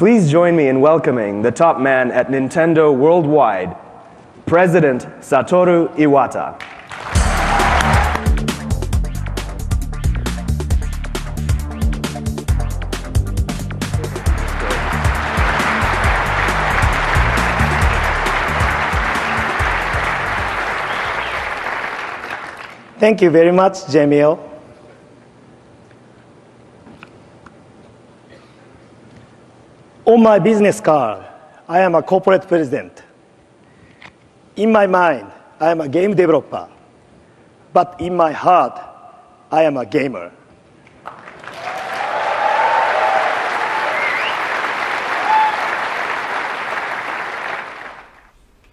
Please join me in welcoming the top man at Nintendo Worldwide, President Satoru Iwata. Thank you very much, Jamil. My business card, I am a corporate president. In my mind, I am a game developer. But in my heart, I am a gamer.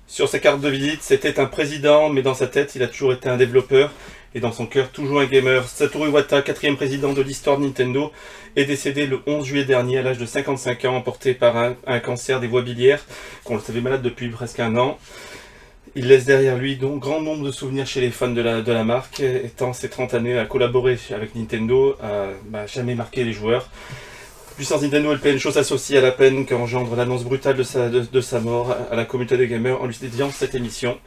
Sur sa carte de visite, c'était un président, mais dans sa tête, il a toujours été un développeur et dans son cœur, toujours un gamer. Satoru Iwata, quatrième président de l'histoire de Nintendo, est décédé le 11 juillet dernier à l'âge de 55 ans, emporté par un, cancer des voies biliaires, qu'on le savait malade depuis presque un an. Il laisse derrière lui donc grand nombre de souvenirs chez les fans de la, de la marque, étant ces 30 années à collaborer avec Nintendo, à bah, jamais marqué les joueurs. Puissance Nintendo le PN Show s'associent à la peine qu'engendre l'annonce brutale de sa, de sa mort à la communauté des gamers en lui dédiant cette émission.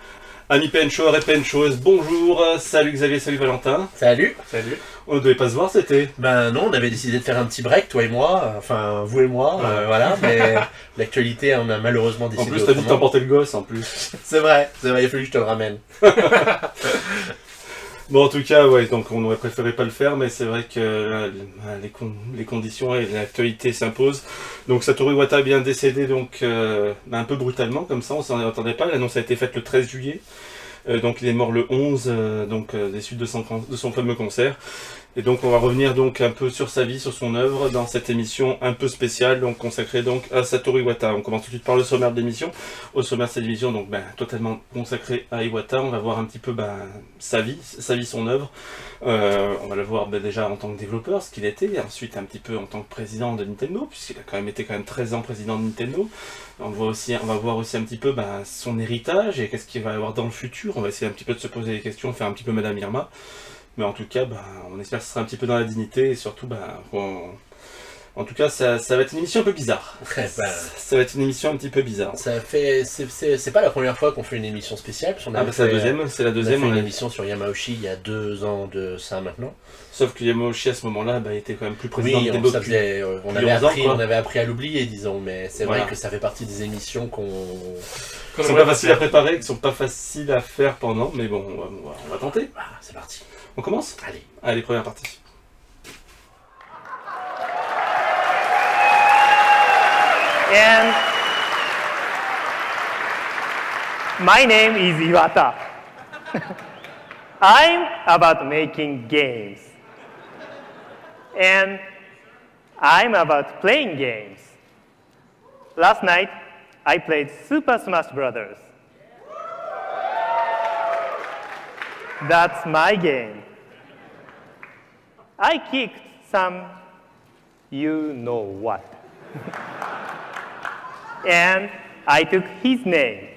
Amis Pencho et Penchos, bonjour, salut Xavier, salut Valentin. Salut. Salut. On ne devait pas se voir, c'était Ben non, on avait décidé de faire un petit break, toi et moi, enfin vous et moi, euh, voilà, mais l'actualité on a malheureusement En décidé plus, t'as dit autrement. t'emporter le gosse en plus. C'est vrai, c'est vrai, il a fallu que je te le ramène. Bon, en tout cas, ouais, donc on aurait préféré pas le faire, mais c'est vrai que euh, les, con- les conditions et l'actualité s'imposent. Donc Satoru Iwata bien décédé, donc euh, bah, un peu brutalement, comme ça, on s'en attendait pas. L'annonce a été faite le 13 juillet. Euh, donc il est mort le 11, euh, donc des suites de son, de son fameux concert. Et donc on va revenir donc un peu sur sa vie, sur son œuvre dans cette émission un peu spéciale, donc consacrée donc à Satoru Iwata. On commence tout de suite par le sommaire de l'émission. Au sommaire de cette émission, donc ben, totalement consacré à Iwata, on va voir un petit peu ben, sa vie, sa vie, son œuvre. Euh, on va le voir ben, déjà en tant que développeur, ce qu'il était, et ensuite un petit peu en tant que président de Nintendo, puisqu'il a quand même été quand même 13 ans président de Nintendo. On, voit aussi, va voir aussi un petit peu son héritage et qu'est-ce qu'il va avoir dans le futur. On va essayer un petit peu de se poser des questions, faire un petit peu Madame Irma. Mais en tout cas, ben, on espère que ce sera un petit peu dans la dignité et surtout, ben, on- en tout cas, ça, ça va être une émission un peu bizarre. Ouais, Ça va être une émission un petit peu bizarre. ça fait, c'est- pas la première fois qu'on fait une émission spéciale, parce qu'on Ah, bah, c'est la deuxième, c'est la On a deuxième. fait on une a- émission sur Yamauchi il y a deux ans de ça maintenant. Sauf que Yamauchi à ce moment-là, bah, était quand même plus président Oui, de on, ça faisait, euh, on, avait 11 ans, appris, on avait appris à l'oublier, disons, mais c'est Voilà. vrai que ça fait partie des émissions qu'on. qui sont pas faciles à préparer, qui sont pas faciles à faire pendant, mais bon, on va, on va- on va tenter. Ah, c'est parti. On commence? Allez. Allez, première partie. And my name is Iwata. I'm about making games. And I'm about playing games. Last night, I played Super Smash Brothers. That's my game. I kicked some you know what. and I took his name.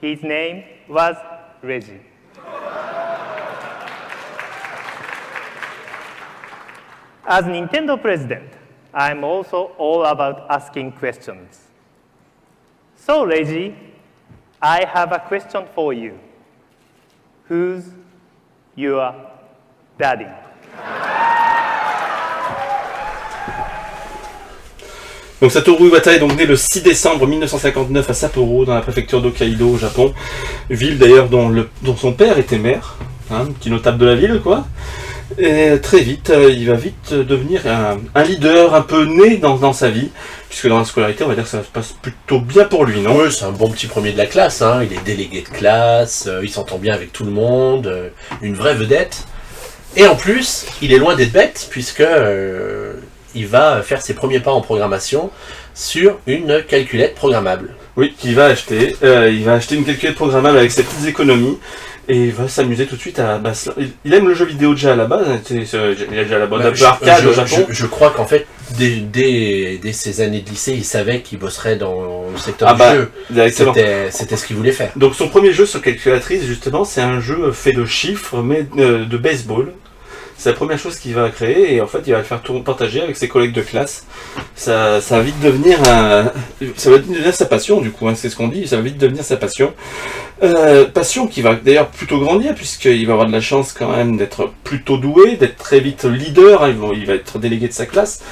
His name was Reggie. As Nintendo president, I'm also all about asking questions. So, Reggie, I have a question for you. Who's your daddy? Donc Satoru Iwata est donc né le 6 décembre 1959 à Sapporo, dans la préfecture d'Hokkaido, au Japon. Ville d'ailleurs dont, son père était maire, hein, petit notable de la ville, quoi. Et très vite, euh, il va vite devenir un, leader un peu né dans, sa vie, puisque dans la scolarité, on va dire que ça se passe plutôt bien pour lui, non? Oui, c'est un bon petit premier de la classe, hein. il est délégué de classe, euh, il s'entend bien avec tout le monde, euh, une vraie vedette. Et en plus, il est loin d'être bête, puisque il va faire ses premiers pas en programmation sur une calculette programmable. Oui, qu'il va acheter. Euh, il va acheter une calculette programmable avec ses petites économies. Et il va s'amuser tout de suite à. bah, il- aime le jeu vidéo déjà à la base. hein, Il a déjà la bonne Bah, arcade je, au Japon. je- je crois qu'en fait, dès, dès, dès ses années de lycée, il savait qu'il bosserait dans le secteur Ah du bah, jeu. C'était ce qu'il voulait faire. Donc son premier jeu sur calculatrice, justement, c'est un jeu fait de chiffres, mais euh, de baseball. C'est la première chose qu'il va créer et en fait il va le faire partager avec ses collègues de classe. Ça, ça va vite devenir ça va devenir sa passion du coup, hein, c'est ce qu'on dit, ça va vite devenir sa passion. Euh, passion qui va d'ailleurs plutôt grandir puisqu'il va avoir de la chance quand même d'être plutôt doué, d'être très vite leader, hein, il va être délégué de sa classe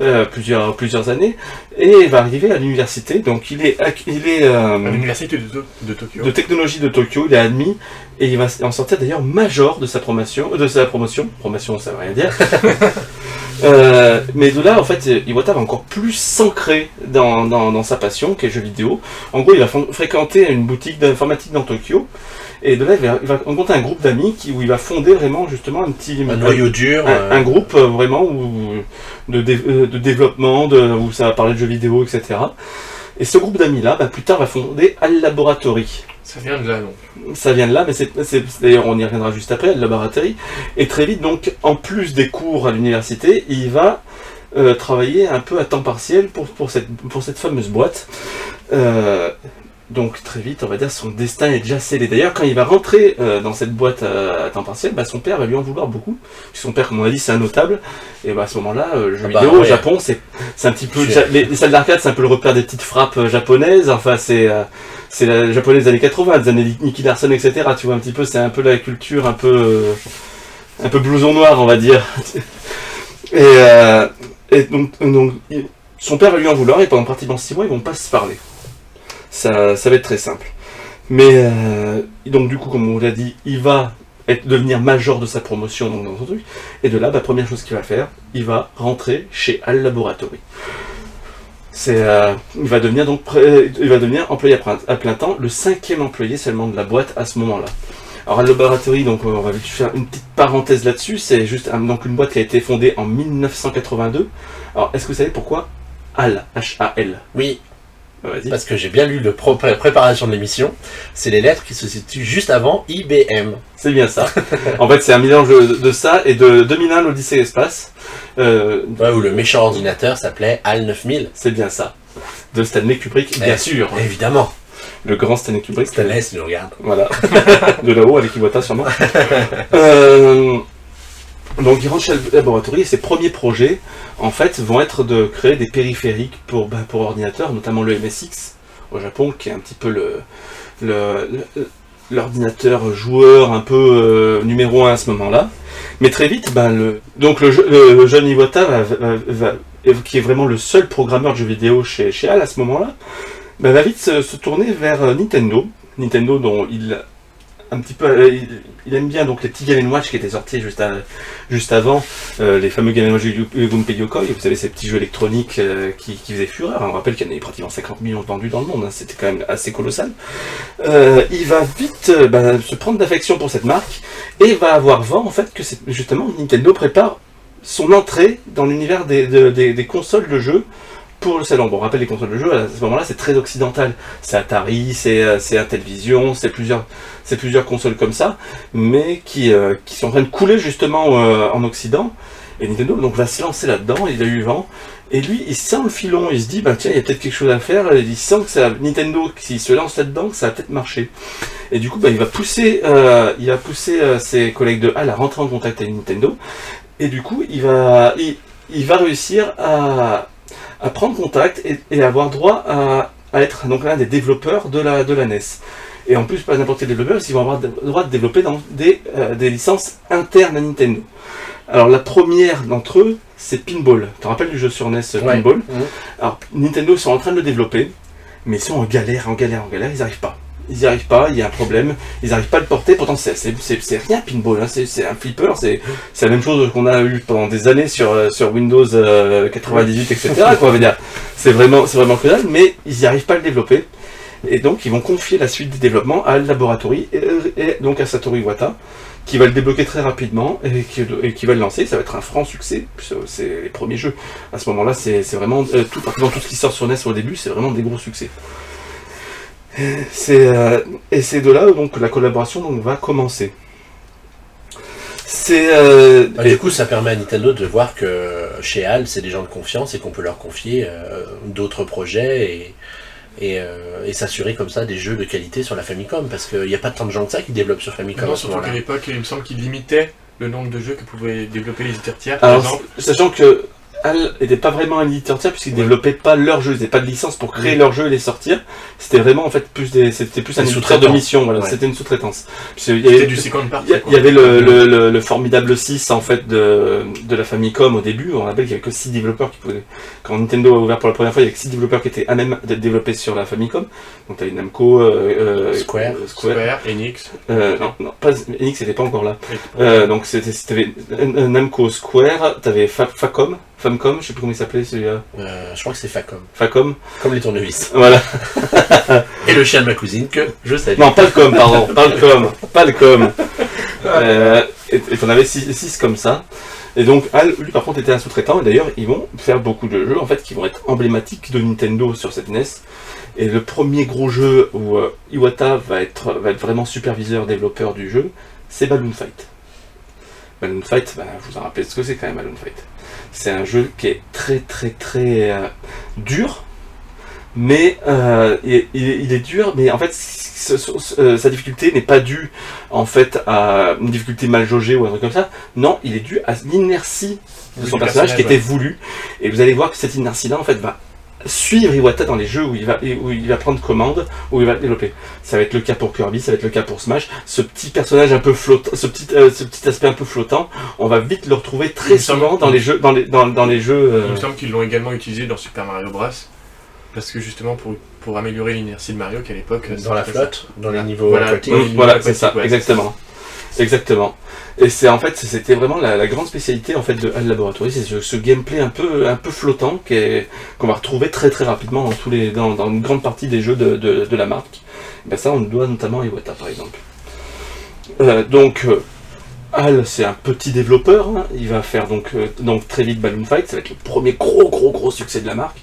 euh, plusieurs, plusieurs années et il va arriver à l'université. Donc il est, il est euh, À l'université de, de Tokyo. de technologie de Tokyo, il est admis et il va en sortir d'ailleurs major de sa promotion, de sa promotion. Promotion, ça veut rien dire. Euh, mais de là, en fait, Iwata va encore plus s'ancrer dans, dans, dans sa passion, qui est le jeu vidéo. En gros, il va fréquenter une boutique d'informatique dans Tokyo. Et de là, il va, il va rencontrer un groupe d'amis qui, où il va fonder vraiment justement un petit Un noyau dur. un, euh, un groupe euh, vraiment où, de, dé- de développement, de, où ça va parler de jeux vidéo, etc. Et ce groupe d'amis-là, bah, plus tard, va fonder Al Laboratory. Ça vient de là, donc. Ça vient de là, mais c'est d'ailleurs on y reviendra juste après, Al Laboratory. Et très vite, donc, en plus des cours à l'université, il va euh, travailler un peu à temps partiel pour, pour, cette, pour cette fameuse boîte. Euh, donc très vite, on va dire, son destin est déjà scellé. D'ailleurs, quand il va rentrer euh, dans cette boîte à, à temps partiel, bah, son père va lui en vouloir beaucoup. Son père, comme on a dit, c'est un notable. Et bah, à ce moment-là, euh, le jeu Ah bah, vidéo au. Japon, c'est un petit peu... Les, les salles d'arcade, c'est un peu le repère des petites frappes euh, japonaises. Enfin, c'est... euh, c'est la japonaise des années 80, des années Nicky Larson, etc. Tu vois un petit peu, c'est un peu la culture un peu, euh, un peu blouson noir, on va dire. Et, euh, et donc, son père va lui en vouloir et pendant pratiquement 6 mois, ils vont pas se parler. Ça, va être très simple. Mais euh, donc du coup, comme on l'a dit, il va devenir major de sa promotion dans son truc. Et de là, bah, première chose qu'il va faire, il va rentrer chez Al Laboratory. Euh, il va devenir donc il va devenir employé à plein, temps, le cinquième employé seulement de la boîte à ce moment-là. Alors Al Laboratory, donc on va faire une petite parenthèse là-dessus, c'est juste donc une boîte qui a été fondée en 1982. Alors est-ce que vous savez pourquoi? Al H-A-L Oui. Parce que j'ai bien lu le pro- préparation de l'émission. C'est les lettres qui se situent juste avant IBM. C'est bien ça. en fait, c'est un mélange de, ça et de 2001 l'Odyssée Espace. Euh, Ouais, où le méchant ordinateur s'appelait HAL 9000. c'est bien ça. De Stanley Kubrick, bien Eh, sûr. Évidemment. Le grand Stanley Kubrick. Stanley, nous regardes. Voilà. de là-haut avec Iwata sûrement. Euh, donc il rentre chez le laboratoire et ses premiers projets, en fait, vont être de créer des périphériques pour, pour ordinateurs, notamment le MSX au Japon, qui est un petit peu l'ordinateur joueur un peu euh, numéro un à ce moment-là. Mais très vite, ben, le, donc le, je- le- le jeune Iwata, va- qui est vraiment le seul programmeur de jeux vidéo chez, chez HAL à ce moment-là, ben, va vite se, tourner vers euh, Nintendo. Nintendo dont il un petit peu, euh, il, il aime bien donc les petits Game Watch qui étaient sortis juste, avant, euh, les fameux Game Watch Gunpei Yokoi, vous savez ces petits jeux électroniques euh, qui, faisaient fureur. On rappelle qu'il y en avait pratiquement 50 millions vendus dans le monde, hein, c'était quand même assez colossal. Euh, il va vite ben, se prendre d'affection pour cette marque et va avoir vent en fait que justement Nintendo prépare son entrée dans l'univers des, de- des, des consoles de jeux pour le salon. Bon, on les consoles de jeux, à ce moment-là, c'est très occidental. C'est Atari, c'est euh, c'est Intellivision, c'est plusieurs, c'est plusieurs consoles comme ça, mais qui, euh, qui sont en train de couler justement euh, en Occident. Et Nintendo donc va se lancer là-dedans, il a eu vent. Et lui, il sent le filon, il se dit, bah tiens, il y a peut-être quelque chose à faire. Il sent que ça, Nintendo, s'il se lance là-dedans, que ça va peut-être marcher. Et du coup, bah, il va pousser, il va pousser ses collègues de HAL à rentrer en contact avec Nintendo. Et du coup, il va, il va réussir à, à prendre contact et, et avoir droit à, à être donc l'un des développeurs de la, de la NES. Et en plus, pas n'importe quel développeur, parce qu'ils vont avoir le droit de développer dans des, euh, des licences internes à Nintendo. Alors la première d'entre eux, c'est Pinball. Tu te rappelles du jeu sur NES euh, Ouais. Pinball. Alors Nintendo ils sont en train de le développer, mais ils sont en galère, en galère, en galère, ils n'y arrivent pas. Ils n'y arrivent pas, il y a un problème, ils n'arrivent pas à le porter, pourtant c'est- rien Pinball, hein, c'est un flipper, c'est la même chose qu'on a eu pendant des années sur, euh, sur Windows euh, 98, etc. Quoi, on va dire. C'est vraiment, vraiment dalle, mais ils n'y arrivent pas à le développer. Et donc ils vont confier la suite des développements à Laboratory et, et donc à Satoru Iwata, qui va le débloquer très rapidement et qui, et qui va le lancer. Ça va être un franc succès. puisque C'est les premiers jeux. À ce moment-là, c'est vraiment euh, tout ce qui sort sur NES au début, c'est vraiment des gros succès. C'est euh, et c'est de là donc que la collaboration donc, va commencer. C'est euh, Bah, du coup, ça permet à Nintendo de voir que chez HAL, c'est des gens de confiance et qu'on peut leur confier euh, d'autres projets et, et, euh, et s'assurer comme ça des jeux de qualité sur la Famicom. Parce qu'il n'y a pas tant de gens que ça qui développent sur Famicom Non, surtout qu'à l'époque, il me semble qu'il limitait le nombre de jeux que pouvaient développer les éditeurs tiers, par Alors, exemple sachant que HAL n'était pas vraiment un éditeur tiers puisqu'ils Ouais. développaient pas leur jeu, ils n'avaient pas de licence pour créer Oui. leur jeu et les sortir. C'était vraiment en fait plus des, c'était plus un éditeur de mission, voilà, Ouais. c'était une sous-traitance. Qu'il y avait- du second party. Il y, il avait le, le, le, le formidable 6 en fait de, de la Famicom au début. On rappelle qu'il n'y avait que 6 développeurs qui pouvaient. Quand Nintendo a ouvert pour la première fois, il y avait que 6 développeurs qui étaient à même d'être développés sur la Famicom. Donc t'avais Namco, euh, euh, Square. euh, Square. Square, Enix. Euh, non, non, pas Enix n'était pas encore là. donc c'était Namco Square, t'avais Fa- Facom, Famcom, je sais plus comment il s'appelait celui-là. Euh, je crois que c'est Facom. Facom, Comme les tournevis. voilà. Et le chien de ma cousine que je salue. Non, pas le com, pardon, pas le com, pas le com. Euh, et t'en avais 6 comme ça. Et donc, Al, lui, par contre, était un sous-traitant. Et d'ailleurs, ils vont faire beaucoup de jeux, en fait, qui vont être emblématiques de Nintendo sur cette NES. Et le premier gros jeu où euh, Iwata va être, va être vraiment superviseur, développeur du jeu, c'est Balloon Fight. Balloon Fight, bah, vous en rappelle ce que c'est quand même Balloon Fight. C'est un jeu qui est très très très euh, dur, mais euh, il, il est- dur, mais en fait ce- ce- ce- euh, sa difficulté n'est pas due en fait à une difficulté mal jaugée ou un truc comme ça. Non, il est dû à l'inertie de son personnage qui personnage, était voulu. Et vous allez voir que cette inertie-là en fait va suivre Iwata dans les jeux où il va où il va prendre commande, où il va développer. Ça va être le cas pour Kirby, ça va être le cas pour Smash. Ce petit personnage un peu flottant, ce petit euh, ce petit aspect un peu flottant, on va vite le retrouver très semble- souvent dans les jeux dans les dans, dans les jeux. euh, Il me semble qu'ils l'ont également utilisé dans Super Mario Bros. Parce que justement, pour, pour améliorer l'inertie de Mario, qu'à l'époque. Dans la flotte, dans les niveaux Voilà. aquatiques. Voilà, c'est ça, ouais. exactement. Exactement. Et c'est en fait, c'était vraiment la, grande spécialité en fait de HAL Laboratory, c'est ce, gameplay un peu, un peu flottant qu'on va retrouver très très rapidement dans dans, une grande partie des jeux de, de, la marque. Et ben ça, on le doit notamment à Iwata par exemple. Euh, donc, euh, HAL, c'est un petit développeur. hein. Il va faire donc, euh, donc très vite Balloon Fight, ça va être le premier gros gros gros succès de la marque.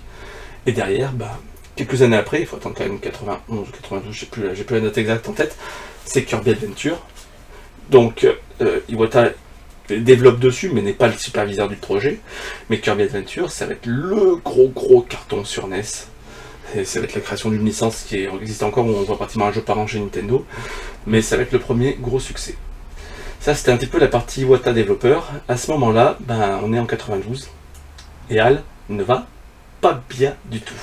Et derrière, bah, quelques années après, il faut attendre quand même 91 ou 92, je sais plus, j'ai plus la note exacte en tête, c'est Kirby Adventure. Donc, euh, Iwata développe dessus, mais n'est pas le superviseur du projet. Mais Kirby Adventure, ça va être le gros gros carton sur NES. Et ça va être la création d'une licence qui existe encore, où on voit pratiquement un jeu par an chez Nintendo. Mais ça va être le premier gros succès. Ça, c'était un petit peu la partie Iwata développeur. À ce moment-là, ben, on est en 92. Et Al ne va pas bien du tout.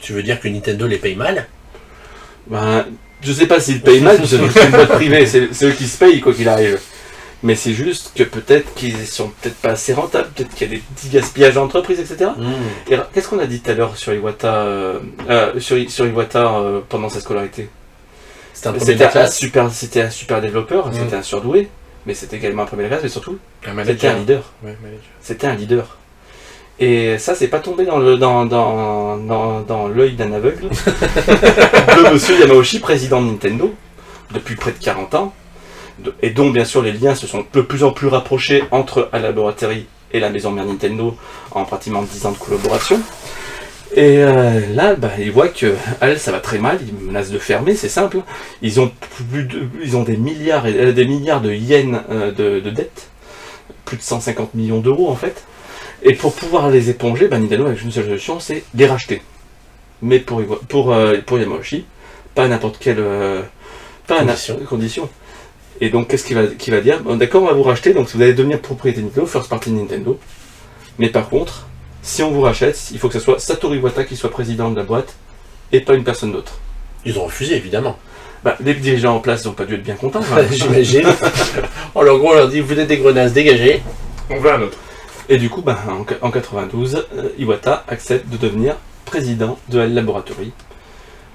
Tu veux dire que Nintendo les paye mal? Ben, je sais pas s'ils payent mal, c'est une boîte privée, c'est eux qui se payent quoi qu'il arrive. Mais c'est juste que peut-être qu'ils sont peut-être pas assez rentables, peut-être qu'il y a des petits gaspillages d'entreprise, etc. Et alors, qu'est-ce qu'on a dit tout à l'heure sur Iwata, euh, euh, sur, Iwata euh, pendant sa scolarité? C'était un super, c'était un super développeur, Mm. c'était un surdoué, mais c'était également un premier classe, mais surtout, c'était un leader. Ouais. C'était un leader. Et ça, c'est pas tombé dans le dans, dans, dans, dans l'œil d'un aveugle de Monsieur Yamauchi, président de Nintendo, depuis près de 40 ans, et dont bien sûr les liens se sont de plus en plus rapprochés entre la laboratory et la maison mère Nintendo en pratiquement 10 ans de collaboration. Et euh, là, bah, il voit que Al, ça va très mal, ils menacent de fermer, c'est simple. Ils ont plus de, ils ont des milliards, et- euh, des milliards de yens euh, de, de dettes, plus de 150 millions d'euros en fait. Et pour pouvoir les éponger, bah, Nintendo avec une seule solution, c'est les racheter. Mais pour, pour, euh, pour Yamauchi, pas à n'importe quelle euh, pas à na- Condition. condition. Et donc, qu'est-ce qu'il va, dire? Bon, D'accord, on va vous racheter, donc vous allez devenir propriété de Nintendo, first party de Nintendo. Mais par contre, si on vous rachète, il faut que ce soit Satoru Iwata qui soit président de la boîte et pas une personne d'autre. Ils ont refusé, évidemment. Bah, les dirigeants en place n'ont pas dû être bien contents. hein. J'imagine. en leur gros, on leur dit Vous êtes des grenasses, dégagez. On veut un autre. Et du coup, ben, en, en 92, euh, Iwata accepte de devenir président de L Laboratory.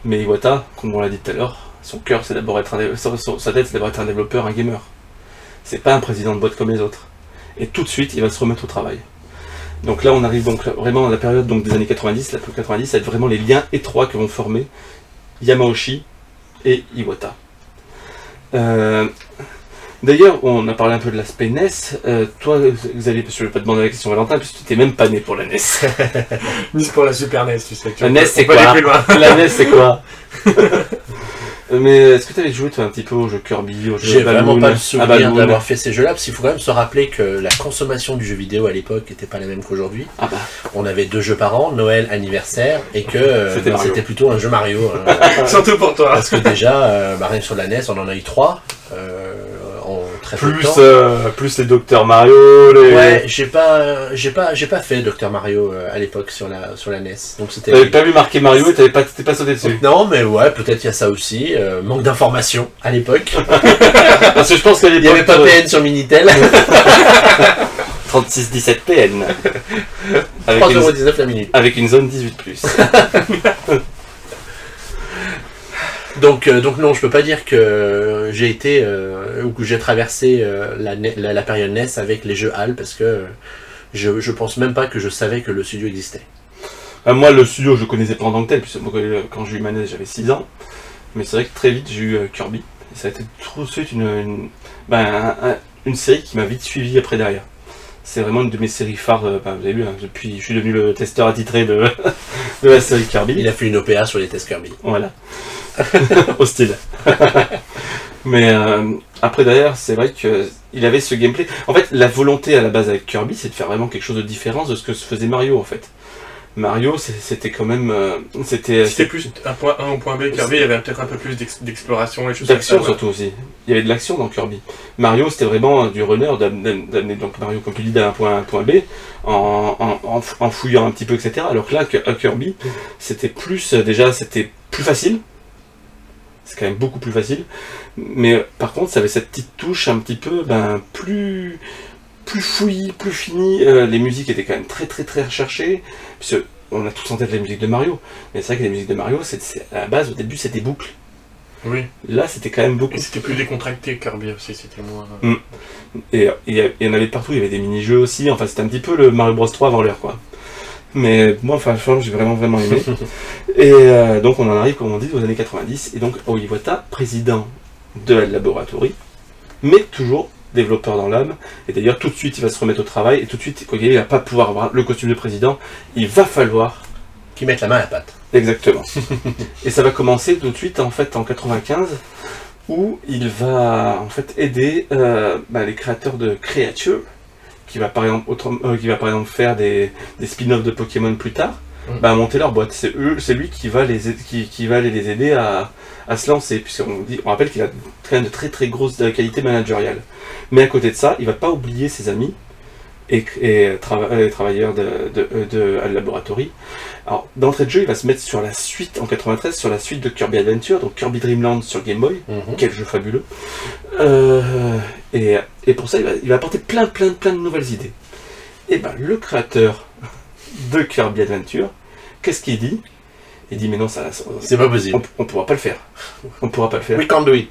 Mais Iwata, comme on l'a dit tout à l'heure, son cœur, c'est d'abord être un, sa tête, c'est d'abord être un développeur, un gamer. C'est pas un président de boîte comme les autres. Et tout de suite, il va se remettre au travail. Donc là, on arrive donc vraiment à la période donc, des années 90. La période 90, ça être vraiment les liens étroits que vont former Yamauchi et Iwata. Euh, D'ailleurs, on a parlé un peu de l'aspect NES. Euh, toi, Xavier, parce que je vais pas te demander la question Valentin, parce que tu t'es même pas né pour la NES. Ni pour la Super NES, tu sais. tu La NES, on c'est peut aller quoi la NES, c'est quoi Euh, Mais est-ce que tu avais joué toi un petit peu au jeu Kirby, au jeu J'ai vraiment Balloon, pas le souvenir Balloon d'avoir fait ces jeux-là, parce qu'il faut quand même se rappeler que la consommation du jeu vidéo à l'époque n'était pas la même qu'aujourd'hui. Ah bah, On avait deux jeux par an, Noël, anniversaire, et que euh, C'était bah, c'était plutôt un jeu Mario. hein. Surtout pour toi. parce que déjà, euh, bah, rien que sur la NES, on en a eu trois, euh, peu de Plus, temps. euh, plus les Docteur Mario, les... Ouais, j'ai pas, j'ai pas, j'ai pas fait Dr Mario euh, à l'époque sur la, sur la NES. Donc c'était. T'avais pas vu marqué Mario et t'avais pas, t'étais pas sauté dessus. Non, mais ouais, peut-être il y a ça aussi. euh, manque d'informations à l'époque. Parce que je pense qu'à Il y avait l'époque, pas euh, PN sur Minitel. 36-17 PN. avec, une, 3,19€ la minute. avec une zone 18+. Donc, euh, donc non, je peux pas dire que j'ai été euh, ou que j'ai traversé euh, la, ne- la, la période NES avec les jeux HAL parce que je, je pense même pas que je savais que le studio existait. Moi, le studio, je le connaissais pas en tant que tel, puisque quand j'ai eu ma NES, j'avais 6 ans. Mais c'est vrai que très vite, j'ai eu Kirby. Et ça a été tout de suite une, une, ben, un- un- une série qui m'a vite suivi après derrière. C'est vraiment une de mes séries phares. ben, vous avez vu, hein, depuis, je suis devenu le testeur attitré de, de la série Kirby. Il a fait une OPA sur les tests Kirby. Voilà. Hostile. Mais euh, après derrière, c'est vrai qu'il avait ce gameplay. En fait, la volonté à la base avec Kirby, c'est de faire vraiment quelque chose de différent de ce que se faisait Mario en fait. Mario, c'était quand même, euh, c'était plus un point A ou point B, Kirby, il y avait peut-être un peu plus d'ex- d'exploration et choses d'action surtout aussi. Il y avait de l'action dans Kirby. Mario, c'était vraiment euh, du runner, d'am- d'amener donc Mario, comme tu dis, d'un point A à un point B, en, en, en, en fouillant un petit peu, etc. Alors que là, à Kirby, c'était plus, déjà, c'était plus facile. C'est quand même beaucoup plus facile. Mais euh, par contre, ça avait cette petite touche un petit peu, ben, plus, plus fouillis, plus fini. Euh, les musiques étaient quand même très, très, très recherchées. Puisque on a tous en tête les musiques de Mario. Mais c'est vrai que les musiques de Mario, c'est c'est- à la base, au début, c'était des boucles. Oui, Là, c'était quand même beaucoup et c'était plus décontracté, Kirby aussi, c'était moins. euh, Et et il y a- il y en avait partout, il y avait des mini-jeux aussi, enfin c'était un petit peu le Mario Bros 3 avant l'heure quoi. Mais moi, enfin, j'ai vraiment vraiment aimé. et euh, donc on en arrive, comme on dit, aux années 90, et donc Iwata, président de la Laboratory, mais toujours développeur dans l'âme, et d'ailleurs tout de suite il va se remettre au travail, et tout de suite, il va pas pouvoir avoir le costume de président, il va falloir Qui mettent la main à la pâte. Exactement. et ça va commencer tout de suite en fait en 95 où il va en fait aider euh, bah, les créateurs de Creature qui va par exemple, autrement- euh, qui va par exemple faire des, des spin-offs de Pokémon plus tard Mm. bah, à monter leur boîte. C'est eux, c'est lui qui va les aider- qui, qui va aller les aider à, à se lancer puisqu'on dit on rappelle qu'il a quand même de très très grosses euh, qualités managériales. Mais à côté de ça, il va pas oublier ses amis et, et trava- travailleurs de, de, euh, de, laboratory alors, d'entrée de jeu, il va se mettre sur la suite, en 93, sur la suite de Kirby Adventure, donc Kirby Dream Land sur Game Boy. Mhm. Quel jeu fabuleux. Euh, et, et pour ça, il va, il va apporter plein, plein, plein de nouvelles idées. Et ben, le créateur de Kirby Adventure, qu'est-ce qu'il dit? Il dit, mais non, ça, ça- C'est pas possible. on, on pourra pas le faire. On pourra pas le faire. We can't do it.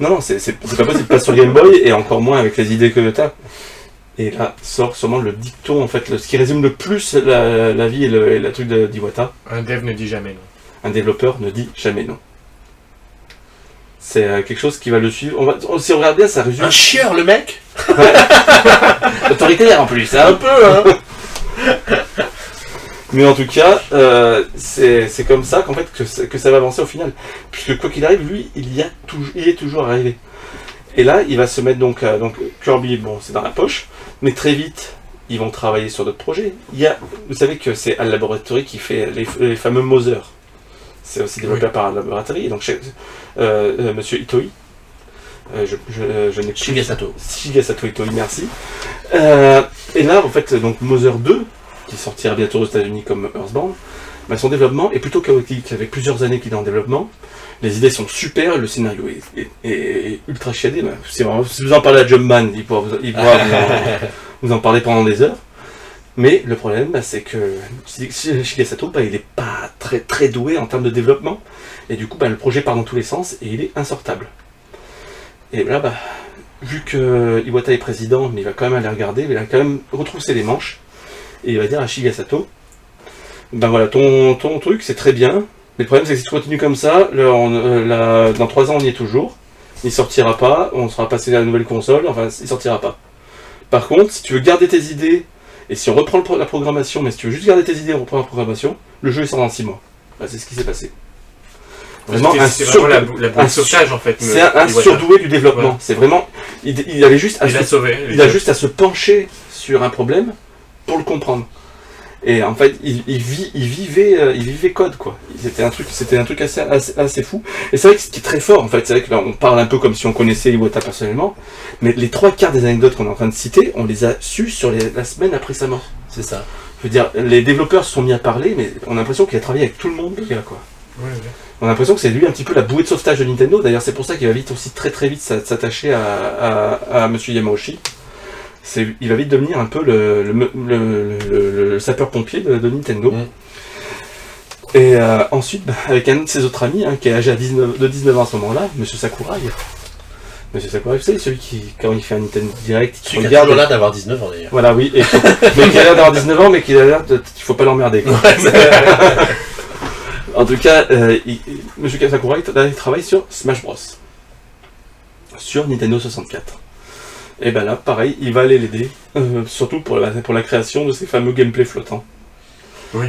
Non, non, c'est pas possible, pas sur Game Boy, et encore moins avec les idées que tu as. Et là sort sûrement le dicton, en fait, le- ce qui résume le plus la, la vie et le, et le truc de- d'Iwata. Un dev ne dit jamais non. Un développeur ne dit jamais non. C'est euh, quelque chose qui va le suivre. On va, on- si on regarde bien, ça résume. Un chieur, le mec autoritaire en plus, Un peu, hein Mais en tout cas, euh, c'est comme ça qu'en fait que, ça- que ça va avancer au final. Puisque quoi qu'il arrive, lui, il y a toujours, il est toujours arrivé. Et là, il va se mettre donc, euh, donc Kirby, bon, c'est dans la poche, mais très vite, ils vont travailler sur d'autres projets. Il y a, vous savez que c'est Al Laboratory qui fait les, les fameux Mother. C'est aussi développé par Al Laboratory. Et donc, chez- euh, euh, Monsieur Itoi, euh, je, je, je n'ai Shigesato. Shigesato Itoi, merci. Euh, et là, en fait, donc Mother 2, qui sortira bientôt aux États-Unis comme Earthbound, bah, son développement est plutôt chaotique, avec plusieurs années qu'il est en développement. Les idées sont super, le scénario est, est- est ultra chiadé. Si, vous en parlez à Jumpman, il pourra, vous, il pourra vous, en, vous en parler pendant des heures. Mais le problème, bah, c'est que Shi- Shigesato, bah, il n'est pas très, très doué en termes de développement. Et du coup, bah, le projet part dans tous les sens et il est insortable. Et là, bah, vu que Iwata est président, mais il va quand même aller regarder, il va quand même retrousser les manches, et il va dire à Shigesato, ben voilà, ton, ton truc c'est très bien, mais le problème c'est que si tu continues comme ça, on- euh, dans trois ans on y est toujours, il sortira pas, on sera passé à la nouvelle console, enfin il sortira pas. Par contre, si tu veux garder tes idées, et si on reprend le la programmation, mais si tu veux juste garder tes idées et on reprend la programmation, le jeu il sort dans six mois. Bah, c'est ce qui s'est passé. Vraiment C'est vraiment la, bou- la boule un sauvetage en fait. c'est un, surdoué du développement. Ouais. C'est vraiment. Il, il avait juste à Il a se, sauvé. il a juste à se pencher sur un problème pour le comprendre. Et en fait, il, il, vit, il, vivait, euh, il vivait code, quoi. C'était un truc, c'était un truc assez, assez, assez fou. Et c'est vrai que ce qui est très fort, en fait, c'est vrai que là, on parle un peu comme si on connaissait Iwata personnellement, mais les trois quarts des anecdotes qu'on est en train de citer, on les a su sur les- la semaine après sa mort. C'est ça. Je veux dire, les développeurs se sont mis à parler, mais on a l'impression qu'il a travaillé avec tout le monde, le gars, quoi. Ouais, ouais. On a l'impression que c'est lui un petit peu la bouée de sauvetage de Nintendo. D'ailleurs, c'est pour ça qu'il va vite aussi très très vite s'a- s'attacher à, à, à Monsieur Yamauchi. Il va vite devenir un peu le, le, le- le- le sapeur-pompier de, de Nintendo. Mm. Et euh, ensuite, bah, avec un de ses autres amis, hein, qui est âgé à 19, de 19 ans à ce moment-là, Monsieur Sakurai. Monsieur Sakurai, vous savez, celui qui, quand il fait un Nintendo Direct, il Celui qui a l'air d'avoir 19 ans d'ailleurs. Voilà, oui, et, mais qui a l'air d'avoir 19 ans, mais qui a l'air de. Il faut pas l'emmerder. En tout cas, euh, il- Monsieur Sakurai il travaille sur Smash Bros. Sur Nintendo 64. Et ben là, pareil, il va aller l'aider, euh, surtout pour la, pour la création de ces fameux gameplay flottants. Oui.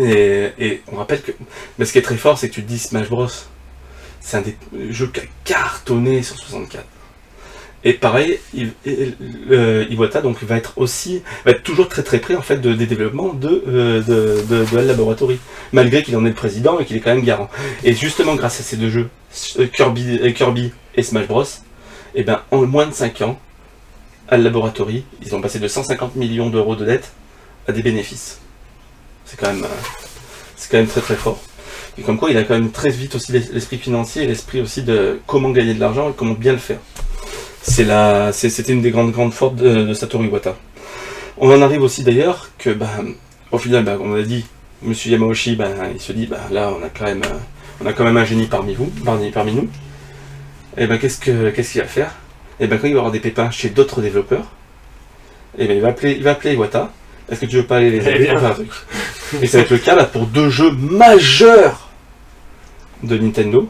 Et, et on rappelle que. Mais ce qui est très fort, c'est que tu te dis Smash Bros. C'est un des jeux qui a cartonné sur 64. Et pareil, il- il- euh, Iwata donc va être aussi va être toujours très très près en fait de- des développements de euh, de, de, de Hal Laboratory, malgré qu'il en est le président et qu'il est quand même garant. Et justement grâce à ces deux jeux, euh, Kirby, euh, Kirby et Smash Bros, et ben en moins de 5 ans, Hal Laboratory, ils ont passé de 150 millions d'euros de dette à des bénéfices. C'est quand même euh, c'est quand même très très fort. Et comme quoi, il a quand même très vite aussi l'es- l'esprit financier l'esprit aussi de comment gagner de l'argent et comment bien le faire. C'est la, c'était une des grandes grandes forces de, Satoru Iwata. On en arrive aussi d'ailleurs que, ben, au final, ben, on a dit, Monsieur Yamauchi, ben, il se dit, là, on a quand même, euh, on a quand même un génie parmi vous, parmi, parmi nous. Et ben, qu'est-ce que, qu'est-ce qu'il va faire? Et ben, quand il va avoir des pépins chez d'autres développeurs, et ben, il va appeler, il va appeler Iwata. Est-ce que tu veux pas aller les Eh aider un truc Et ça va être le cas là pour deux jeux majeurs de Nintendo.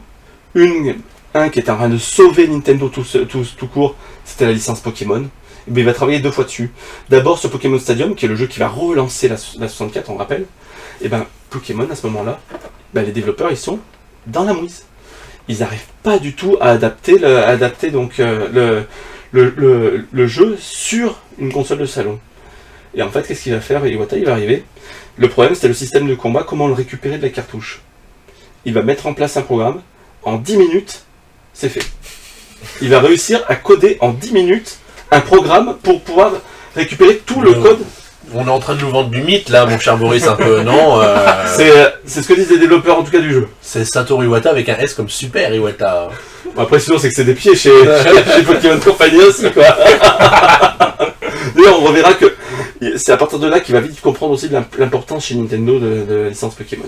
Une, un qui est en train de sauver Nintendo tout, ce- tout, tout court, c'était la licence Pokémon. Et ben, il va travailler deux fois dessus. D'abord sur Pokémon Stadium, qui est le jeu qui va relancer la, la 64, on rappelle. Et ben Pokémon à ce moment-là, ben, les développeurs ils sont dans la mouise. Ils n'arrivent pas du tout à adapter, le, à adapter donc euh, le, le, le, le jeu sur une console de salon. Et en fait, qu'est-ce qu'il va faire Iwata, il va arriver. Le problème, c'était le système de combat, comment le récupérer de la cartouche. Il va mettre en place un programme. En 10 minutes, c'est fait. Il va réussir à coder en 10 minutes un programme pour pouvoir récupérer tout le code. On est en train de nous vendre du mythe là, mon cher Boris, un peu, non euh, C'est euh, c'est ce que disent les développeurs en tout cas du jeu. C'est Satoru Iwata avec un S comme Super Iwata. Bon, après, sinon, c'est que c'est des pieds chez, Pokémon Company aussi, quoi. D'ailleurs, on reverra que c'est à partir de là qu'il va vite comprendre aussi l'importance chez Nintendo de, de la licence Pokémon.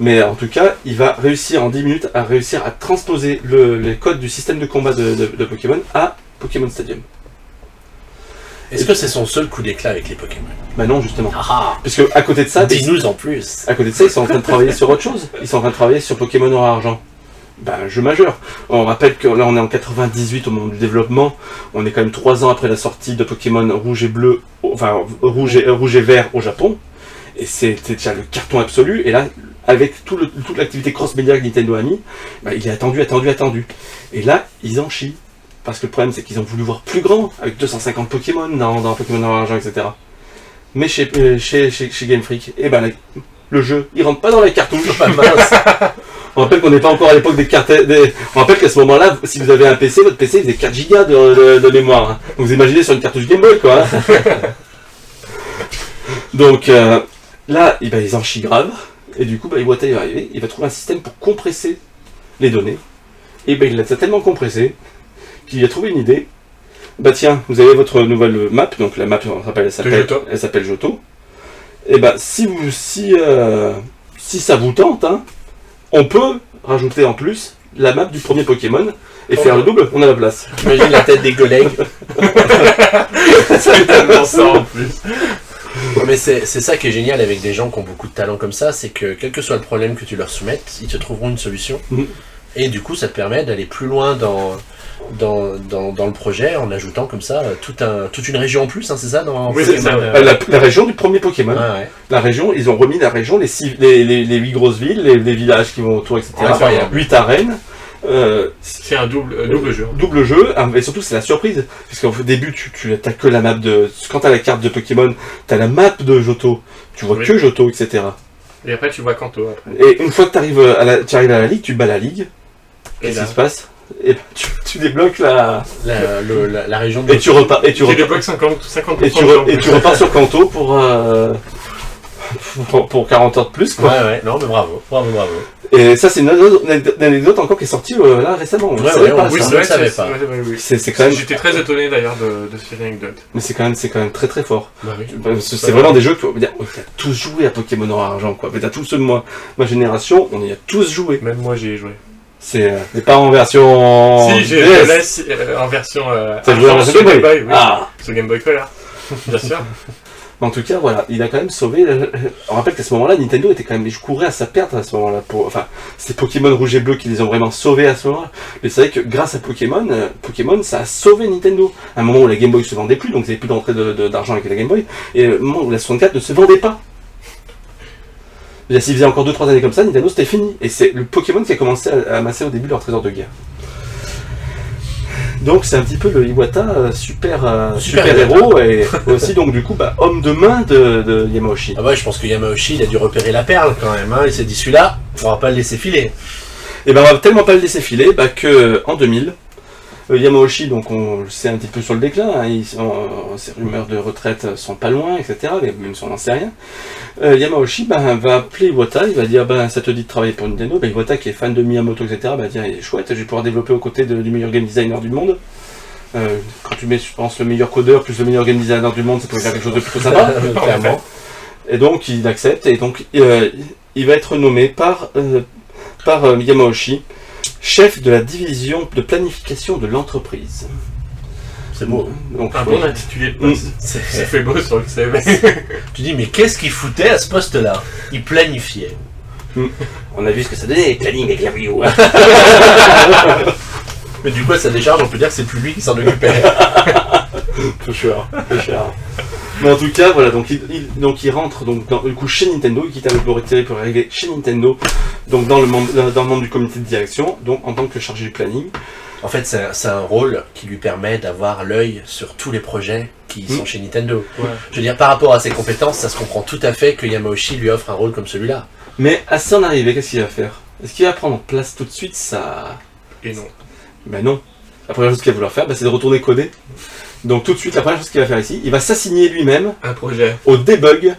Mais en tout cas, il va réussir en 10 minutes à réussir à transposer le, les codes du système de combat de, de- de Pokémon à Pokémon Stadium. Est-ce que c'est son seul coup d'éclat avec les Pokémon Bah non, justement. Ah Puisque à côté de ça, Dis-nous en plus. À côté de ça, ils sont en train de travailler sur autre chose. Ils sont en train de travailler sur Pokémon Noir Argent. Ben, un jeu majeur. On rappelle que là, on est en 98 au moment du développement. On est quand même 3 ans après la sortie de Pokémon Rouge et Bleu, enfin Rouge et, Rouge et Vert au Japon. Et c'était déjà le carton absolu. Et là, avec tout le- toute l'activité cross-média que Nintendo a mis, ben, il est attendu, attendu, attendu. Et là, ils en chient. Parce que le problème, c'est qu'ils ont voulu voir plus grand, avec 250 Pokémon dans, dans Pokémon Noir Argent, etc. Mais chez, euh, chez, chez, chez Game Freak, eh ben, le jeu, il rentre pas dans la cartouche. Pas mince. On rappelle qu'on n'est pas encore à l'époque des cartes. On rappelle qu'à ce moment-là, si vous avez un PC, votre PC faisait 4 Go de, de- mémoire. hein. Vous imaginez sur une cartouche Game Boy, quoi. hein. Donc euh, là, eh ben, ils en chient grave. Et du coup, bah, Iwata va arriver, il va trouver un système pour compresser les données. Et ben, il l'a tellement compressé qu'il a trouvé une idée. Bah tiens, vous avez votre nouvelle map, donc la map, on rappelle, elle s'appelle elle s'appelle Johto. Et ben, si vous, si, euh, si ça vous tente, hein, on peut rajouter en plus la map du premier Pokémon et faire le double, on a la place. T'imagines la tête des collègues C'est tellement ça en plus. Mais c'est c'est ça qui est génial avec des gens qui ont beaucoup de talent comme ça, c'est que quel que soit le problème que tu leur soumettes, ils te trouveront une solution. Mhm. Et du coup, ça te permet d'aller plus loin dans, dans, dans, dans le projet en ajoutant comme ça euh, tout un, toute une région en plus, hein, c'est ça dans Oui, ça. Euh, La, la région du premier Pokémon. Ah ouais. La région, ils ont remis la région, les, six, les, les, les huit grosses villes, les, les villages qui vont autour, etc. Incroyable. 8 arènes. Euh, C'est un double, euh, double jeu. double jeu, et surtout c'est la surprise, parce qu'au début tu, tu t'as que la map de, quand t'as la carte de Pokémon, t'as la map de Johto, tu vois Oui. que Johto, etc. Et après, tu vois Kanto. Après. Et une fois que t'arrives à la, tu arrives à la ligue, tu bats la ligue, Et qu'est-ce qui se passe? Et tu, tu débloques la, La, le- la, la région de et tu repars, et tu débloques 50, 50% et tu, re- et tu repars sur Kanto pour, euh, pour, pour 40 heures de plus, quoi. Ouais, ouais, non, mais bravo, bravo, bravo. Et ça, c'est une une anecdote encore qui est sortie euh, là récemment. On Ouais, savait ouais, pas Oui, ça. pas. ouais, ouais, oui. C'est quand même, J'étais très étonné d'ailleurs de, de cette anecdote. mais c'est quand même, c'est quand même très très fort. Bah oui. Que C'est vraiment des jeux que tu t'as tous joué à Pokémon Noir Argent, quoi. Mais T'as tous ceux de moi, ma génération, on y a tous joué. Même moi, j'y ai joué. C'est euh, pas en version. si, je laisse euh, en version. Euh, joué en version Game Boy. oui. Ah. Sur Game Boy Color. Bien sûr. Mais En tout cas, voilà, il a quand même sauvé. euh, On rappelle qu'à ce moment-là, Nintendo était quand même. Je courais à sa perte à ce moment-là. Pour... Enfin, c'est Pokémon Rouge et Bleu qui les ont vraiment sauvés à ce moment-là. Mais c'est vrai que grâce à Pokémon, euh, Pokémon, ça a sauvé Nintendo. À un moment où la Game Boy se vendait plus, donc ils n'avaient plus d'entrée de- de- d'argent avec la Game Boy. Et au moment où la 64 ne se vendait pas. S'ils faisaient encore 2-3 années comme ça, Nintendo c'était fini. Et c'est le Pokémon qui a commencé à, à amasser au début leur trésor de guerre. Donc c'est un petit peu le Iwata euh, super, euh, Super super, héros et aussi donc du coup bah, homme de main de, de Yamauchi. Ah ouais, je pense que Yamauchi, il a dû repérer la perle quand même. Hein. Il s'est dit celui-là, on va pas le laisser filer. Et ben on va tellement pas le laisser filer bah, que en 2000, euh, Yamauchi donc on le sait un petit peu sur le déclin, hein, il- on- ses rumeurs de retraite sont pas loin, etc. Mais même si on n'en sait rien. Euh, Yamauchi bah, va appeler Iwata, il va dire bah, ça te dit de travailler pour Nintendo. Bah, Iwata qui est fan de Miyamoto, etc. va dire il est chouette, je vais pouvoir développer aux côtés de- du meilleur game designer du monde. Euh, quand tu mets, je pense, le meilleur codeur plus le meilleur game designer du monde, ça pourrait faire quelque chose de plutôt sympa. Clairement. Et donc il accepte et donc euh, il va être nommé par, euh, par euh, Yamauchi chef de la division de planification de l'entreprise. C'est beau. Donc, Un bon intitulé de poste. Ça C'est- fait beau sur le CV. Tu dis, mais qu'est-ce qu'il foutait à ce poste-là? Il planifiait. on a vu ce que ça donnait, planning avec la. Mais du coup, à sa décharge, on peut dire que c'est plus lui qui s'en occupait. For sure, for sure. Mais en tout cas, voilà, donc il, il- donc il rentre donc dans, du coup chez Nintendo, il quitte la laboratoire pour arriver chez Nintendo, donc dans le, monde, dans le monde du comité de direction, donc en tant que chargé du planning. En fait, c'est un, un rôle qui lui permet d'avoir l'œil sur tous les projets qui sont Mm. chez Nintendo. Ouais. Je veux dire, par rapport à ses compétences, ça se comprend tout à fait que Yamauchi lui offre un rôle comme celui-là. Mais à son arrivée, qu'est-ce qu'il va faire? Est-ce qu'il va prendre en place tout de suite ça Et non. Ben non. La première chose qu'il va vouloir faire, ben, c'est de retourner coder. Donc tout de suite, la première chose qu'il va faire ici, il va s'assigner lui-même Un projet. au debug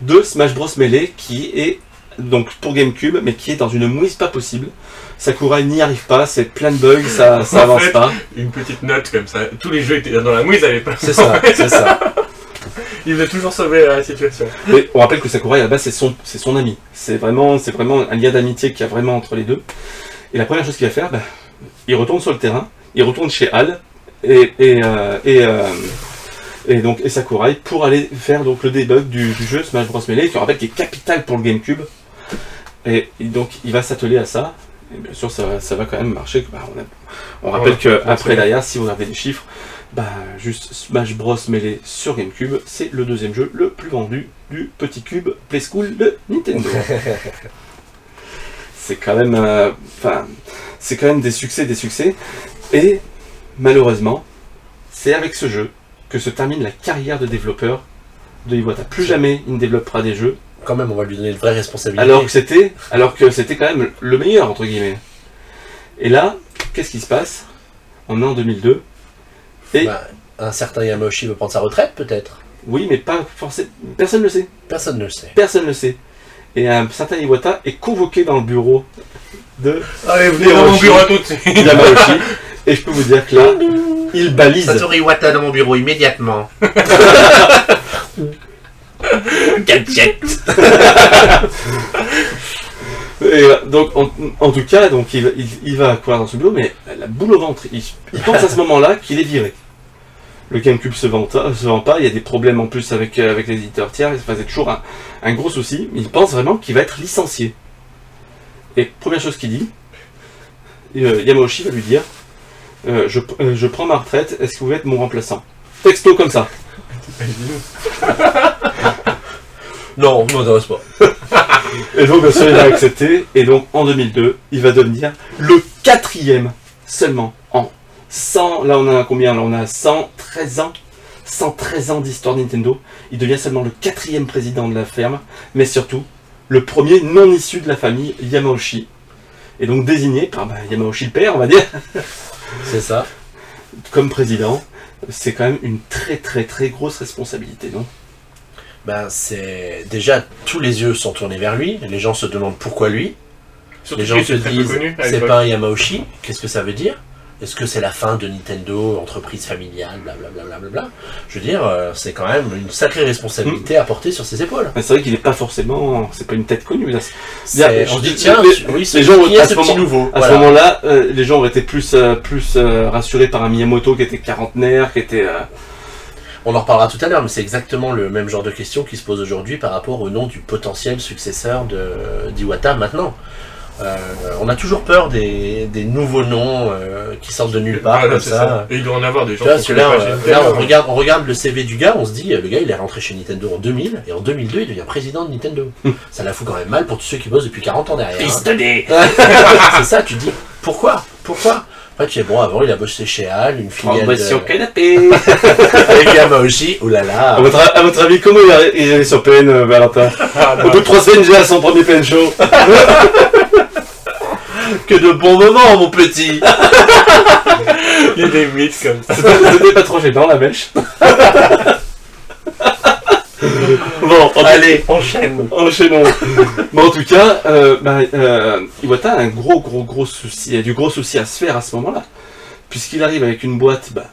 de Smash Bros Melee qui est donc pour GameCube, mais qui est dans une mouise pas possible. Sakurai n'y arrive pas, c'est plein de bugs, ça, ça avance fait- pas. Une petite note comme ça. Tous les jeux étaient dans la mouise à l'époque. C'est ça, c'est ça. Il veut toujours sauver la situation. Mais on rappelle que Sakurai base c'est son, c'est son ami. C'est vraiment, c'est vraiment un lien d'amitié qu'il y a vraiment entre les deux. Et la première chose qu'il va faire, ben, il retourne sur le terrain, il retourne chez Al et, et, euh, et, euh, et donc et Sakurai pour aller faire donc le debug du, du jeu Smash Bros Melee, qui rappelle qui est capital pour le GameCube. Et, donc il va s'atteler à ça. Et bien sûr ça, va- ça va quand même marcher. Ben, on, a- on rappelle Ouais, que ouais, après c'est derrière, si vous regardez les chiffres, bah, juste Smash Bros Melee sur GameCube, c'est le deuxième jeu le plus vendu du petit cube Play School de Nintendo. c'est quand même, euh, enfin, c'est quand même des succès, des succès. Et malheureusement, c'est avec ce jeu que se termine la carrière de développeur de Iwata. Plus jamais il ne développera des jeux, Quand même, on va lui donner une vraie responsabilité. alors que c'était, alors que c'était quand même le meilleur entre guillemets. Et là, qu'est-ce qui se passe? On est en 2002. Et Bah, un certain Yamauchi veut prendre sa retraite, peut-être oui, mais pas forcément. Personne ne le sait. Personne ne le sait. Personne ne le sait. Et un certain Iwata est convoqué dans le bureau de Allez, venez dans mon bureau tout de suite. Et je peux vous dire que là, il balise. Satoru Iwata dans mon bureau immédiatement. Gadget Et euh, donc, en, en tout cas, donc il, va- il, il va courir dans ce bureau, mais la boule au ventre. Il, il pense à ce moment-là qu'il est viré. Le GameCube se vend, se vend pas, il y a des problèmes en plus avec, euh, avec les éditeurs tiers, enfin, c'est toujours un, un gros souci. Il pense vraiment qu'il va être licencié. Et première chose qu'il dit, euh, Yamauchi va lui dire euh, je, euh, je prends ma retraite, est-ce que vous être mon remplaçant? Texto comme ça. Non, on m'intéresse pas. Et donc, bien sûr, il a accepté. Et donc, en 2002, il va devenir le quatrième seulement en 100. Là, on a combien? Là, on a 113 ans. 113 ans d'histoire Nintendo. Il devient seulement le quatrième président de la ferme, mais surtout le premier non issu de la famille Yamauchi. Et donc désigné par bah, Yamauchi le père, on va dire, C'est ça. comme président. C'est quand même une très très très grosse responsabilité, non? Ben, c'est déjà tous les yeux sont tournés vers lui. Les gens se demandent pourquoi lui. Surtout Les gens se disent c'est pas un Yamauchi. Qu'est-ce que ça veut dire? Est-ce que c'est la fin de Nintendo, entreprise familiale, blablabla Je veux dire, euh, c'est quand même une sacrée responsabilité à porter sur ses épaules. Mais C'est vrai qu'il n'est pas forcément. C'est pas une tête connue. là. On se dit dis- tiens, les- oui, les gens, qui à ce ce petit moment- nouveau? À Voilà. ce moment-là, euh, les gens auraient été plus, euh, plus euh, rassurés par un Miyamoto qui était quarantenaire, qui était. On en reparlera tout à l'heure, mais c'est exactement le même genre de question qui se pose aujourd'hui par rapport au nom du potentiel successeur de d'Iwata maintenant. Euh, on a toujours peur des, des nouveaux noms euh, qui sortent de nulle part Voilà, comme ça. Et il doit en avoir des Tu gens vois, là, euh, là, on, regarde, on regarde le CV du gars, on se dit, le gars il est rentré chez Nintendo en 2000, et en 2002 il devient président de Nintendo. ça la fout quand même mal pour tous ceux qui bossent depuis 40 ans derrière. hein. c'est ça, tu te dis, pourquoi? Pourquoi? Après tu dis, bon, avant il a bossé chez Hal, une filiale en sur de... canapé. avec Yamauchi, oulala. à, votre, à votre avis, comment il est sur PN, Valentin? Ah, Au bout de trois semaines, j'ai à son premier PN show. Que de bons moments, mon petit Il y a des mythes comme ça. C'était pas trop gênant, la mèche. bon, en- Allez, enchaîne Enchaînons. Mais en tout cas, euh, bah, euh, Iwata a un gros, gros, gros souci. Il y a du gros souci à se faire à ce moment-là. Puisqu'il arrive avec une boîte bah,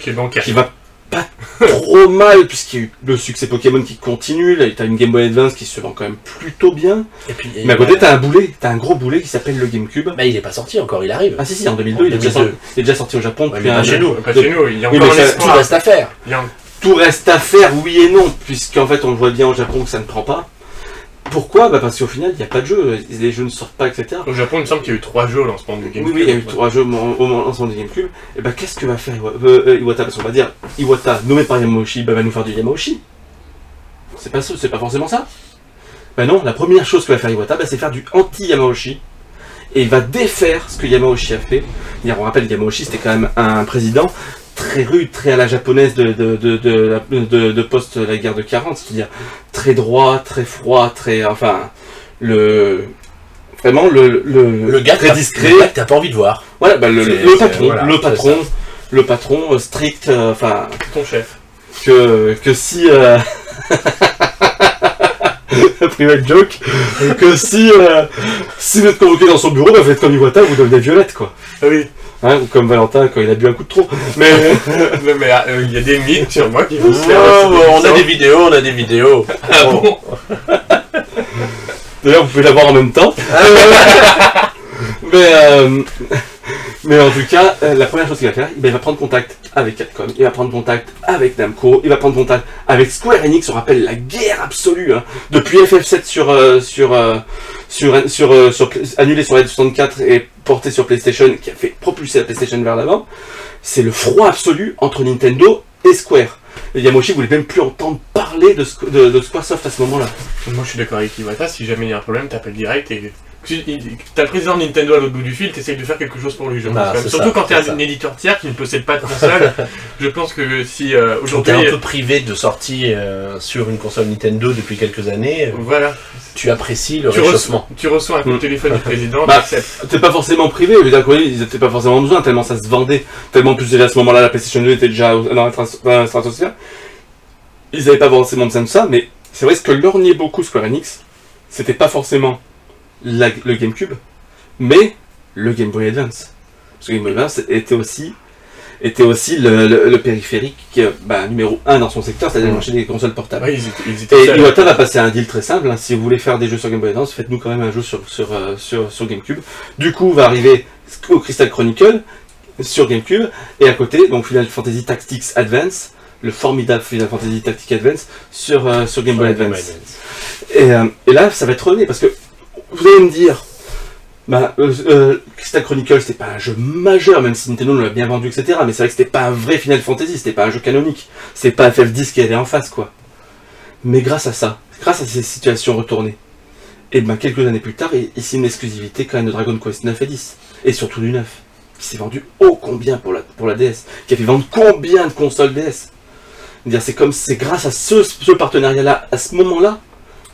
Qui est bancaire. qui va pas trop mal, puisqu'il y a eu le succès Pokémon qui continue. Là, t'as une Game Boy Advance qui se vend quand même plutôt bien. Et puis, Mais à côté, t'as un boulet. T'as un gros boulet qui s'appelle le GameCube. Bah, il est pas sorti encore, il arrive. Ah si, si, en 2002, il, est déjà 2002. sorti, il est déjà sorti au Japon. Ouais, mais pas chez nous. Pas chez nous, il y a Oui, encore Tout reste à faire. Tout reste à faire, oui et non, puisqu'en fait on le voit bien au Japon que ça ne prend pas. Pourquoi bah Parce qu'au final, il n'y a pas de jeu, les jeux ne sortent pas, etc. Au Japon, il me semble qu'il y a eu trois jeux au lancement du GameCube. oui, il y a eu trois jeux au lancement du GameCube. Et bah qu'est-ce que va faire euh, euh, Iwata Parce qu'on va dire, Iwata, nommé par Yamauchi, bah, va nous faire du Yamauchi. C'est pas c'est pas forcément ça. Bah non, la première chose que va faire Iwata, bah, c'est faire du anti-Yamauchi. Et il va défaire ce que Yamauchi a fait. On rappelle, Yamauchi, c'était quand même un président très rude, très à la japonaise de, de, de, de, la- de, de post la guerre de 40, c'est-à-dire très droit, très froid, très... Enfin, le... Vraiment, le, le, Le gars, que très t'as- discret. le gars que t'as pas envie de voir. Voilà, bah, le, patron, voilà, le patron, le patron euh, strict, euh, enfin Ton chef. que que si euh... private joke, que si euh, si vous êtes convoqué dans son bureau, bah, vous êtes comme Iwata, vous devenez violette quoi, Ah oui. Hein, ou comme Valentin quand il a bu un coup de trop. Mais mais euh, il y a des mythes sur moi qui vont se faire. Oh, on a des vidéos, on a des vidéos. Ah bon d'ailleurs vous pouvez l'avoir en même temps. mais euh, mais en tout cas, euh, la première chose qu'il va faire, ben, il va prendre contact avec Capcom, il va prendre contact avec Namco, il va prendre contact avec Square Enix. On rappelle la guerre absolue hein, depuis FF7 sur euh, sur euh, sur sur, sur Play- annulé sur la 64 et porté sur PlayStation, qui a fait propulser la PlayStation vers l'avant. C'est le froid absolu entre Nintendo et Square. Et Yamoshi voulait même plus entendre parler de, de, de Squaresoft à ce moment-là. Moi je suis d'accord avec Iwata, si jamais il y a un problème, t'appelles direct et. T'as le président de Nintendo à l'autre bout du fil, t'essayes de faire quelque chose pour lui, je pense. Ah, c'est Surtout ça, quand t'es un éditeur tiers qui ne possède pas de console. je pense que si euh, aujourd'hui. t'es un peu privé de sortie euh, sur une console Nintendo depuis quelques années. euh, Voilà, Tu apprécies le tu réchauffement. reçois, tu reçois un coup de Mm. téléphone du président, Bah. T'es pas forcément privé, veux dire qu'ils ils étaient pas forcément besoin, tellement ça se vendait, tellement plus déjà à ce moment-là la PlayStation 2 était déjà dans la, strat- dans la stratosphère. Ils avaient pas forcément besoin de ça, mais c'est vrai ce que lorgnait beaucoup Square Enix, c'était pas forcément la- le GameCube, mais le Game Boy Advance. Parce que Game Boy Advance était aussi était aussi le, le- le périphérique bah, numéro 1 dans son secteur, c'est-à-dire le marché des consoles portables. Ouais, ils ils Et. Iwata va passer un deal très simple. hein. Si vous voulez faire des jeux sur Game Boy Advance, faites-nous quand même un jeu sur, sur, euh, sur, sur GameCube. Du coup, va arriver au Crystal Chronicle sur GameCube. Et à côté, donc Final Fantasy Tactics Advance, le formidable Final Fantasy Tactics Advance sur, euh, sur Game Boy Advance. Et, euh, et là, ça va être rené parce que vous allez me dire, bah, euh, euh, Crystal Chronicle, c'était pas un jeu majeur, même si Nintendo l'a bien vendu, etc. Mais c'est vrai que c'était pas un vrai Final Fantasy, c'était pas un jeu canonique. C'est pas FF10 qui allait en face, quoi. Mais grâce à ça, grâce à ces situations retournées, Et ben quelques années plus tard, il, signe une exclusivité quand même de Dragon Quest 9 et 10. Et surtout du 9. Qui s'est vendu ô combien pour la, DS. Qui a fait vendre combien de consoles DS. C'est comme c'est grâce à ce, ce partenariat-là, à ce moment-là,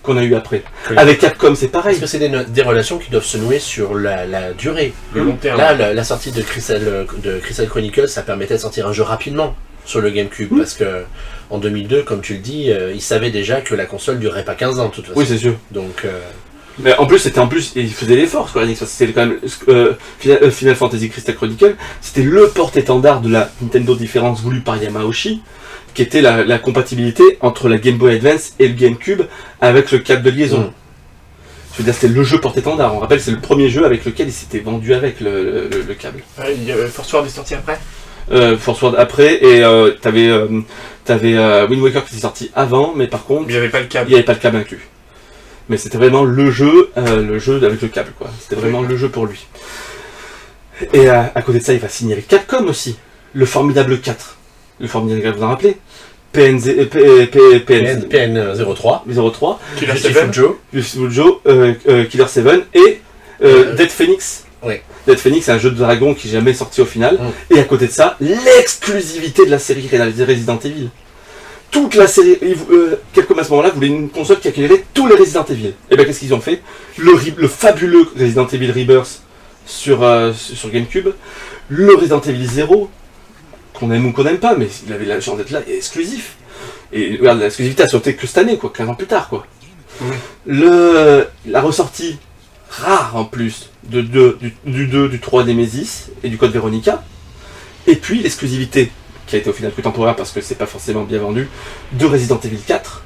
qu'on a eu après. Avec Capcom, c'est pareil. Parce que c'est des, relations qui doivent se nouer sur la, la durée. Le long terme. Là, la, la sortie de Crystal, de Crystal Chronicles, ça permettait de sortir un jeu rapidement sur le GameCube. Mm. Parce que en 2002, comme tu le dis, euh, ils savaient déjà que la console durerait pas 15 ans de toute façon. Oui, c'est sûr. Donc, euh, Mais en plus, c'était en plus, il faisait l'effort, Square Enix. C'était quand même euh, Final, euh, Final Fantasy Crystal Chronicle. C'était le porte-étendard de la Nintendo différence voulue par Yamauchi, qui était la, la compatibilité entre la Game Boy Advance et le GameCube avec le câble de liaison. Mm. Je veux dire, c'était le jeu porte-étendard. On rappelle, c'est le premier jeu avec lequel il s'était vendu avec le, le- le câble. Ouais, il y avait Force Ward est sorti après. Euh, Force Word après, et euh, t'avais euh, t'avais euh, Wind Waker qui était sorti avant, mais par contre, il n'y avait pas le il câble. n'y avait pas le câble inclus. Mais c'était vraiment le jeu, euh, le jeu avec le câble, quoi. C'était vraiment le jeu pour lui. Et à, à côté de ça, il va signer avec Capcom aussi. Le formidable 4. Le formidable 4, vous en rappelez PNZ, euh, P- P- PN, PN, 03, 03, Killer Beautiful 7. Joe, Joe, euh, euh, Killer 7 et euh, Euh, Dead Phoenix. ouais. Dead Phoenix, c'est un jeu de dragon qui n'est jamais sorti au final. Mm. Et à côté de ça, l'exclusivité de la série Resident Evil. Toute la série, vou- euh, à ce moment-là voulait une console qui accueillerait tous les Resident Evil. Et bien qu'est-ce qu'ils ont fait? Le, le fabuleux Resident Evil Rebirth sur, euh, sur GameCube, le Resident Evil 0, qu'on aime ou qu'on n'aime pas, mais il avait la chance d'être là, et exclusif. Et regarde, l'exclusivité a sauté que cette année, quoi, 15 ans plus tard, quoi. Le, la ressortie rare en plus de, deux- du, du 2, du 3 Nemesis et du Code Veronica, et puis l'exclusivité qui a été au final plus temporaire parce que c'est pas forcément bien vendu, de Resident Evil 4,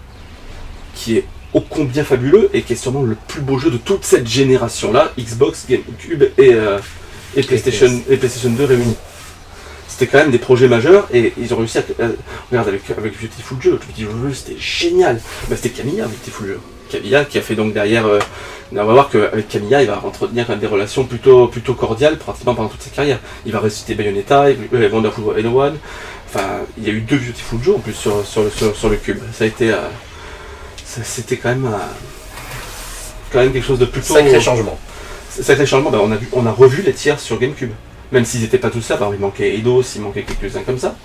qui est ô combien fabuleux et qui est sûrement le plus beau jeu de toute cette génération-là, Xbox, GameCube et, euh, et, PlayStation, et PlayStation 2 réunis. C'était quand même des projets majeurs et ils ont réussi à. euh, regarde, avec, avec Beautiful Joe, Beautiful Joe, c'était génial. Bah, c'était Camilla, Beautiful Joe. Camilla qui a fait donc derrière. euh, on va voir qu'avec Camilla, il va entretenir quand même des relations plutôt, plutôt cordiales pratiquement pendant toute sa carrière. Il va ressusciter Bayonetta, euh, Wonderful 101. Enfin, il y a eu deux Beautiful Joe en plus sur, sur, le- sur, sur le cube. Ça a été. euh, c'était quand même. quand même quelque chose de plutôt. sacré changement. Sacré changement, bah, on, a vu, on a revu les tiers sur GameCube. Même s'ils n'étaient pas tous là, bah, il manquait Eidos, il manquait quelques-uns comme ça.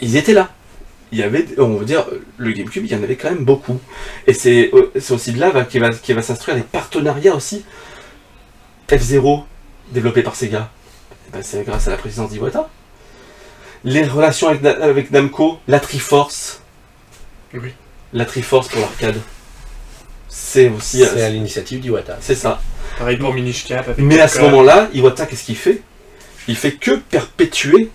Ils étaient là. Il y avait, on va dire, le GameCube, il y en avait quand même beaucoup. Et c'est euh, c'est aussi de là va, qui va, qui va s'instruire les partenariats aussi. F-Zero, développé par Sega, eh ben, c'est grâce à la présidence d'Iwata. Les relations avec, Na- avec Namco, la Triforce. Oui. La Triforce pour l'arcade. C'est aussi. C'est à euh, l'initiative d'Iwata. C'est ça. Pareil pour Minish Cap. avec Mais à ce moment-là, Iwata, qu'est-ce qu'il fait? Il fait que perpétuer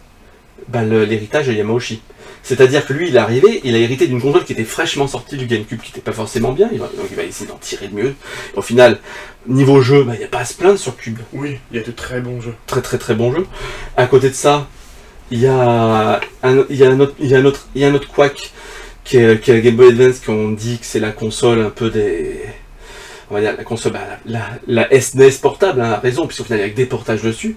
bah, l'héritage de Yamauchi. C'est-à-dire que lui, il est arrivé, il a hérité d'une console qui était fraîchement sortie du GameCube, qui n'était pas forcément bien, il va, donc il va essayer d'en tirer le mieux. Et au final, niveau jeu, bah, il n'y a pas à se plaindre sur Cube. Oui, il y a de très bons jeux. Très très très bon jeu. À côté de ça, il y a un, il y a un autre, il y a un autre, il y a un autre Quack qui est, qui est la Game Boy Advance, qu'on dit que c'est la console un peu des, on va dire la console, bah, la, la, la SNES portable, hein, à raison, puisqu'au final il y a que des portages dessus.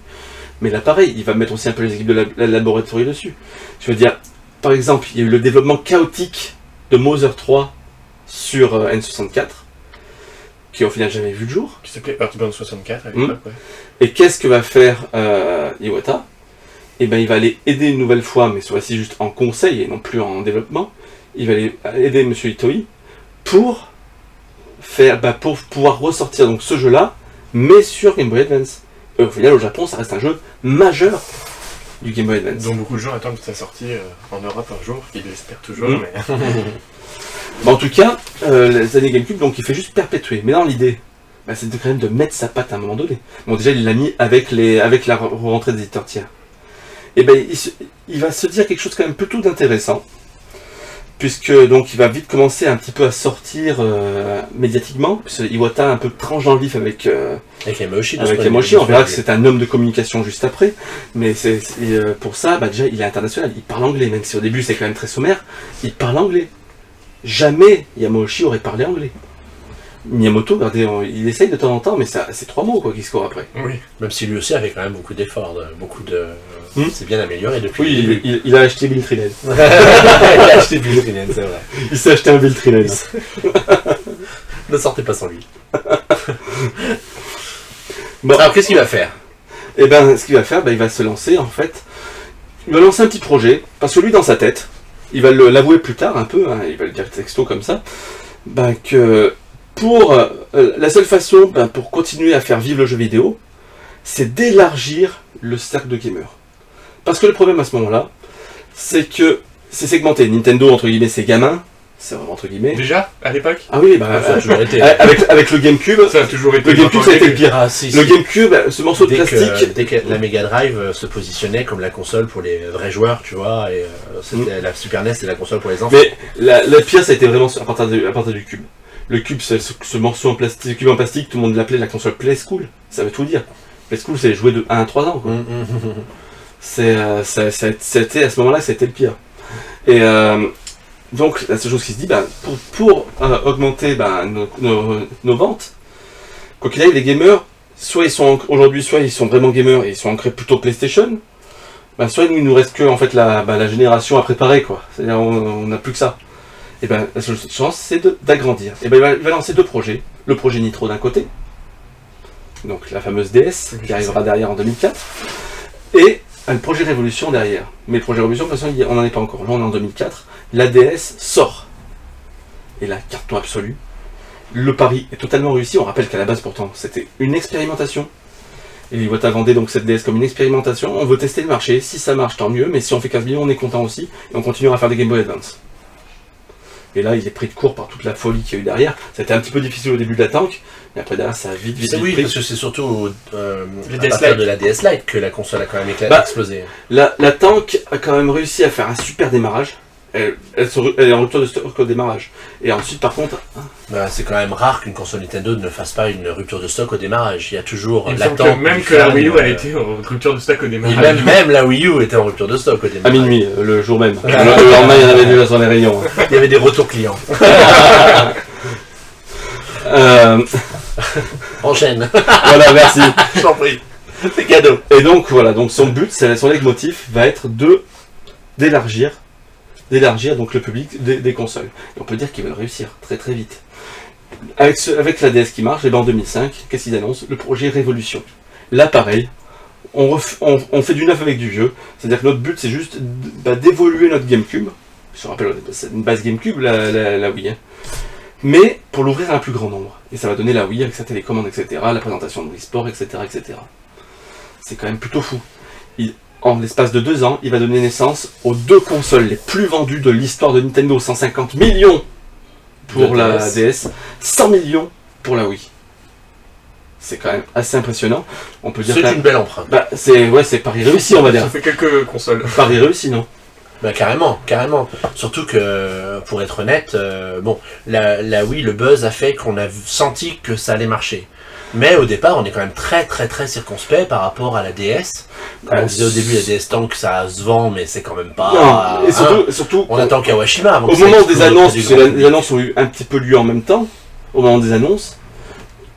Mais là pareil, il va mettre aussi un peu les équipes de la, la laboratoire dessus. Je veux dire, par exemple, il y a eu le développement chaotique de Mother 3 sur euh, N64, qui au final jamais vu le jour. Qui s'appelait Earthbound 64 à Hmm. l'époque, ouais. Et qu'est-ce que va faire euh, Iwata? Eh ben, il va aller aider une nouvelle fois, mais ce fois-ci juste en conseil et non plus en développement. Il va aller aider Monsieur Itoi pour faire, bah, pour pouvoir ressortir donc ce jeu-là, mais sur Game Boy Advance. Et au final, au Japon, ça reste un jeu majeur du Game Boy Advance. Dont beaucoup de gens attendent sa sortie euh, en Europe un jour. Ils l'espèrent toujours, Hmm. mais. Bah, en tout cas, euh, les années GameCube, donc il fait juste perpétuer. Mais dans l'idée, bah, c'est quand même de mettre sa patte à un moment donné. Bon, déjà, il l'a mis avec, les, avec la re- rentrée des éditeurs tiers. Et ben, il, il va se dire quelque chose quand même plutôt d'intéressant. Puisque donc il va vite commencer un petit peu à sortir euh, médiatiquement, puisque Iwata a un peu tranche dans le vif avec, euh, Avec Yamauchi. avec on verra que c'est un homme de communication juste après. Mais c'est euh, pour ça, bah, déjà, il est international, il parle anglais, même si au début c'est quand même très sommaire, il parle anglais. Jamais Yamauchi aurait parlé anglais. Miyamoto, regardez, on- il essaye de temps en temps, mais ça- c'est trois mots quoi qui score après. Oui. Même si lui aussi avait quand même beaucoup d'efforts, de- beaucoup de. Hmm. C'est bien amélioré depuis. Oui, le il, début. il- il a acheté Bill il a acheté Bill c'est vrai. Il s'est acheté un Bill. Ne sortez pas sans lui. Bon. Alors qu'est-ce qu'il va faire? Et ben, ce qu'il va faire, ben, il va se lancer en fait. Il va lancer un petit projet, parce que lui, dans sa tête, il va l'avouer plus tard un peu, hein, il va le dire texto comme ça, ben, que pour euh, la seule façon ben, pour continuer à faire vivre le jeu vidéo, c'est d'élargir le cercle de gamers. Parce que le problème à ce moment-là, c'est que c'est segmenté. Nintendo, entre guillemets, c'est gamin, c'est vraiment entre guillemets. Déjà, à l'époque Ah oui, ben, Ça a toujours été. euh, avec, avec le GameCube, Ça a toujours été. le GameCube, ça a été le pire. Ah, si, Le. GameCube, ce morceau de plastique, que, dès que la Mega Drive euh, se positionnait comme la console pour les vrais joueurs, tu vois, et euh, c'était la Super NES c'était la console pour les enfants. Mais la, la pire, ça a été vraiment à partir, de- à partir du cube. Le cube, ce, ce morceau en plastique, ce cube en plastique, tout le monde l'appelait la console Play School. Ça veut tout dire. Play School, c'est jouer de 1 à 3 ans. quoi. Hum, hum. C'est, euh, c'était à ce moment-là, c'était le pire. Et euh, donc, la seule chose qui se dit, ben, pour, pour euh, augmenter ben, nos, nos- nos ventes, quoi qu'il arrive, les gamers, soit ils sont aujourd'hui, soit ils sont vraiment gamers et ils sont ancrés plutôt PlayStation, ben, soit il nous reste que en fait la, la génération à préparer, quoi. C'est-à-dire, on n'a plus que ça. Et ben, la seule chance, c'est de- d'agrandir. Et ben, il va, il va lancer deux projets. Le projet Nitro d'un côté, donc la fameuse DS, Oui, qui arrivera derrière en 2004, et le projet Révolution derrière. Mais le projet Révolution, de toute façon, on n'en est pas encore. Là, on est en 2004. La DS sort. Et là, carton absolu. Le pari est totalement réussi. On rappelle qu'à la base, pourtant, c'était une expérimentation. Et Iwata vendait donc cette DS comme une expérimentation. On veut tester le marché. Si ça marche, tant mieux. Mais si on fait 15 millions, on est content aussi. Et on continuera à faire des Game Boy Advance. Et là, il est pris de court par toute la folie qu'il y a eu derrière. Ça a été un petit peu difficile au début de la tank. Mais après, derrière, ça a vite, vite, vite oui, pris. parce que c'est surtout euh, à partir de la DS Lite que la console a quand même éclaté, Bah, explosé. La, la tank a quand même réussi à faire un super démarrage. Elle, elle se- elle est en rupture de stock au démarrage. Et ensuite, par contre, Bah, c'est quand même rare qu'une console Nintendo ne fasse pas une rupture de stock au démarrage. Il y a toujours l'attente. même que la Wii U, euh, elle était en rupture de stock au et démarrage. même, même la Wii U était en rupture de stock au à démarrage. minuit, euh, le jour même. Le, le lendemain, il y en avait déjà sur les rayons. Il y avait des retours clients. Euh, Enchaîne. voilà, merci. Je t'en prie. C'est cadeau. Et donc, voilà, donc son but, son leitmotiv va être de d'élargir d'élargir donc le public des, des consoles. Et on peut dire qu'ils veulent réussir très très vite. Avec, la DS qui marche, et ben en 2005, qu'est-ce qu'ils annoncent? Le projet Révolution. Là, pareil, on, fait du neuf avec du vieux. C'est-à-dire que notre but, c'est juste bah, d'évoluer notre GameCube. Je rappelle, c'est une base GameCube, la, Wii. hein. Mais pour l'ouvrir à un plus grand nombre. Et ça va donner la Wii avec sa télécommande, etc. La présentation de Wii etc. etc. C'est quand même plutôt fou. En l'espace de deux ans, il va donner naissance aux deux consoles les plus vendues de l'histoire de Nintendo. 150 millions pour De la DS. DS, 100 millions pour la Wii. C'est quand même assez impressionnant. On peut dire C'est une belle empreinte. Bah, c'est ouais, c'est pari réussi, on va dire. Ça fait quelques consoles. Pari réussi, non? Bah, carrément, carrément. Surtout que, pour être honnête, euh, bon, la, la Wii, le buzz a fait qu'on a senti que ça allait marcher. Mais au départ, on est quand même très très très circonspect par rapport à la DS. Comme Euh, on disait au début, la DS Tank, ça se vend, mais c'est quand même pas. Non, et hein. surtout, on attend Kawashima avant au que moment des annonces, la- public. les annonces ont eu un petit peu lieu en même temps, au moment des annonces,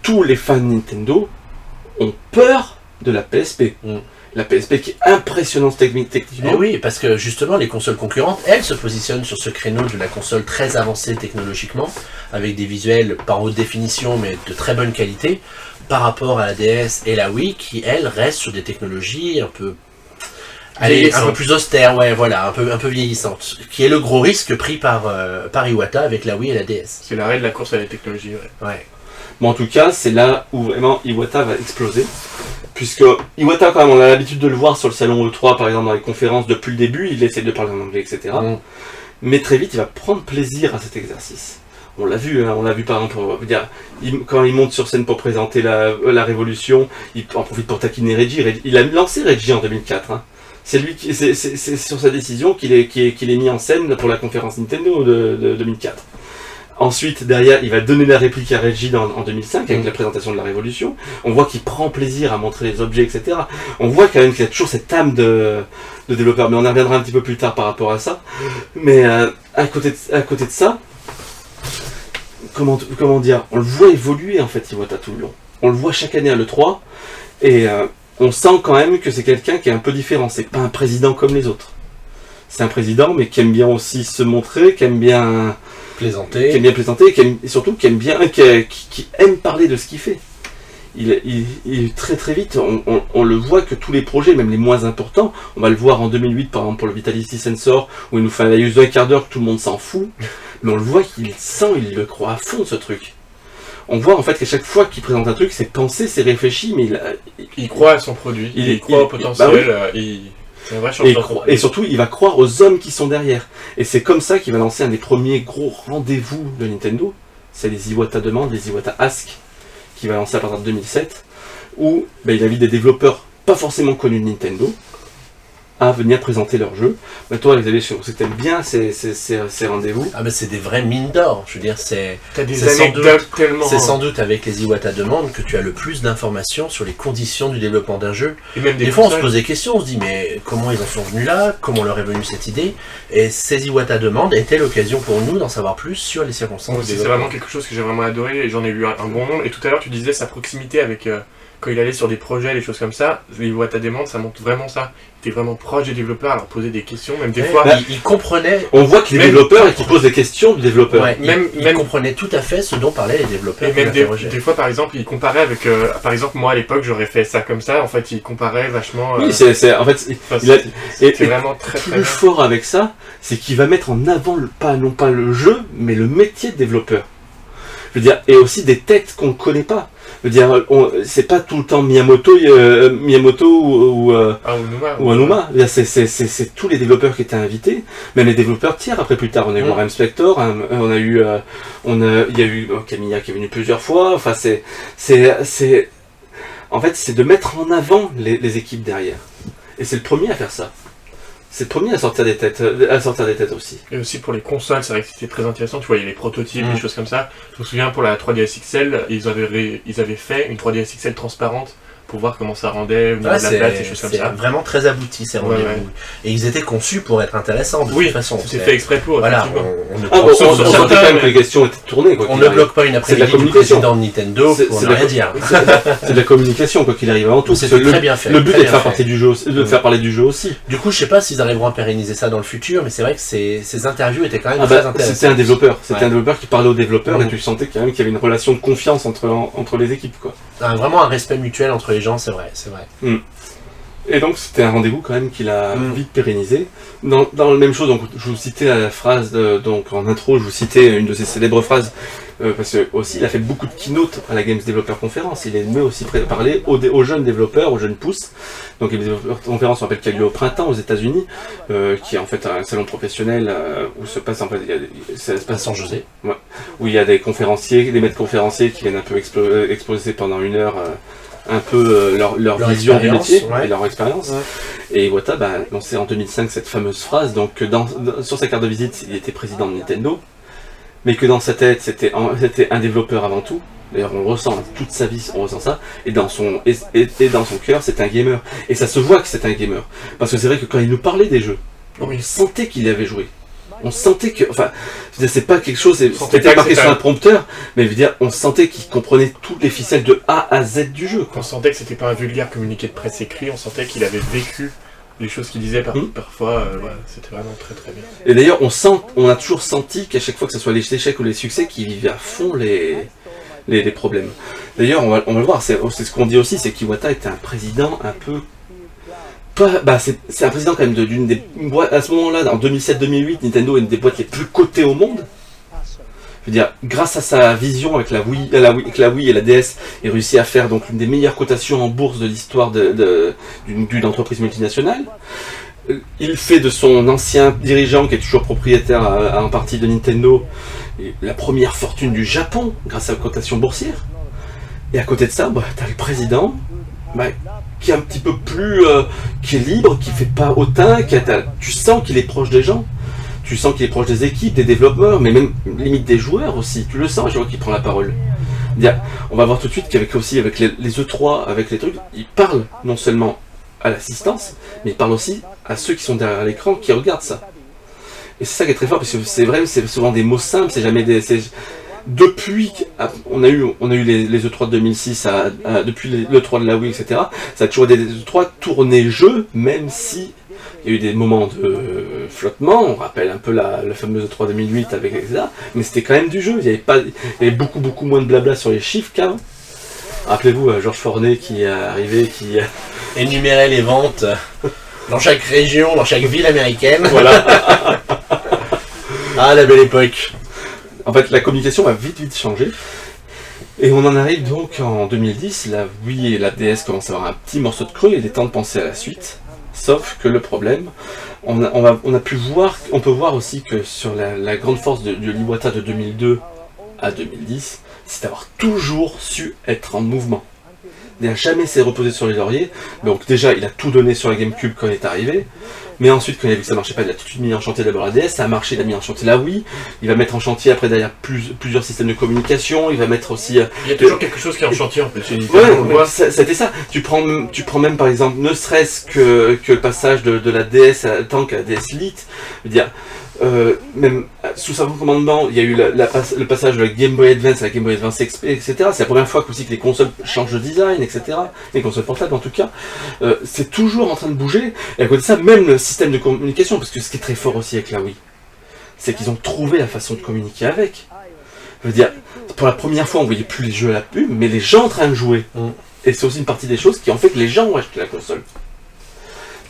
tous les fans de Nintendo ont peur de la PSP. Mm. La PSP qui est impressionnante techni- techniquement. Eh oui, parce que justement, les consoles concurrentes, elles se positionnent sur ce créneau de la console très avancée technologiquement, avec des visuels en haute définition, mais de très bonne qualité, par rapport à la DS et la Wii, qui, elles, restent sur des technologies un peu... Allez, un peu plus austères, ouais, voilà, un peu, un peu vieillissantes. Qui est le gros risque pris par, euh, par Iwata avec la Wii et la DS. C'est l'arrêt de la course à la technologie. ouais. Ouais. Mais en tout cas, c'est là où vraiment Iwata va exploser. Puisque Iwata, quand même, on a l'habitude de le voir sur le salon E3, par exemple, dans les conférences depuis le début, il essaie de parler en anglais, etc. Mm. Mais très vite, il va prendre plaisir à cet exercice. On l'a vu, hein, on l'a vu par exemple, dire, il- quand il monte sur scène pour présenter la, euh, la Révolution, il en profite pour taquiner Reggie. Reggie- Il a lancé Reggie en 2004. hein. C'est lui qui, c'est, sur sa décision qu'il est, qu'il est, qu'il est mis en scène pour la conférence Nintendo de, de 2004. Ensuite, derrière, il va donner la réplique à Reggie dans- en 2005 avec la présentation de la Révolution. On voit qu'il prend plaisir à montrer les objets, etc. On voit quand même qu'il y a toujours cette âme de, de développeur, mais on y reviendra un petit peu plus tard par rapport à ça. Mais euh, à, côté de, à côté de ça, comment, comment dire, on le voit évoluer en fait, Iwata tout. On le voit chaque année à l'E3, et euh, on sent quand même que c'est quelqu'un qui est un peu différent. C'est pas un président comme les autres. C'est un président, mais qui aime bien aussi se montrer, qui aime bien, qui aime bien plaisanter, qui aime- et surtout qui aime bien, qui, qui- qui aime parler de ce qu'il fait. il, il- il- très très vite, on, on- on le voit que tous les projets, même les moins importants, on va le voir en 2008 par exemple pour le Vitality Sensor, où il nous fait un laïus d'un quart d'heure que tout le monde s'en fout, mais on le voit qu'il sent, il le croit à fond ce truc. On voit en fait qu'à chaque fois qu'il présente un truc, c'est pensé, c'est réfléchi, mais il, a- Il croit à son produit, Il- il, croit il- au potentiel, bah oui. euh, il- et, surtout, il va croire aux hommes qui sont derrière. Et c'est comme ça qu'il va lancer un des premiers gros rendez-vous de Nintendo. C'est les Iwata Demande, les Iwata Ask, qui va lancer à partir de 2007, où ben, il invite des développeurs pas forcément connus de Nintendo à venir présenter leur jeu. Mais toi, Xavier, je sais que t'aimes bien ces, ces, ces, ces rendez-vous. Ah, mais c'est des vraies mines d'or. Je veux dire, c'est. T'as des c'est sans anecdotes tellement. C'est sans doute avec les Iwata Demande que tu as le plus d'informations sur les conditions du développement d'un jeu. Et même des, Des fois, on se pose des questions, on se dit, mais comment ils en sont venus là? Comment leur est venue cette idée? Et ces Iwata Demande était l'occasion pour nous d'en savoir plus sur les circonstances c'est vraiment quelque chose que j'ai vraiment adoré j'en ai lu un, un bon nombre. Et tout à l'heure, tu disais sa proximité avec. euh, quand il allait sur des projets, des choses comme ça, les voix ta demande, ça montre vraiment ça. Il était vraiment proche des développeurs, à leur poser des questions, même des Ouais, fois. il, il comprenait, On voit qu'il est Même- développeur et qu'il pose des questions du développeur. ouais, il- Même- il, comprenait tout à fait ce dont parlaient les développeurs. Et même des, fois, par exemple, il comparait avec. euh, par exemple, moi à l'époque, j'aurais fait ça comme ça. En fait, il comparait vachement. euh, Oui, c'est, c'est- en fait, c'est- enfin, il a- et- vraiment très fort avec ça, c'est qu'il va mettre en avant le, pas, non pas le jeu, mais le métier de développeur. Je veux dire, et aussi des têtes qu'on ne connaît pas. Je veux dire, c'est pas tout le temps Miyamoto, euh, Miyamoto ou, ou, euh, Ah, ou Anuma. Dire, C'est, c'est, c'est, c'est tous les développeurs qui étaient invités, même les développeurs tiers après plus tard. On a eu Mm. Warren Spector, hein, on a eu, euh, on a, il y a eu euh, Camilla qui est venu plusieurs fois. Enfin, c'est, c'est, c'est, en fait, c'est de mettre en avant les, les équipes derrière. Et c'est le premier à faire ça. C'est le premier à sortir des têtes, euh, à sortir des têtes aussi. Et aussi pour les consoles, c'est vrai que c'était très intéressant. Tu vois, il y a les prototypes, Mm. des choses comme ça. Je me souviens pour la 3DS XL, ils avaient, ils avaient fait une 3DS XL transparente pour voir comment ça rendait au niveau Ouais, de la c'est date, des choses comme c'est ça. vraiment très abouti ces rendez-vous. ouais. Et ils étaient conçus pour être intéressants de Oui, toute façon. C'est fait exprès pour. Voilà, effectivement. on, on ne, Ah, on, on certains, quand même mais- que les questions étaient tournées. Quoi on ne bloque pas une C'est de la après-midi du communication. président de Nintendo C'est- pour c'est ne de rien la- dire. C'est de la communication, quoi qu'il arrive avant tout. Le, très bien fait. le but très est de faire parler du jeu aussi. Du coup, je sais pas s'ils arriveront à pérenniser ça dans le futur, mais c'est vrai que ces, ces interviews étaient quand même Ah très bah, intéressantes. c'était un développeur, c'était un développeur qui parlait aux développeurs et tu sentais quand même qu'il y avait une relation de confiance entre, entre les équipes. Quoi. Un- vraiment un respect mutuel entre les gens, c'est vrai, c'est vrai. Et donc c'était un rendez-vous quand même qu'il a Mm. vite pérennisé. Dans, dans la même chose, donc, je vous citais la phrase, de- donc en intro, je vous citais une de ses célèbres phrases, euh, parce que aussi il a fait beaucoup de keynote à la Games Developer Conference. Il aimait aussi pré- parler aux, jeunes développeurs, aux jeunes pousses. Donc Games Developer Conference, on rappelle qu'il y a lieu au printemps aux États-Unis, euh, qui est en fait un salon professionnel euh, où se passe en fait, il y a des- ça se Pas passe sans José. où il y a des conférenciers, des maîtres conférenciers qui viennent un peu euh, exposer pendant une heure euh, un peu euh, leur, leur Leur vision du métier ouais. et leur expérience. Ouais. Et Iwata bah, lancé en 2005 cette fameuse phrase, donc que dans, dans- sur sa carte de visite, il était président de Nintendo, mais que dans sa tête, c'était un, développeur avant tout. D'ailleurs, on ressent toute sa vie, on ressent ça. Et dans son et, et- et dans son cœur, c'est un gamer. Et ça se voit que c'est un gamer, parce que c'est vrai que quand il nous parlait des jeux, on sentait qu'il avait joué. On sentait que, enfin, c'est pas quelque chose, c'était marqué sur un- prompteur, mais je veux dire, on sentait qu'il comprenait toutes les ficelles de A à Z du jeu. On sentait que c'était pas un vulgaire communiqué de presse écrit, on sentait qu'il avait vécu les choses qu'il disait par- Mm. parfois. euh, c'était vraiment très très bien. Et d'ailleurs, on sent, on a toujours senti qu'à chaque fois que ce soit les échecs ou les succès, qu'il vivait à fond les, les, les problèmes. D'ailleurs, on va, on va le voir, c'est c'est ce qu'on dit aussi, c'est qu'Iwata était un président un peu. Bah, c'est un président quand même d'une des boîtes. À ce moment-là, en 2007-2008, Nintendo est une des boîtes les plus cotées au monde. Je veux dire, grâce à sa vision avec la Wii, euh, avec la Wii et la DS, il réussit à faire donc une des meilleures cotations en bourse de l'histoire d'une entreprise multinationale. Euh, Il fait de son ancien dirigeant, qui est toujours propriétaire à- à- en partie de Nintendo, la première fortune du Japon grâce à la cotation boursière. Et à côté de ça, bah, t'as le président bah, qui est un petit peu plus. euh, qui est libre, qui fait pas autant, qui tu sens qu'il est proche des gens. Tu sens qu'il est proche des équipes, des développeurs, mais même limite des joueurs aussi. Tu le sens, je vois qu'il prend la parole. On va voir tout de suite qu'avec aussi avec les, les E3, avec les trucs, il parle non seulement à l'assistance, mais il parle aussi à ceux qui sont derrière l'écran qui regardent ça. Et c'est ça qui est très fort, parce que c'est vrai, c'est souvent des mots simples, c'est jamais des. Depuis on a eu, on a eu les, les E3 de 2006, à- à- depuis les- l'E3 de la Wii, etc., ça a toujours été des E3 tournés jeux, même si il y a eu des moments de euh, flottement, on rappelle un peu la, la fameuse E3 2008 avec etc., mais c'était quand même du jeu, il y avait, pas, il y avait beaucoup beaucoup moins de blabla sur les chiffres qu'avant. Rappelez-vous, euh, Georges Fornet qui est arrivé, qui... euh, Énumérer les ventes dans chaque région, dans chaque ville américaine. voilà. Ah, la belle époque. En fait, la communication a vite vite changé. Et on en arrive donc en 2010, la Wii et la DS commencent à avoir un petit morceau de creux, il est temps de penser à la suite. Sauf que le problème, on a, va- pu voir, on peut voir aussi que sur la, la grande force de, de l'Iwata de 2002 à 2010, c'est d'avoir toujours su être en mouvement. Il n'a jamais s'est reposé sur les lauriers. Donc déjà, il a tout donné sur la GameCube quand il est arrivé. Mais ensuite, quand il a vu que ça marchait pas, il a tout de suite mis en chantier d'abord la DS, ça a marché, il a mis en chantier la Wii. Il va mettre en chantier après derrière plus- plusieurs systèmes de communication. Il va mettre aussi. euh, Il y a toujours quelque chose qui est en chantier en Nintendo. Ouais, ça- c'était ça. Tu prends, tu prends même par exemple, ne serait-ce que, que le passage de, de la DS à, tant qu'à la DS Lite. Je veux dire, euh, même euh, sous sa commandement, il y a eu la- le passage de la Game Boy Advance à la Game Boy Advance XP, etc. C'est la première fois aussi que les consoles changent de design, etc. Les consoles portables en tout cas. Euh, c'est toujours en train de bouger. Et à côté de ça, même le système de communication, parce que ce qui est très fort aussi avec la Wii, c'est qu'ils ont trouvé la façon de communiquer avec. Je veux dire, pour la première fois, on voyait plus les jeux à la pub, mais les gens en train de jouer. Mm. Et c'est aussi une partie des choses qui ont fait que les gens ont acheté la console.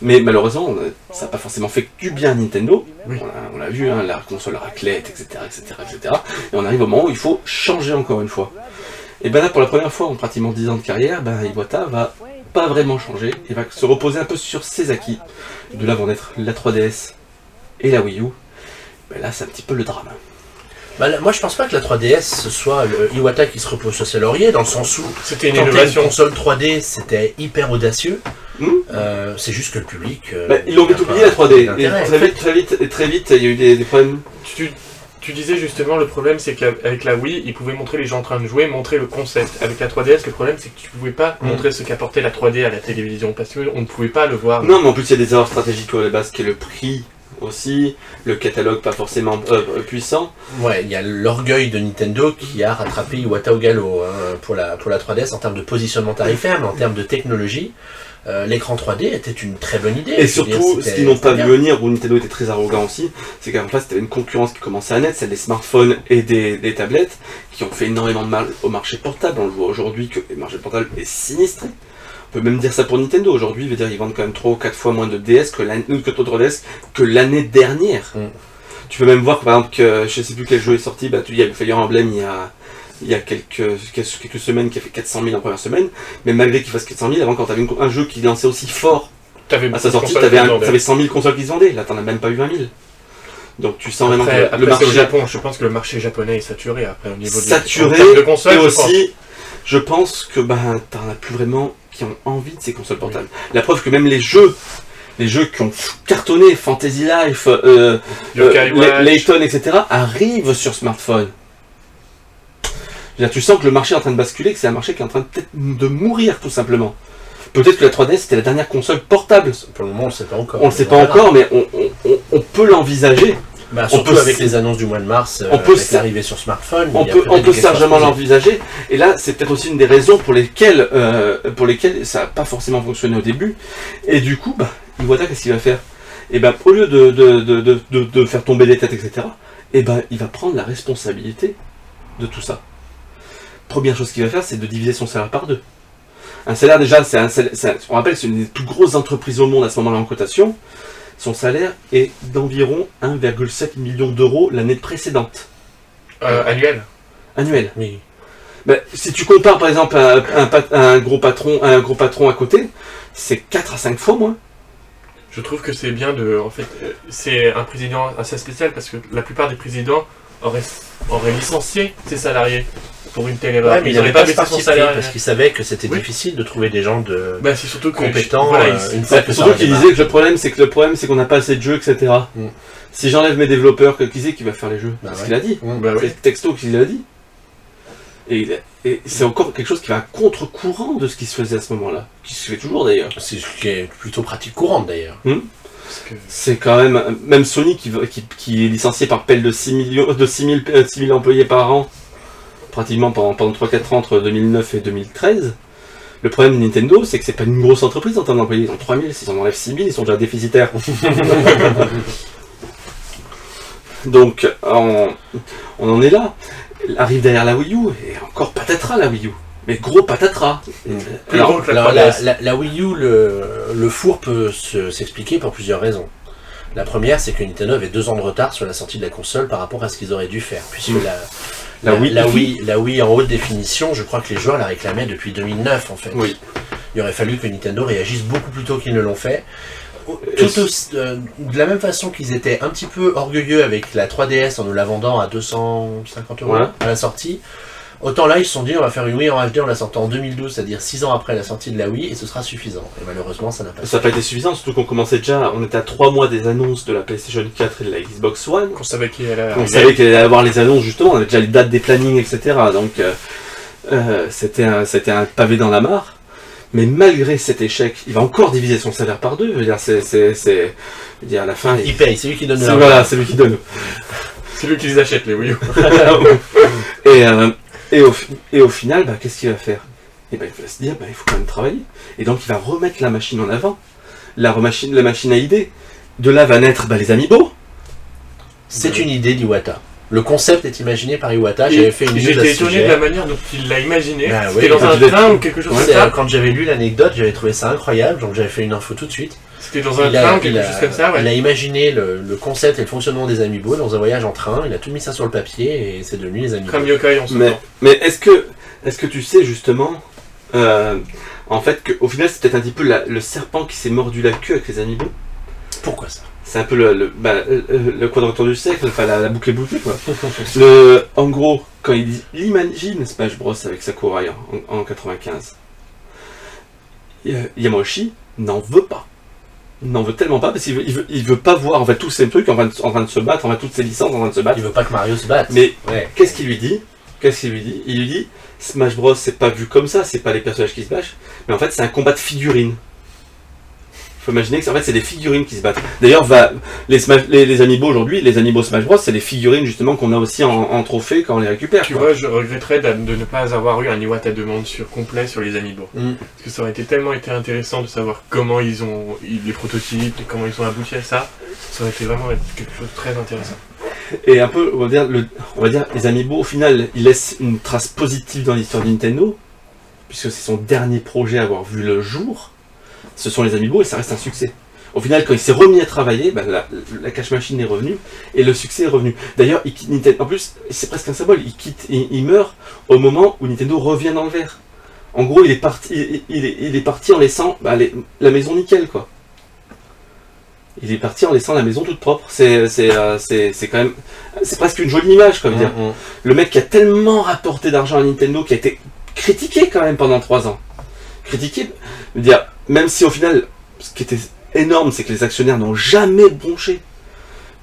Mais malheureusement, ça n'a pas forcément fait que du bien à Nintendo. Oui. On l'a- vu, hein, la console raclette, etc., etc., etc. Et on arrive au moment où il faut changer encore une fois. Et ben là, pour la première fois en pratiquement 10 ans de carrière, ben Iwata va pas vraiment changer. Il va se reposer un peu sur ses acquis. De là vont naître la 3DS et la Wii U. Ben là, c'est un petit peu le drame. Bah, moi, je pense pas que la 3DS ce soit le Iwata qui se repose sur ses lauriers, dans le sens où C'était une une console 3D, c'était hyper audacieux. Hmm. Euh, c'est juste que le public. euh, Ben, ils l'ont vite oublié la 3D. Et très vite, très vite, et très vite, il y a eu des, des problèmes. Tu, tu disais justement le problème c'est qu'avec la Wii, ils pouvaient montrer les gens en train de jouer, montrer le concept. Avec la 3DS, le problème c'est que tu pouvais pas Mm. montrer ce qu'apportait la 3D à la télévision parce qu'on ne pouvait pas le voir. Non, mais en plus, il y a des erreurs stratégiques à la base, qui est le prix aussi, le catalogue pas forcément euh, puissant. Ouais, il y a l'orgueil de Nintendo qui a rattrapé Iwata au galop hein, pour, la, pour la 3DS en termes de positionnement tarifaire, mais en termes de technologie. Euh, L'écran 3D était une très bonne idée. Et dire, surtout, ce qu'ils n'ont pas vu venir, où Nintendo était très arrogant aussi, c'est qu'en face, c'était une concurrence qui commençait à naître, celle des smartphones et des, des tablettes, qui ont fait énormément de mal au marché portable. On le voit aujourd'hui que le marché portable est sinistré. On peut même dire ça pour Nintendo. Aujourd'hui, je veux dire, ils vendent quand même 3 ou 4 fois moins de DS que l'année, que de 3DS que l'année dernière. Mm. Tu peux même voir, par exemple, que je sais plus quel jeu est sorti, bah, tu dis, il y a le Fire Emblem il y a, il y a quelques, quelques, semaines qui a fait 400 000 en première semaine, mais malgré qu'il fasse 400 000, avant quand tu avais un jeu qui lançait aussi fort T'avais à sa sortie, t'avais, t'avais 100 000 consoles qui se vendaient. Là, t'en as même pas eu 20 000. Donc tu sens vraiment Après, que après le au marché Japon, je pense que le marché japonais est saturé après au niveau de- en saturé. termes de consoles. et je pense. aussi, je pense que ben, t'en as plus vraiment qui ont envie de ces consoles portables. La preuve que même les jeux, les jeux qui ont cartonné, Fantasy Life, euh, euh. Layton, etc., arrivent sur smartphone. Dire, tu sens que le marché est en train de basculer, que c'est un marché qui est en train de, peut-être de mourir tout simplement. Peut-être que la 3DS c'était la dernière console portable. Pour le moment, on ne sait pas encore. On le sait pas Voilà. encore, mais on, on- on- on peut l'envisager. Bah, On surtout peut avec les annonces du mois de mars, euh, on peut avec l'arrivée sur smartphone. On peut, on peut poser. l'envisager. Et là, c'est peut-être aussi une des raisons pour lesquelles, euh, pour lesquelles ça n'a pas forcément fonctionné au début. Et du coup, bah, Iwata, qu'est-ce qu'il va faire? Et ben, au lieu de, de, de, de, de- de faire tomber les têtes, etc., et ben, il va prendre la responsabilité de tout ça. Première chose qu'il va faire, c'est de diviser son salaire par deux. Un salaire, déjà, c'est un on rappelle, c'est une des plus grosses entreprises au monde à ce moment-là en cotation. Son salaire est d'environ 1,7 million d'euros l'année précédente, Euh, annuel. annuelle. Oui. Ben, si tu compares par exemple à un, un pat- à un gros patron, à un gros patron à côté, c'est 4 à 5 fois moins. Je trouve que c'est bien de. En fait, euh, c'est un président assez spécial parce que la plupart des présidents auraient, auraient licencié ses salariés pour une telle erreur. Ouais, mais il Ils n'avait n'auraient pas ce baissé son salaire. parce qu'il savait que c'était Oui. difficile de trouver des gens de Bah, c'est surtout compétents voilà, euh, ils- une fois Ouais, que surtout qu'il redémarre. disait que le problème c'est que le problème c'est qu'on n'a pas assez de jeux, etc. Mm. Si j'enlève mes développeurs, qui c'est qui va faire les jeux Bah C'est ce ouais. qu'il a dit. Bah oui. C'est texto qu'il a dit. Et, c'est encore quelque chose qui va à contre-courant de ce qui se faisait à ce moment-là. Qui se fait toujours d'ailleurs. C'est ce qui est plutôt pratique courante d'ailleurs. Que- C'est quand même. Même Sony qui, va- qui, qui est licencié par pelle de 6 millions, de 6 000, euh, 6 000 employés par an, pratiquement pendant, pendant 3-4 ans entre 2009 et 2013. Le problème de Nintendo, c'est que c'est pas une grosse entreprise en termes d'employés. Ils ont 3 000, s'ils en enlèvent 6 000, ils sont déjà déficitaires. Donc, on, on en est là. Arrive derrière la Wii U, et encore patatras la Wii U. mais gros patatras. Plus Alors, la Alors, la, 3DS. la- la Wii U, le, le four peut se- s'expliquer pour plusieurs raisons. La première, c'est que Nintendo avait deux ans de retard sur la sortie de la console par rapport à ce qu'ils auraient dû faire. Puisque Mm. la, La Wii la. Wii, la Wii en haute définition, je crois que les joueurs la réclamaient depuis 2009 en fait. Oui. Il aurait fallu que Nintendo réagisse beaucoup plus tôt qu'ils ne l'ont fait. Tout aussi- euh, de la même façon qu'ils étaient un petit peu orgueilleux avec la 3DS en nous la vendant à 250 euros Ouais. à la sortie, autant là ils se sont dit on va faire une Wii en HD, on la sortant en 2012, c'est-à-dire 6 ans après la sortie de la Wii, et ce sera suffisant. Et malheureusement ça n'a pas Ça n'a pas été suffisant, surtout qu'on commençait déjà, on était à 3 mois des annonces de la PlayStation 4 et de la Xbox One. Qu'on savait qu'il allait On savait qu'il allait y avoir les annonces justement, on avait déjà les dates des plannings, etc. Donc euh, euh, c'était un, c'était un pavé dans la mare. Mais malgré cet échec, il va encore diviser son salaire par deux. Je veux dire, c'est, c'est, c'est- je veux dire, à la fin, il- Il paye, c'est lui qui donne c'est, voilà, c'est lui qui donne. C'est lui qui les achète, les Wii U. et, euh, et, au, et au final, bah, qu'est-ce qu'il va faire? Et ben, il va se dire, bah, il faut quand même travailler. Et donc, il va remettre la machine en avant. La, remachine, la machine à idées. De là va naître bah, les amiibo. C'est une idée d'Iwata. Le concept est imaginé par Iwata, j'avais fait une J'étais étonné sujet. de la manière dont il l'a imaginé. Bah C'était oui, dans un train ou quelque chose comme ça. quand j'avais lu l'anecdote, j'avais trouvé ça incroyable, donc j'avais fait une info tout de suite. C'était dans un il, a, train il quelque a- chose comme ça, il a ouais. imaginé le, le concept et le fonctionnement des amiibo dans un voyage en train, il a tout mis ça sur le papier et c'est devenu les amiibo. Comme Yokai en ce Mais, moment. mais est-ce que, est-ce que tu sais justement, euh, en fait, qu'au final, c'est peut-être un petit peu la- le serpent qui s'est mordu la queue avec les amiibo? Pourquoi ça? C'est un peu le, le, bah, le, le quadrature du cercle, enfin la, la boucle est bouclée quoi. Le, en gros, quand il, dit- il imagine Smash Bros avec Sakurai en, en 95, Y- Yamauchi n'en veut pas. N'en veut tellement pas parce qu'il veut, il veut, il veut pas voir en fait tous ces trucs en train, de, en train de se battre, en fait toutes ces licences en train de se battre. Il veut pas que Mario se batte. Mais Ouais. qu'est-ce qu'il lui dit? Qu'est-ce qu'il lui dit? Il lui dit Smash Bros c'est pas vu comme ça, c'est pas les personnages qui se battent, mais en fait c'est un combat de figurines. Faut imaginer que c'est- en fait c'est des figurines qui se battent. D'ailleurs, va les, Smash- les, les amiibo aujourd'hui, les amiibo Smash Bros, c'est les figurines justement qu'on a aussi en, en trophée quand on les récupère. Tu quoi. vois, je regretterais de, de ne pas avoir eu un Iwata demande sur complet sur les amiibo. Mm. Parce que ça aurait été tellement été intéressant de savoir comment ils ont ils- les prototypes, comment ils ont abouti à ça. Ça aurait été vraiment quelque chose de très intéressant. Et un peu, on va dire, le, on va dire, les amiibo, au final, ils laissent une trace positive dans l'histoire de Nintendo, puisque c'est son dernier projet à avoir vu le jour. Ce sont les amiibo et ça reste un succès. Au final, quand il s'est remis à travailler, bah, la, la cash machine est revenue et le succès est revenu. D'ailleurs. En plus, c'est presque un symbole. Il quitte, il, il meurt au moment où Nintendo revient dans le vert. En gros, il est parti, il, il est, il est parti en laissant bah, les- la maison nickel, quoi. Il est parti en laissant la maison toute propre. C'est, euh, quand même, c'est presque une jolie image, veux dire. Mm, mm. Le mec qui a tellement rapporté d'argent à Nintendo, qui a été critiqué quand même pendant trois ans. Critiqué, dire, même si au final, ce qui était énorme, c'est que les actionnaires n'ont jamais bronché.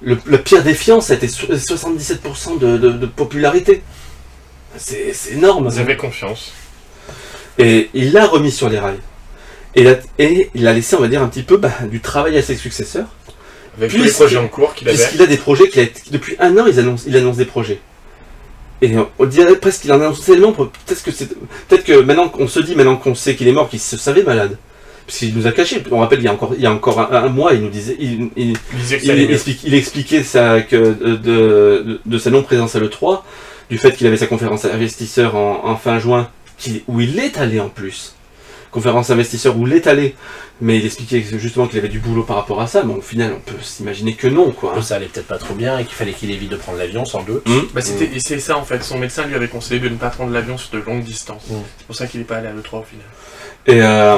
Le, le pire défiant, ça a été so- 77% de, de- de popularité. C'est, énorme. Ils avaient confiance. Et il l'a remis sur les rails. Et, il a- et il a laissé, on va dire, un petit peu bah, du travail à ses successeurs. Avec tous les projets en cours qu'il avait. Puisqu'il a des projets qu'il a été- depuis un an, il annonce, il annonce des projets. Et on- dirait presque qu'il en annonce tellement. Peut-être que que maintenant qu'on se dit, maintenant qu'on sait qu'il est mort, qu'il se savait malade. Puisqu'il nous a caché. On rappelle, il y a encore, il y a encore un, un mois, il nous disait, il, explique- expliquait ça, que de, de, de sa non-présence à l'E3, du fait qu'il avait sa conférence investisseur en, en fin juin, qu'il- où il est allé en plus. Conférence investisseur où il est allé, mais il expliquait justement qu'il avait du boulot par rapport à ça, mais au final on peut s'imaginer que non quoi. Que ça allait peut-être pas trop bien et qu'il fallait qu'il évite de prendre l'avion sans doute. Bah c'était, et c'est ça en fait, son médecin lui avait conseillé de ne pas prendre l'avion sur de longues distances. Mm. C'est pour ça qu'il n'est pas allé à l'E3 au final. Et, euh,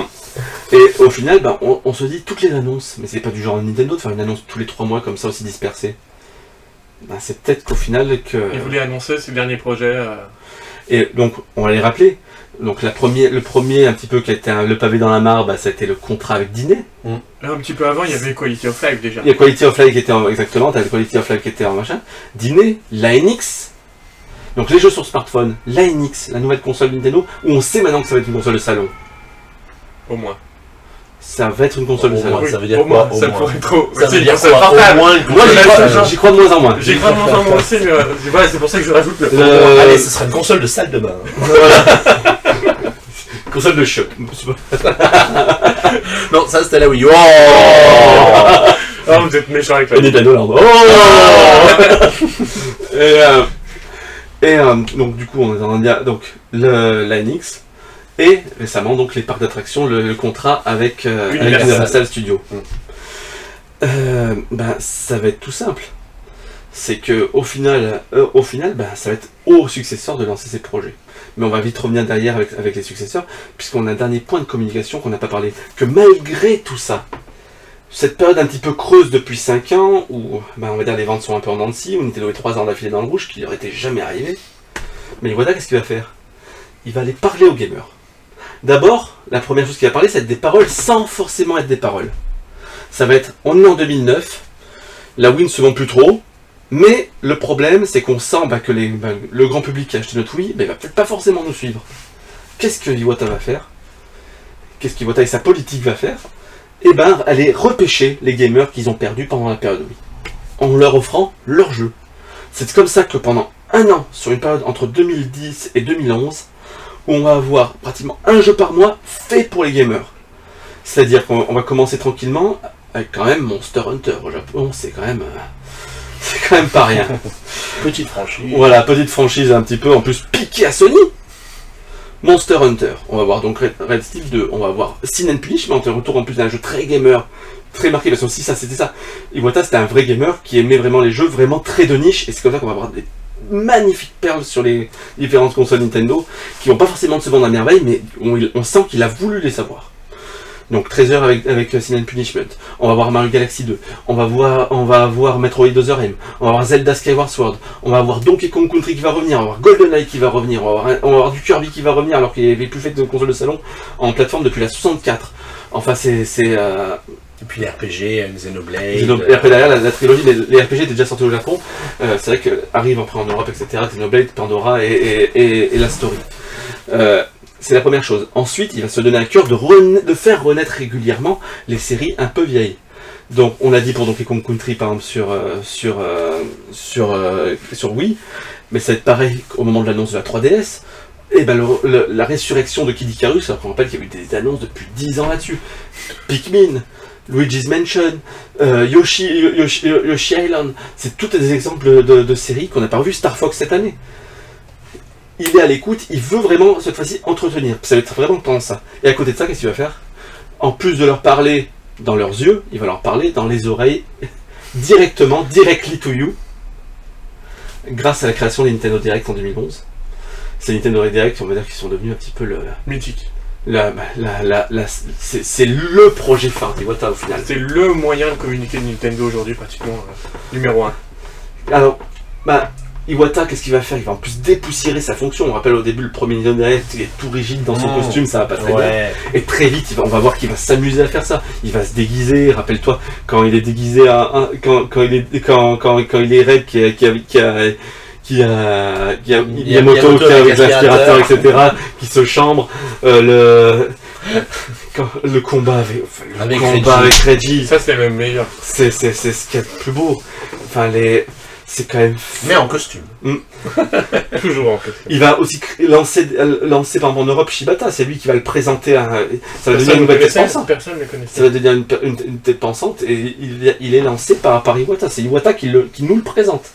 et au final, bah, on, on se dit toutes les annonces, mais c'est pas du genre Nintendo de faire une annonce tous les trois mois comme ça aussi dispersée. Bah, c'est peut-être qu'au final que. Il voulait annoncer ses derniers projets. euh, Et donc, on va les rappeler. Donc, la le premier, un petit peu, qui a été un- le pavé dans la mare, bah, ça a été le contrat avec Disney. Là, un petit peu avant, il y avait Quality of Life déjà. Il y a Quality of Life qui était en, exactement, t'as Quality of Life qui était en machin. Disney, la NX. Donc, les jeux sur smartphone, la NX, la nouvelle console Nintendo, où on sait maintenant que ça va être une console de salon. Au moins. Ça va être une console de Au salon. moins. ça veut dire au quoi, moins, au ça moins pourrait trop. Ça c'est veut dire console quoi Au portable. moins une Moi, j'y crois, c'est ça. j'y crois de moins en moins. J'ai vraiment vraiment aussi, mais euh, voilà, c'est pour ça que je rajoute le. Le- Allez, ce sera une console de salle de bain. Console de choc. Non, ça c'était la Wii U. Oh Ah, vous êtes méchant avec la. Et Nintendo là. Oh et, euh, et, euh, donc du coup on est en train de dire donc le, la NX. Et récemment, donc, les parcs d'attractions, le, le contrat avec, euh, avec Universal. Universal Studios. Mm. Euh, ben, ça va être tout simple. C'est que au final, euh, au final ben, ça va être au successeur de lancer ses projets. Mais on va vite revenir derrière avec, avec les successeurs, puisqu'on a un dernier point de communication qu'on n'a pas parlé. Que malgré tout ça, cette période un petit peu creuse depuis 5 ans, où ben, on va dire les ventes sont un peu en dents de scie, où Nintendo est 3 ans d'affilée dans le rouge, qui leur était jamais arrivé. Mais Iwata, qu'est-ce qu'il va faire? Il va aller parler aux gamers. D'abord, la première chose qu'il va parler, c'est des paroles sans forcément être des paroles. Ça va être, on est en 2009, la Wii ne se vend plus trop, mais le problème, c'est qu'on sent bah, que bah, le grand public qui a acheté notre Wii, bah, il va peut-être pas forcément nous suivre. Qu'est-ce que Iwata va faire? Qu'est-ce qu'Iwata et sa politique va faire? Eh ben, aller repêcher les gamers qu'ils ont perdus pendant la période Wii, en leur offrant leur jeu. C'est comme ça que pendant un an, sur une période entre 2010 et 2011, où on va avoir pratiquement un jeu par mois fait pour les gamers. C'est-à-dire qu'on on va commencer tranquillement avec quand même Monster Hunter au Japon, c'est quand même... euh, c'est quand même pas rien. Petite franchise. Voilà, petite franchise un petit peu en plus piquée à Sony. Monster Hunter, on va voir donc Red, Red Steel 2, on va voir Sin and Punish, mais on te retour en plus d'un jeu très gamer, très marqué, parce que aussi ça c'était ça. Iwata c'était un vrai gamer qui aimait vraiment les jeux vraiment très de niche, et c'est comme ça qu'on va avoir des magnifiques perles sur les différentes consoles Nintendo, qui vont pas forcément se vendre à merveille, mais on, sent qu'il a voulu les savoir. Donc 13 heures avec, avec euh, Sin Punishment, on va voir Mario Galaxy 2, on va voir, on va voir Metroid Other M, on va voir Zelda Skyward Sword, on va avoir Donkey Kong Country qui va revenir, on va avoir GoldenEye qui va revenir, on va avoir, un- on va avoir du Kirby qui va revenir alors qu'il avait plus fait de console de salon en plateforme depuis la 64. Enfin c'est... c'est euh, Et puis les RPG, euh, Xenoblade. Xeno- et après derrière la, trilogie, les, RPG étaient déjà sortis au Japon. Euh, c'est vrai que arrive après en Europe, etc. Xenoblade, Pandora et, et, la story. Euh, c'est la première chose. Ensuite, il va se donner à cœur de, faire renaître régulièrement les séries un peu vieilles. Donc, on l'a dit pour Donkey Kong Country, par exemple, sur, sur, sur, sur Wii, mais ça va être pareil au moment de l'annonce de la 3DS. Et ben, le- le- la résurrection de Kid Icarus, alors qu'on rappelle qu'il y a eu des annonces depuis 10 ans là-dessus. Pikmin, Luigi's Mansion, euh, Yoshi, Yoshi, Island, c'est tous des exemples de, séries qu'on n'a pas revues. Star Fox cette année. Il est à l'écoute, il veut vraiment cette fois-ci entretenir. Ça va être vraiment pendant ça. Et à côté de ça, qu'est-ce qu'il va faire? En plus de leur parler dans leurs yeux, il va leur parler dans les oreilles directement, directly to you, grâce à la création des Nintendo Direct en 2011. Ces Nintendo Direct, on va dire qu'ils sont devenus un petit peu le, Mythique. La, la, la, la- c'est c'est le projet phare d'Iwata au final. C'est le moyen de communiquer de Nintendo aujourd'hui, pratiquement euh, numéro 1. Alors, bah, Iwata, qu'est-ce qu'il va faire? Il va en plus dépoussiérer sa fonction. On rappelle au début, le premier Nintendo Direct, il est tout rigide dans son costume, ça va pas très bien. Et très vite, il va- on va voir qu'il va s'amuser à faire ça. Il va se déguiser. Rappelle-toi, quand il est déguisé à, un- quand, quand il est, quand, quand, quand il est Red, qui a, qui a, qui a, qui a, qui a Miyamoto, Miyamoto qui a avec avec l'aspirateur, etc., qui se chambre, euh, le, quand- le combat avec, enfin, le Avec combat Reggie. avec Reggie, Ça, c'est même meilleur. c'est, c'est, c'est ce qu'il y a de plus beau. Enfin, les, c'est quand même Mais en costume. Toujours en fait. il va aussi lancer, euh, lancer par exemple, en Europe Shibata, c'est lui qui va le présenter à. Ça va devenir une tête pensante. Personne ne Ça connaissait. va devenir une, une- une tête pensante et il, il est lancé par, par Iwata. C'est Iwata qui, le, qui nous le présente.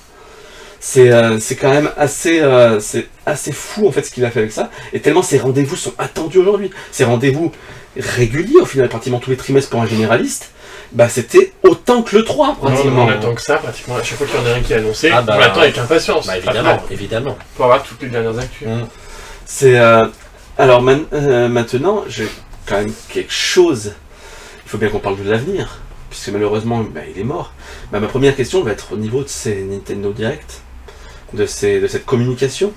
C'est euh, c'est quand même assez, euh, c'est assez fou en fait ce qu'il a fait avec ça. Et tellement ces rendez-vous sont attendus aujourd'hui. Ces rendez-vous réguliers au final, pratiquement tous les trimestres pour un généraliste. Bah c'était autant que le 3 On, pratiquement. on attend que ça, pratiquement. À chaque fois qu'il y en a un qui est annoncé, Ah bah, on l'attend avec impatience. Bah évidemment, Après, évidemment. pour avoir toutes les dernières actus. C'est euh, alors man- euh, maintenant, j'ai quand même quelque chose. Il faut bien qu'on parle de l'avenir, puisque malheureusement, bah, il est mort. Bah, ma première question va être au niveau de ces Nintendo Direct, de ces de cette communication.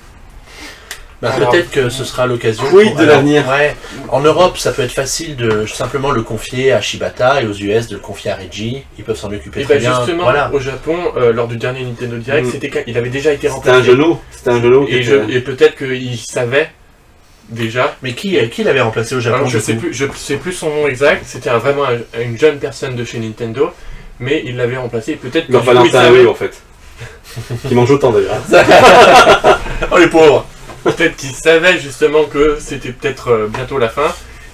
Bah, peut-être que ce sera l'occasion. pour- de l'avenir Ouais. En Europe, ça peut être facile de simplement le confier à Shibata et aux US de le confier à Reggie. Ils peuvent s'en occuper Et très bah bien. justement, Voilà. au Japon, euh, lors du dernier Nintendo Direct, Mm. il avait déjà été C'était un remplacé. genou, c'était un genou. Et, était- et peut-être qu'il savait déjà. Mais qui, qui l'avait remplacé au Japon Alors, je sais plus, je sais plus son nom exact. C'était un- vraiment un- une jeune personne de chez Nintendo, mais il l'avait remplacé. Peut-être il Valentin oui en fait. Qui mange autant d'ailleurs. Oh les pauvres peut-être qu'il savait justement que c'était peut-être euh, bientôt la fin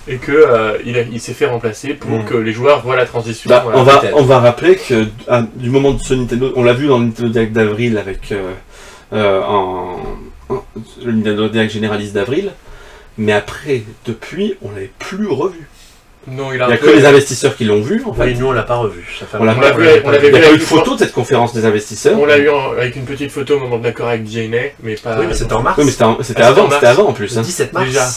et que euh, il, s'est fait remplacer pour Mm. que les joueurs voient la transition. Bah, voilà. on, va, on va rappeler que à- du moment de ce Nintendo, on l'a vu dans le Nintendo Direct d'avril avec euh, euh, en, en- le Nintendo Direct généraliste d'avril, Mais après, depuis, on l'avait plus revu. Non, il Il a n'y un a que les investisseurs qui l'ont vu, en fait. Oui, nous on l'a pas revu. Ça fait un On l'a pas vu, l'avait on pas l'avait Il n'y a vu pas eu une photo de cette conférence des investisseurs. On l'a eu en- avec une petite photo au moment de l'accord avec DNA, mais pas. Oui, mais c'était en mars. Oui, mais c'était Ah, avant, c'était avant en plus. Le hein. 17 mars. Déjà.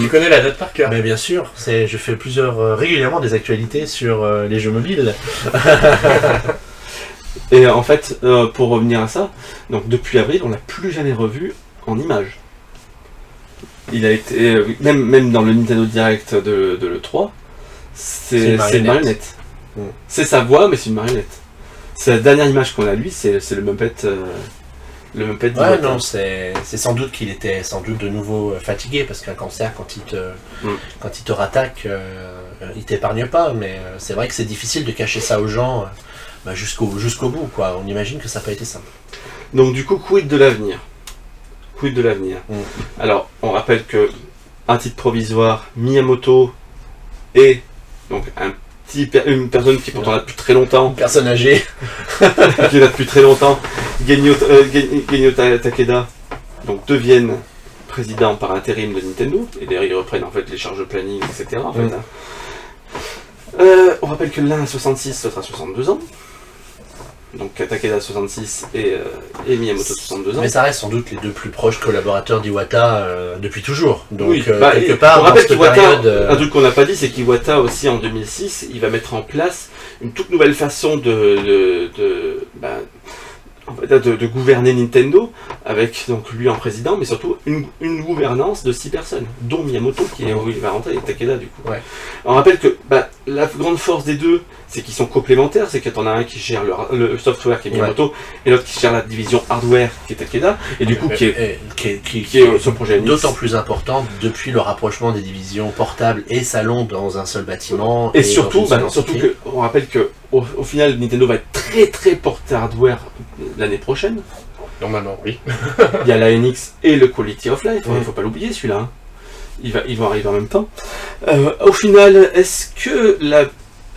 Tu connais la date par cœur. Mais bien sûr, c'est, je fais plusieurs euh, régulièrement des actualités sur euh, les jeux mobiles. Et en fait, euh, pour revenir à ça, donc depuis avril, on l'a plus jamais revu en image. Il a été, euh, même, même dans le Nintendo Direct de, de l'E3, C'est c'est une marionnette. C'est sa voix, mais c'est une marionnette. C'est la dernière image qu'on a lui, c'est le Muppet. euh, le Muppet Ouais, non, c'est, sans doute qu'il était sans doute de nouveau euh, fatigué parce qu'un cancer, quand il te, Mm. quand il te rattaque, euh, il t'épargne pas. Mais c'est vrai que c'est difficile de cacher ça aux gens bah, jusqu'au, jusqu'au bout. Quoi. On imagine que ça n'a pas été simple. Donc du coup, quid de l'avenir? Quid de l'avenir? Mm. Alors, on rappelle que un titre provisoire, Miyamoto et donc un petit per- une personne qui pourtant là depuis très longtemps, Personne âgée. qui est là depuis très longtemps, Genyo, euh, Genyo Takeda, donc deviennent présidents par intérim de Nintendo, et d'ailleurs ils reprennent en fait les charges de planning, etc. en fait, Mm. hein. Euh, on rappelle que l'un à 66 ce sera 62 ans, donc Takeda 66 et, euh, et Miyamoto 62 ans. Mais ça reste sans doute les deux plus proches collaborateurs d'Iwata euh, depuis toujours. Donc, oui, euh, bah, quelque part, on rappelle période, euh, un truc qu'on n'a pas dit, c'est qu'Iwata aussi en 2006, il va mettre en place une toute nouvelle façon de, de, de, bah, de, de gouverner Nintendo, avec donc lui en président, mais surtout une, une gouvernance de six personnes, dont Miyamoto qui est où il va rentrer et Takeda du coup. Ouais. On rappelle que bah, la grande force des deux, c'est qu'ils sont complémentaires, c'est qu'il y en a un qui gère le, le software qui est Miyamoto, et l'autre qui gère la division hardware qui est Takeda, et du coup qui est, qui est- qui- qui est son projet. D'autant plus important depuis le rapprochement des divisions portables et salon dans un seul bâtiment. Et surtout, bah, surtout que, on rappelle que au, au final, Nintendo va être très très porté hardware l'année prochaine. Normalement, oui. Il y a la NX et le Quality of Life, il Ouais. faut pas l'oublier celui-là. hein. Il va, ils vont arriver en même temps. Euh, au final, est-ce que la,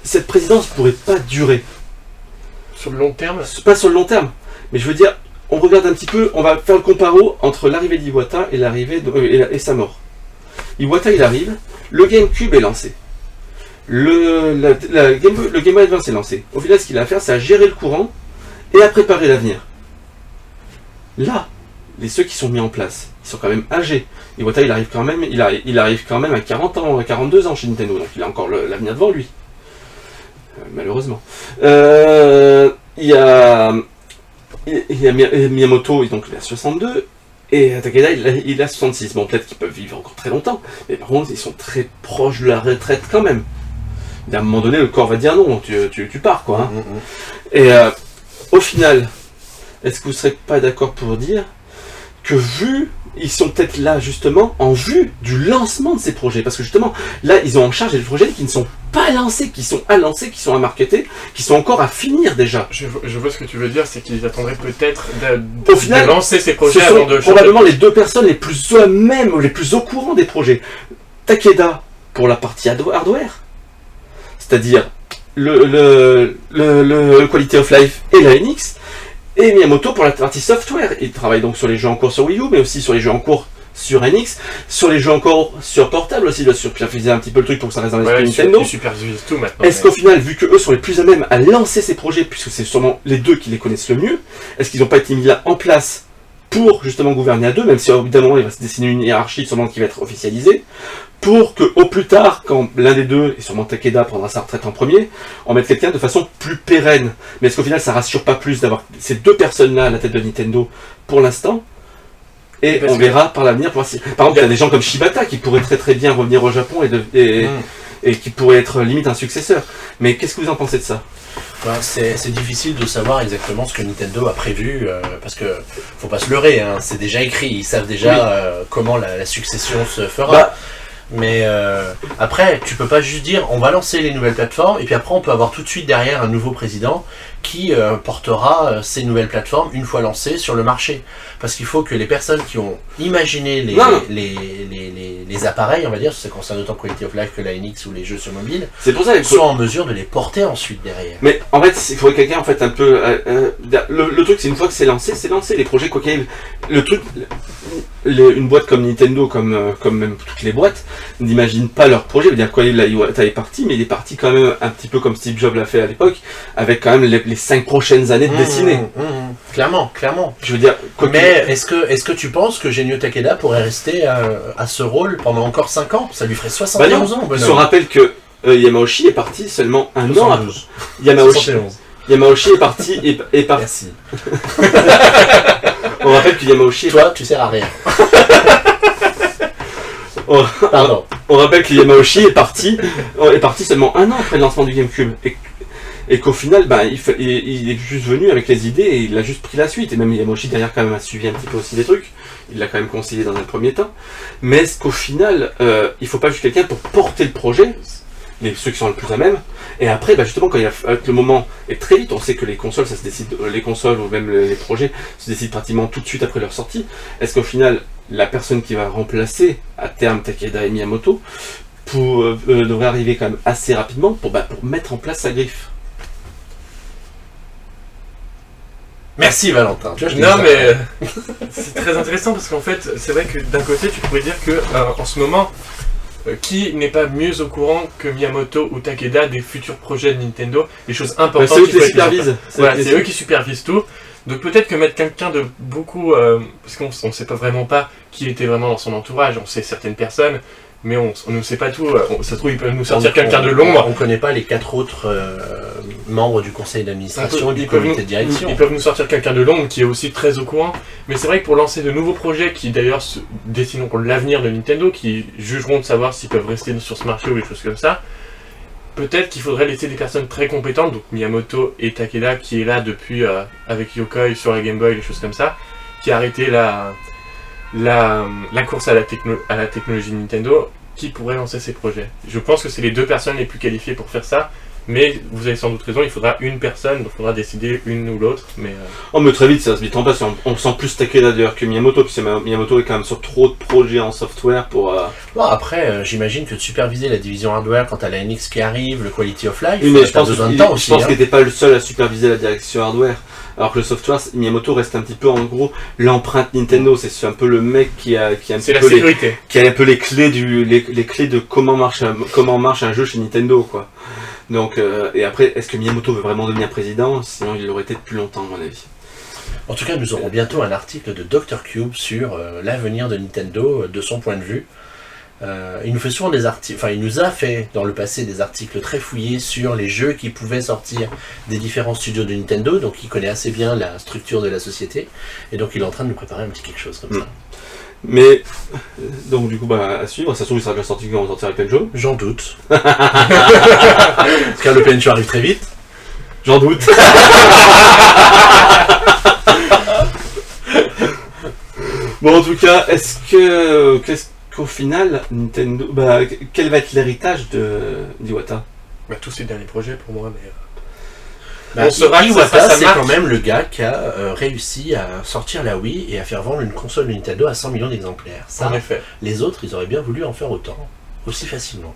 cette présidence pourrait pas durer? Sur le long terme, Pas sur le long terme, mais je veux dire, on regarde un petit peu, on va faire le comparo entre l'arrivée d'Iwata et l'arrivée de- euh, et, la- et sa mort. Iwata il arrive, le GameCube est lancé. Le, la- la Game, le Game Advance est lancé. Au final, ce qu'il a à faire, c'est à gérer le courant et à préparer l'avenir. Là, les ceux qui sont mis en place, ils sont quand même âgés. Iwata, il arrive quand même, il, il arrive quand même à 40 ans, à 42 ans chez Nintendo, donc il a encore l'avenir devant lui. Euh, malheureusement. Euh, Il y a, il y a Mi- Miyamoto, donc il a 62, et Takeda, il a, il a 66. Bon, peut-être qu'ils peuvent vivre encore très longtemps, mais par contre, ils sont très proches de la retraite quand même. Et à un moment donné, le corps va dire non, tu, tu, tu pars, quoi. hein. Mm, mm. Et euh, au final, est-ce que vous serez pas d'accord pour dire que vu, ils sont peut-être là justement en vue du lancement de ces projets? Parce que justement, là, ils ont en charge des projets qui ne sont pas lancés, qui sont à lancer, qui sont à marketer, qui sont encore à finir déjà. je, vois- je vois ce que tu veux dire, c'est qu'ils attendraient peut-être de, Au de final, lancer ces Ce projets sont avant de probablement les deux personnes les plus à même, les plus au courant des projets. Takeda pour la partie hard- hardware, c'est-à-dire le, le, le, le Quality of Life et la NX, et Miyamoto pour la partie software. Il travaille donc sur les jeux en cours sur Wii U, mais aussi sur les jeux en cours sur NX, sur les jeux en cours sur portable aussi, puis faisait un petit peu le truc pour que ça reste dans l'esprit Ouais, Nintendo. tout maintenant. Est-ce qu'au final, vu que eux sont les plus à même à lancer ces projets, puisque c'est sûrement les deux qui les connaissent le mieux, est-ce qu'ils n'ont pas été mis là en place pour justement gouverner à deux, même si évidemment il va se dessiner une hiérarchie sûrement qui va être officialisée, pour que au plus tard, quand l'un des deux, et sûrement Takeda prendra sa retraite en premier, on mette quelqu'un de façon plus pérenne. Mais est-ce qu'au final ça rassure pas plus d'avoir ces deux personnes-là à la tête de Nintendo pour l'instant? Et Parce on que- verra par l'avenir. Par exemple, il y a des gens comme Shibata qui pourraient très très bien revenir au Japon et, de- et- Mm. et qui pourrait être limite un successeur. Mais qu'est-ce que vous en pensez de ça? Ben, c'est c'est difficile de savoir exactement ce que Nintendo a prévu euh, parce que faut pas se leurrer, hein, c'est déjà écrit, ils savent déjà Oui. euh, comment la, la succession se fera. Bah- Mais euh, après, tu peux pas juste dire on va lancer les nouvelles plateformes et puis après on peut avoir tout de suite derrière un nouveau président qui euh, portera euh, ces nouvelles plateformes une fois lancées sur le marché. Parce qu'il faut que les personnes qui ont imaginé les, les, les, les- appareils, on va dire, ça concerne autant Quality of Life que la NX ou les jeux sur mobile, C'est pour ça soient en mesure de les porter ensuite derrière. Mais en fait, il faudrait quelqu'un en fait un peu. euh, le, le truc, c'est une fois que c'est lancé, c'est lancé. Les projets, quoi qu'il le truc, une boîte comme Nintendo, comme comme même toutes les boîtes, n'imaginent pas leur projet. Je veux dire, quoi, là, est parti, mais il est parti quand même un petit peu comme Steve Jobs l'a fait à l'époque, avec quand même les, les cinq prochaines années de Mmh, dessiner. mmh, mmh. Clairement, clairement. Je veux dire, Mais est-ce que, est-ce que tu penses que Genio Takeda pourrait rester à, à ce rôle pendant encore 5 ans? Ça lui ferait Bah 71 non, ans, on se bonhomme. rappelle que euh, Yamauchi est parti seulement un an après. 72. Yamauchi, 71. Yamauchi est parti et, et par- Merci. On rappelle que Yamauchi Toi, tu sers à rien. Pardon. On rappelle que Yamauchi est parti, euh, est parti seulement un an après le lancement du GameCube. Et, et qu'au final, ben, il, est juste venu avec les idées et il a juste pris la suite. Et même Yamauchi derrière quand même a suivi un petit peu aussi des trucs. Il l'a quand même conseillé dans un premier temps. Mais est-ce qu'au final, euh, il faut pas juste quelqu'un pour porter le projet les, ceux qui sont le plus à même? Et après, bah justement, quand il y avec le moment est très vite, on sait que les consoles, ça se décide, euh, les consoles ou même les, projets se décident pratiquement tout de suite après leur sortie. Est-ce qu'au final, la personne qui va remplacer à terme Takeda et Miyamoto euh, euh, devrait arriver quand même assez rapidement pour, bah, pour mettre en place sa griffe? Merci Valentin. Tu vois, je te Non mais euh, c'est très intéressant parce qu'en fait c'est vrai que d'un côté tu pourrais dire que euh, en ce moment euh, qui n'est pas mieux au courant que Miyamoto ou Takeda des futurs projets de Nintendo, des choses Bah, importantes C'est eux qui supervisent. Voilà, c'est eux qui supervisent tout. Donc peut-être que mettre quelqu'un de beaucoup, euh, parce qu'on ne sait pas vraiment pas qui était vraiment dans son entourage. On sait certaines personnes, mais on on ne sait pas tout. Euh, on- Ça se trouve, il peut nous sortir quelqu'un de l'ombre. On ne connaît pas les quatre autres euh, membres du conseil d'administration et Ils du peuvent comité de direction. Ils peuvent nous sortir quelqu'un de l'ombre qui est aussi très au courant. Mais c'est vrai que pour lancer de nouveaux projets qui d'ailleurs se dessineront l'avenir de Nintendo, qui jugeront de savoir s'ils peuvent rester sur ce marché ou des choses comme ça, peut-être qu'il faudrait laisser des personnes très compétentes, donc Miyamoto et Takeda qui est là depuis euh, avec Yokoi sur la Game Boy, des choses comme ça, qui a arrêté la, la, la course à la, techno- à la technologie de Nintendo, qui pourrait lancer ces projets. Je pense que c'est les deux personnes les plus qualifiées pour faire ça. Mais vous avez sans doute raison, il faudra une personne, donc il faudra décider une ou l'autre. Mais euh, Oh, mais très vite, ça se vite en place. On, on sent plus Takeda d'ailleurs que Miyamoto, parce que Miyamoto est quand même sur trop de projets en software pour. euh, Bon, après, euh, j'imagine que de superviser la division hardware quand à la NX qui arrive, le quality of life, Oui, mais euh, je pense, besoin de temps je aussi. pense hein. qu'il n'était pas le seul à superviser la direction hardware. Alors que le software, Miyamoto reste un petit peu en gros l'empreinte Nintendo. C'est un peu le mec qui a, qui a un c'est petit la peu les, sécurité. qui a un peu les clés du, les, les clés de comment marche un, comment marche un jeu chez Nintendo, quoi. Donc, euh, et après, est-ce que Miyamoto veut vraiment devenir président? Sinon, il l'aurait été depuis longtemps, à mon avis. En tout cas, nous aurons bientôt un article de Dr. Cube sur euh, l'avenir de Nintendo, euh, de son point de vue. Euh, il nous fait souvent des articles, enfin, il nous a fait dans le passé des articles très fouillés sur les jeux qui pouvaient sortir des différents studios de Nintendo, donc il connaît assez bien la structure de la société, et donc il est en train de nous préparer un petit quelque chose comme Mm. ça. Mais, euh, donc, du coup, bah, à suivre. Ça se trouve, il sera déjà sorti quand on sortira de jeux. J'en doute. Car le PNU arrive très vite. J'en doute. bon, en tout cas, est-ce que, qu'est-ce qu'au final, Nintendo, bah, quel va être l'héritage de d'Iwata? Bah, tous ces derniers projets pour moi, mais. euh, Bah, On saura Iwata, c'est quand même le gars qui a euh, réussi à sortir la Wii et à faire vendre une console de Nintendo à 100 millions d'exemplaires. Ça, en effet. les autres, ils auraient bien voulu en faire autant, aussi facilement.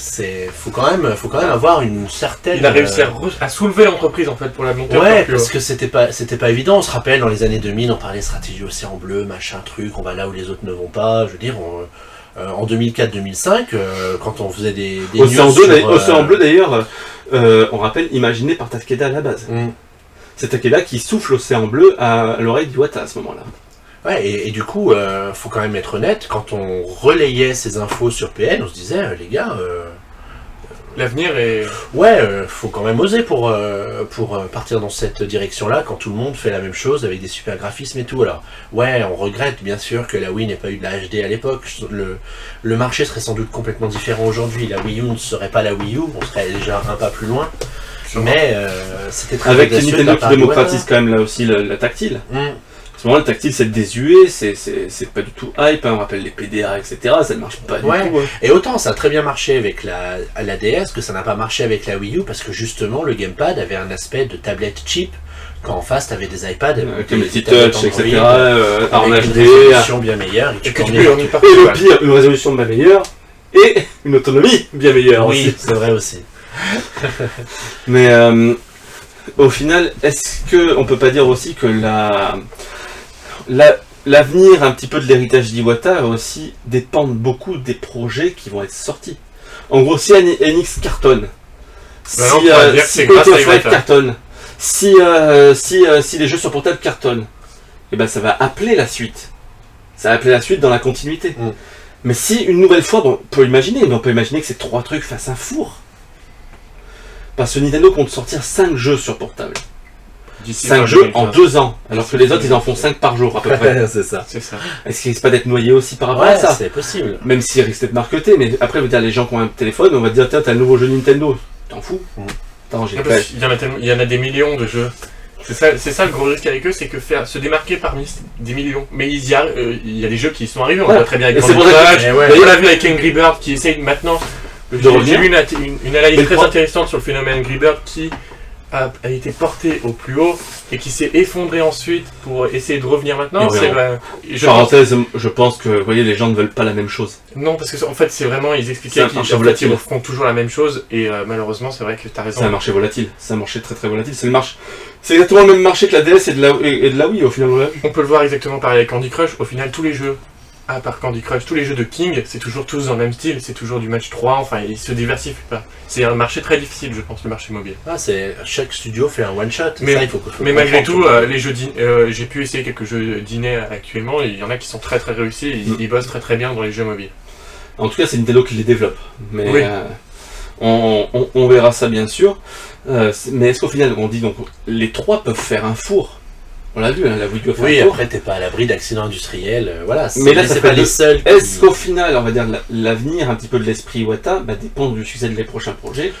C'est, faut quand même, faut quand même avoir une certaine. Il a réussi euh, à, soulever l'entreprise en fait pour la monter Ouais, parce haut. que c'était pas, c'était pas évident. On se rappelle dans les années 2000, on parlait stratégie océan bleu, machin truc. On va là où les autres ne vont pas. Je veux dire, on- euh, en 2004-2005, euh, quand on faisait des, des Océan, news bleu, sur, d'ailleurs- euh, Océan Bleu, d'ailleurs, euh, on rappelle, imaginé par Takeda à la base. mm, C'est Takeda qui souffle Océan Bleu à l'oreille d'Iwata à ce moment-là. Ouais, et, et du coup, euh, faut quand même être honnête, quand on relayait ces infos sur PN, on se disait, euh, les gars, euh, L'avenir est. ouais, euh, faut quand même oser pour, euh, pour partir dans cette direction-là, quand tout le monde fait la même chose avec des super graphismes et tout. Alors, ouais, on regrette bien sûr que la Wii n'ait pas eu de la HD à l'époque. Le, le marché serait sans doute complètement différent aujourd'hui. La Wii U ne serait pas la Wii U, on serait déjà un pas plus loin. Mais euh, c'était très Avec Nintendo qui de démocratisent quand même là aussi la, la tactile. Wata. Mm. Ce moment, le tactile, c'est désuet, c'est c'est- c'est pas du tout hype, hein, on rappelle les PDA, etc. Ça ne marche pas Ouais. du tout. hein. Et autant ça a très bien marché avec la, la DS que ça n'a pas marché avec la Wii U parce que justement le gamepad avait un aspect de tablette cheap quand en face t'avais des iPads avec Comme des petits tablettes touch, etc. Euh, en avec une HD. résolution bien meilleure et tu peux partout. Et le pire, une résolution bien meilleure et une autonomie bien meilleure Oui, aussi. c'est vrai aussi. Mais euh, au final, est-ce que on peut pas dire aussi que la- l'avenir un petit peu de l'héritage d'Iwata va aussi dépendre beaucoup des projets qui vont être sortis. En gros, si Ani- Enix cartonne, si, Bah non, euh, si cartonne, si euh, si euh, si les jeux sur portable cartonnent, et ben ça va appeler la suite. Ça va appeler la suite dans la continuité. Mm. Mais si une nouvelle fois, bon, on peut imaginer, mais on peut imaginer que ces trois trucs fassent un four. Parce que Nintendo compte sortir 5 jeux sur portable. D'ici 5 fin jeux en 2015. 2 ans, alors que les autres ils en font 5 par jour à peu près. c'est ça. C'est ça. Est-ce qu'il risque pas d'être noyé aussi par rapport Ouais, à ça c'est possible. Même s'il risque d'être marketé, mais après, va dire les gens qui ont un téléphone, on va dire tiens, t'as le nouveau jeu Nintendo. T'en fous Mm. Attends, j'ai qu'il y en a tellement- il y en a des millions de jeux. C'est ça, c'est ça le gros risque avec eux, c'est que faire se démarquer parmi des millions. Mais y euh, il y a des jeux qui y sont arrivés, on Ouais. voit très bien avec Candy Crush. Eh ouais. On l'a vu avec Angry Bird qui essaye maintenant. J'ai lu une, une- une analyse très pro- intéressante sur le phénomène Angry Bird qui a, a été porté au plus haut et qui s'est effondré ensuite pour essayer de revenir maintenant. C'est, je pense- Parenthèse, je pense que vous voyez, les gens ne veulent pas la même chose. non, parce que en fait, c'est vraiment, ils expliquaient un qu'ils referont toujours la même chose et euh, malheureusement, c'est vrai que tu as raison. C'est un marché volatile. C'est un marché très très volatile. C'est le marché. C'est exactement le même marché que la DS et de la, et de la Wii au final. On peut le voir exactement pareil avec Candy Crush. Au final, tous les jeux, à part Candy Crush, tous les jeux de King, c'est toujours tous dans le même style. C'est toujours du match 3. Enfin, ils se diversifient pas. C'est un marché très difficile, je pense, le marché mobile. Ah, c'est chaque studio fait un one shot. Mais- ça, il faut, faut Mais malgré tout, euh, les jeux euh, j'ai pu essayer quelques jeux dîner actuellement. Il y en a qui sont très très réussis. et Mm. ils bossent très très bien dans les jeux mobiles. En tout cas, c'est Nintendo qui les développe. Mais Oui. euh, on, on- on verra ça bien sûr. Euh, mais est-ce qu'au final, on dit donc les trois peuvent faire un four? On l'a vu, hein, la fait Oui, après t'es pas à l'abri d'accidents industriels. euh, voilà. Mais là, c'est pas les seuls. qui- Est-ce qu'au final, on va dire la- l'avenir un petit peu de l'esprit Iwata bah, dépend du succès des prochains projets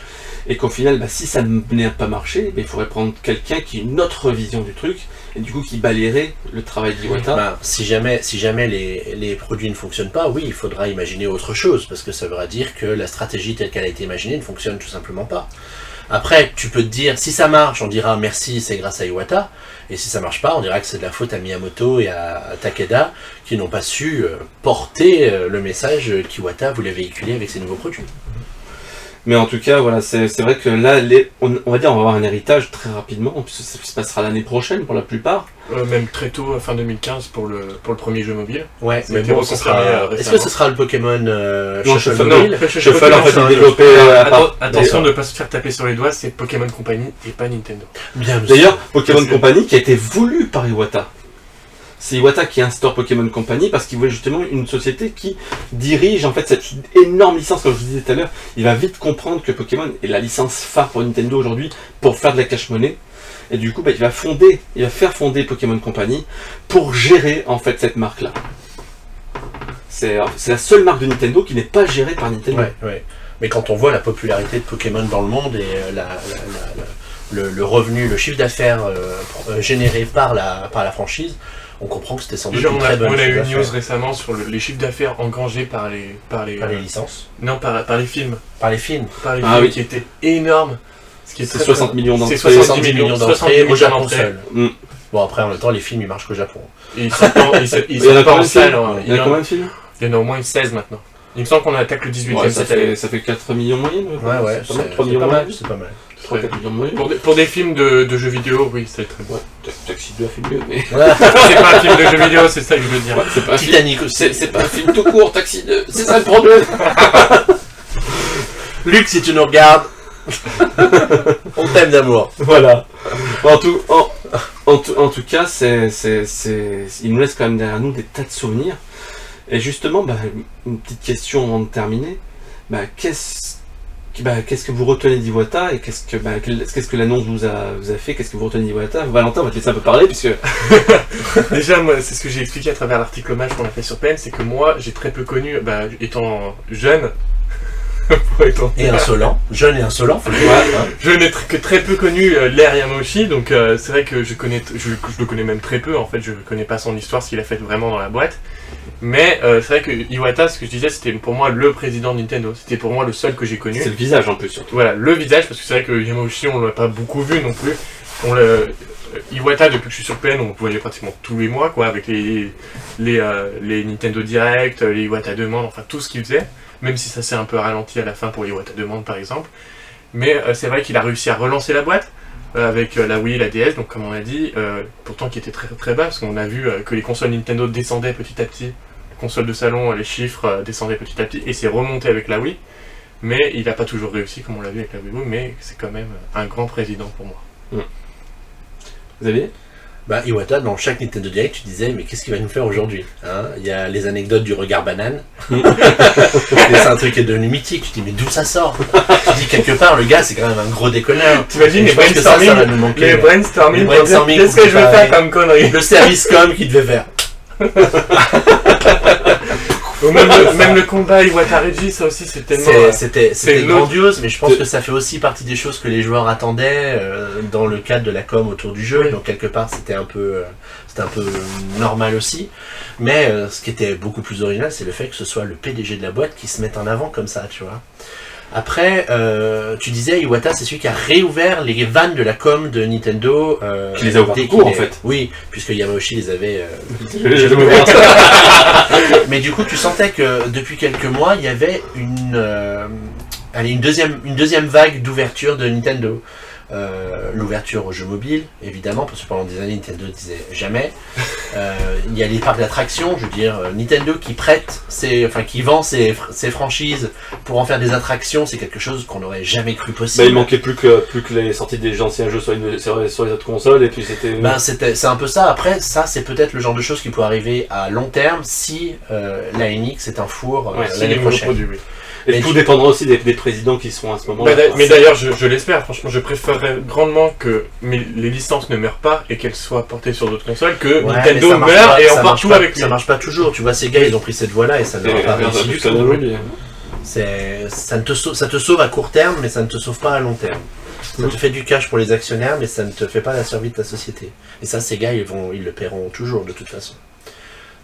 et qu'au final, bah, si ça ne venait pas marcher, bah, il faudrait prendre quelqu'un qui a une autre vision du truc et du coup qui balayerait le travail d'Iwata. Ben, si jamais, si jamais les, les produits ne fonctionnent pas, oui, il faudra imaginer autre chose, parce que ça voudra dire que la stratégie telle qu'elle a été imaginée ne fonctionne tout simplement pas. Après, tu peux te dire, si ça marche, on dira merci, c'est grâce à Iwata, et si ça marche pas, on dira que c'est de la faute à Miyamoto et à, Takeda, qui n'ont pas su euh, porter euh, le message qu'Iwata voulait véhiculer avec ses nouveaux produits. Mais en tout cas, voilà, c'est vrai que là, les, on, on va dire, on va avoir un héritage très rapidement, puisque ça se passera l'année prochaine pour la plupart. Euh, même très tôt, fin 2015, pour le, pour le premier jeu mobile. Ouais, mais bon, sera... euh, Est-ce que ce sera le Pokémon euh, Non, Shuffle Mobile Mobile. Shuffle en fait, développé euh, Attention de ne pas se faire taper sur les doigts, c'est Pokémon Company et pas Nintendo. Bien, D'ailleurs, Pokémon Company qui a été voulu par Iwata. C'est Iwata qui instaure Pokémon Company parce qu'il voulait justement une société qui dirige en fait cette énorme licence, comme je vous disais tout à l'heure. Il va vite comprendre que Pokémon est la licence phare pour Nintendo aujourd'hui pour faire de la cash-money. Et du coup, bah, il va fonder, il va faire fonder Pokémon Company pour gérer en fait cette marque-là. C'est c'est la seule marque de Nintendo qui n'est pas gérée par Nintendo. Mais quand on voit la popularité de Pokémon dans le monde et euh, le, revenu, le chiffre d'affaires euh, euh, généré par la franchise, on comprend que c'était sans doute une on très a, bonne on a eu une news récemment sur le- les chiffres d'affaires engrangés par les, par les, Par les euh, licences, non, par, par les films, par les films. par les Ah films oui. qui étaient énormes. Ce qui est C'est très, 60 très- millions C'est d'entrées. 70 70 millions 60 d'entrées au Japon seul. Mm. Bon, après, en même temps, les films, ils marchent qu'au Japon. Et ils sortent pas- en salle. hein. Il y en a combien de films Il y en a au moins une 16 maintenant. Il me semble qu'on attaque le 18 e Ouais, ça, cette année. ça fait 4 millions moyenne Ouais, ouais, C'est pas mal, c'est 3 c'est millions c'est pas mal. 3 4 millions de moyenne Pour des, pour des films de, de jeux vidéo, oui, c'est très bon. Ouais, Taxi 2 a fait mieux, mais. c'est pas un film de jeux vidéo, c'est ça que je veux dire. Ouais, c'est pas un film. Titanic C'est aussi. c'est pas un film tout court, Taxi 2. C'est ça le problème. Luc, si tu nous regardes, on t'aime d'amour. Voilà. En tout, en, en tout, en tout cas, c'est, c'est, c'est, il nous laisse quand même derrière nous des tas de souvenirs. Et justement, bah, une petite question avant de terminer. Bah, qu'est-ce, bah, qu'est-ce que vous retenez d'Iwata et qu'est-ce que, bah, qu'est-ce que l'annonce vous a, vous a fait? Qu'est-ce que vous retenez d'Iwata? Valentin, on va te laisser un peu parler puisque. Déjà, moi, c'est ce que j'ai expliqué à travers l'article hommage qu'on a fait sur PN, c'est que moi, j'ai très peu connu, bah, étant jeune, pour être honnête. Et insolent, jeune et insolent, faut le dire. hein. Je n'ai tr- que très peu connu euh, l'air Yamauchi, donc euh, c'est vrai que je connais, t- je, je le connais même très peu. En fait, je connais pas son histoire, ce qu'il a fait vraiment dans la boîte. Mais euh, c'est vrai que Iwata, ce que je disais, c'était pour moi le président de Nintendo. C'était pour moi le seul que j'ai connu. C'est le visage en plus surtout. Voilà, le visage, parce que c'est vrai que Yamauchi, on l'a pas beaucoup vu non plus. On le, euh, Iwata, depuis que je suis sur PN, on le voyait pratiquement tous les mois, quoi, avec les, les, euh, les Nintendo Direct, les Iwata Demande, enfin tout ce qu'il faisait. Même si ça s'est un peu ralenti à la fin pour Iwata Demande, par exemple. Mais euh, c'est vrai qu'il a réussi à relancer la boîte avec la Wii et la DS, donc comme on a dit, pourtant qui était très très bas, parce qu'on a vu que les consoles Nintendo descendaient petit à petit. Les consoles de salon, les chiffres euh, descendaient petit à petit, et c'est remonté avec la Wii. Mais il n'a pas toujours réussi, comme on l'a vu avec la Wii U, mais c'est quand même un grand président pour moi. Xavier? Bah, Iwata, dans chaque Nintendo Direct, tu disais, mais qu'est-ce qu'il va nous faire aujourd'hui hein? Il y a les anecdotes du regard banane. Et c'est un truc qui est devenu mythique. Tu te dis, mais d'où ça sort? Tu dis, quelque part, le gars, c'est quand même un gros déconneur. T'imagines les que ça, ça va brainstorming, nous manquer. les brainstorming, Les brainstorming qu'est-ce que je vais faire comme connerie? Le service com qui devait faire. Même, le, même le combat ça aussi c'est tellement... Euh, C'était grandiose, mais je pense de- que ça fait aussi partie des choses que les joueurs attendaient euh, dans le cadre de la com autour du jeu. Oui. Donc quelque part, c'était un peu, euh, c'était un peu normal aussi. Mais ce qui était beaucoup plus original, c'est le fait que ce soit le PDG de la boîte qui se mette en avant comme ça, tu vois. Après, euh, tu disais Iwata, c'est celui qui a réouvert les vannes de la com de Nintendo. euh, Qui les a ouvertes court, en fait. Oui, puisque Yamauchi les avait euh, mais du coup, tu sentais que depuis quelques mois, il y avait une, euh, allez, une, deuxième, une deuxième vague d'ouverture de Nintendo. Euh, L'ouverture aux jeux mobiles, évidemment, parce que pendant des années, Nintendo disait jamais. Euh, il y a les parcs d'attractions, je veux dire, euh, Nintendo qui prête, ses, enfin qui vend ses, ses franchises pour en faire des attractions, c'est quelque chose qu'on n'aurait jamais cru Bah, possible. il manquait plus que, plus que les sorties des anciens jeux sur, une- sur, sur les autres consoles et puis c'était. Ben, c'était, c'est un peu ça. Après, ça, c'est peut-être le genre de choses qui peut arriver à long terme si euh, la NX est un four ouais, l'année prochaine. produits, oui. Et mais tout tu- dépendra aussi des, des présidents qui seront à ce moment-là. mais d'ailleurs, je, je l'espère, franchement, je préférerais grandement que mes- les licences ne meurent pas et qu'elles soient portées sur d'autres consoles, que Ouais, Nintendo meurt pas- et marche partout pas- avec Ça marche pas toujours. Tu vois, ces gars, ils ont pris cette voie-là et ça ne Et- leur a pas réussi du ça tout. ça, ne te sauve, ça te sauve à court terme, mais ça ne te sauve pas à long terme. Ça te fait du cash pour les actionnaires, mais ça ne te fait pas la survie de ta société. Et ça, ces gars, ils, vont, ils le paieront toujours, de toute façon.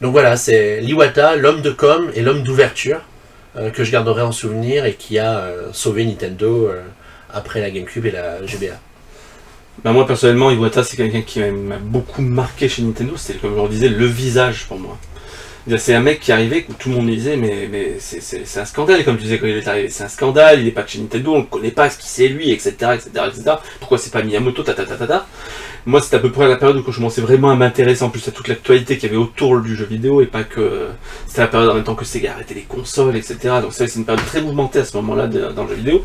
Donc voilà, c'est l'Iwata, l'homme de com et l'homme d'ouverture, que je garderai en souvenir et qui a euh, sauvé Nintendo euh, après la GameCube et la GBA. Bah, moi personnellement, Iwata c'est quelqu'un qui m'a beaucoup marqué chez Nintendo. C'était comme je le disais, le visage pour moi. C'est un mec qui arrivait où tout le monde disait mais, c'est- un scandale comme tu disais quand il est arrivé. C'est un scandale, il est pas de chez Nintendo, on le connaît pas, ce qui c'est lui, etc., etc., etc. Pourquoi c'est pas Miyamoto, ta ta ta ta ta. Moi c'était à peu près la période où je commençais vraiment à m'intéresser en plus à toute l'actualité qu'il y avait autour du jeu vidéo et pas que c'était la période en même temps que Sega arrêtait les consoles, etc. Donc c'est une période très mouvementée à ce moment-là dans le jeu vidéo.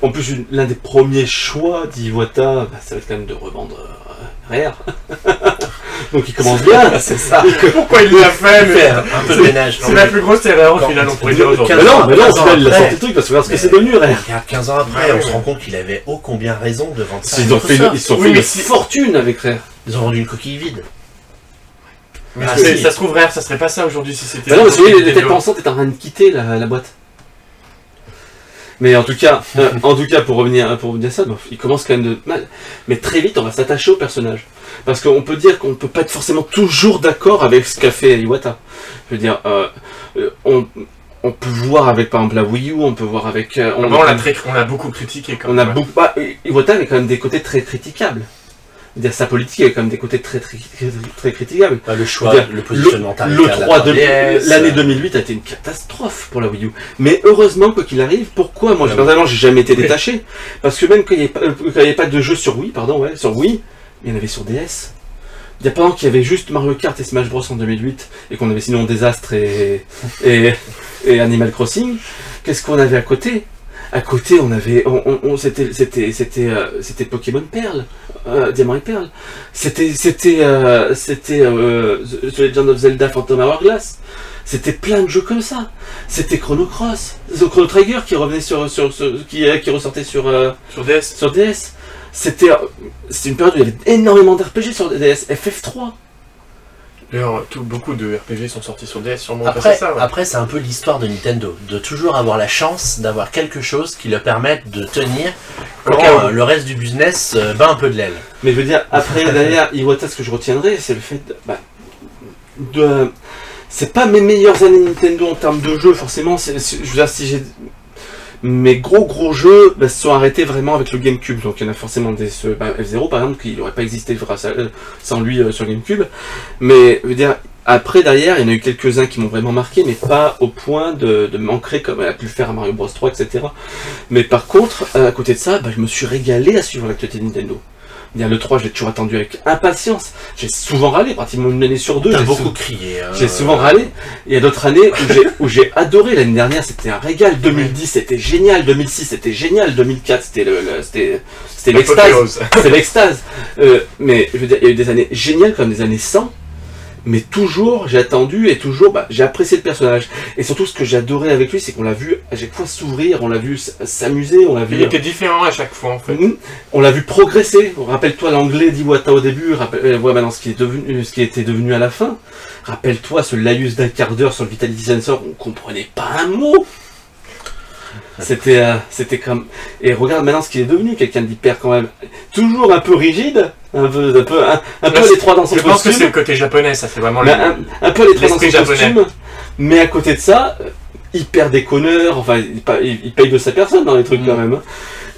En plus, l'un des premiers choix d'Iwata, bah, ça va être quand même de revendre euh, Rare. Donc il commence bien. c'est ça. Pourquoi il l'a fait mais Faire un peu de ménage. C'est la plus grosse erreur au final, on pourrait dire aujourd'hui. Mais non, mais non, 15 ans au final, il a après. sorti le truc parce que regarde ce que c'est devenu Rare. Regarde, 15 ans après, Ah on se rend compte qu'il avait ô combien raison de vendre ça. Ils ont fait, une fortune avec Rare. Ils ont vendu une coquille vide. Mais Ah, ça se trouve rare, ça serait pas ça aujourd'hui si c'était. Bah non, parce que les têtes pensantes étaient en train de quitter la, la boîte. Mais en tout cas, euh, en tout cas, pour revenir, pour revenir à ça, bon, il commence quand même de mal. Mais très vite, on va s'attacher au personnage. Parce qu'on peut dire qu'on peut pas être forcément toujours d'accord avec ce qu'a fait Iwata. Je veux dire, euh, euh, on, on peut voir avec, par exemple, la Wii U, on peut voir avec... euh, Ah bah, On l'a très- on l'a beaucoup critiqué quand on même. a beaucoup... Bah, Iwata avait quand même des côtés très critiquables. Sa politique avait quand même des côtés très, très, très, très critiquables. Bah, le choix, le positionnement Le, le tarifaire de 3 la de 3DS, l'année euh, 2008 a été une catastrophe pour la Wii U. Mais heureusement, quoi qu'il arrive, pourquoi Moi, Ah personnellement, j'ai jamais été détaché? Parce que même quand il n'y avait, pas- euh, avait pas de jeu sur Wii, pardon, ouais, sur Wii, il y en avait sur DS. Il y a pendant qu'il y avait juste Mario Kart et Smash Bros en 2008 et qu'on avait sinon Désastre et, et, et Animal Crossing, qu'est-ce qu'on avait à côté? À côté, on avait, on, on- on- c'était, c'était, c'était, euh, c'était Pokémon Perle, euh, Diamant et Perle. C'était, c'était, euh, c'était The Legend of Zelda Phantom Hourglass. C'était plein de jeux comme ça. C'était Chrono Cross, The Chrono Trigger qui revenait sur, sur, sur- qui, qui ressortait sur, Sur DS. sur DS. C'était, c'était une période où il y avait énormément d'RPG sur DS. FF3. D'ailleurs, tout- beaucoup de RPG sont sortis sur DS, sûrement Après, ça. ouais. après c'est un peu l'histoire de Nintendo, de toujours avoir la chance d'avoir quelque chose qui leur permette de tenir quand euh, ouais. le reste du business euh, bat un peu de l'aile. Mais je veux dire, après, derrière, Iwata, ce que je retiendrai, c'est le fait de. bah, de- c'est pas mes meilleures années Nintendo en termes de jeux, forcément. je veux dire, si j'ai. Mes gros gros jeux bah, se sont arrêtés vraiment avec le GameCube. Donc il y en a forcément des. bah, F0 par exemple, qui n'aurait pas existé euh, sans lui euh, sur GameCube. Mais après derrière, il y en a eu quelques-uns qui m'ont vraiment marqué, mais pas au point de, de m'ancrer comme elle a pu le faire à Mario Bros 3, etc. Mais par contre, à côté de ça, bah, je me suis régalé à suivre l'actualité Nintendo. Dire, le 3, je l'ai toujours attendu avec impatience. J'ai souvent râlé, pratiquement une année sur deux. J'ai beaucoup sou- crié. hein. j'ai souvent râlé. Il y a d'autres années où j'ai, adoré. L'année dernière, c'était un régal. 2010, c'était génial. 2006, c'était génial. 2004, c'était le, le- c'était, l'extase. C'est l'extase. Euh, mais je veux dire, il y a eu des années géniales comme des années sans. Mais toujours, j'ai attendu et toujours, bah, j'ai apprécié le personnage. Et surtout, ce que j'ai adoré avec lui, c'est qu'on l'a vu à chaque fois s'ouvrir, on l'a vu s'amuser, on l'a vu. Il était différent à chaque fois en fait. Mhm. On l'a vu progresser. Rappelle-toi l'anglais d'Iwata au début, rappelle, euh, voilà maintenant ce qui est devenu, ce qui était devenu à la fin. Rappelle-toi ce laïus d'un quart d'heure sur le Vitality Sensor, on comprenait pas un mot. C'était, euh, c'était comme. Et regarde maintenant ce qu'il est devenu, quelqu'un d'hyper quand même, toujours un peu rigide, un peu, un peu, un, un peu Là, les trois dans son Je pense que c'est costume, le côté japonais, ça c'est vraiment le. un, un peu les trois dans son japonais. costume. Mais à côté de ça, euh, hyper déconneur, enfin, il, il- paye de sa personne dans les trucs Mm. quand même.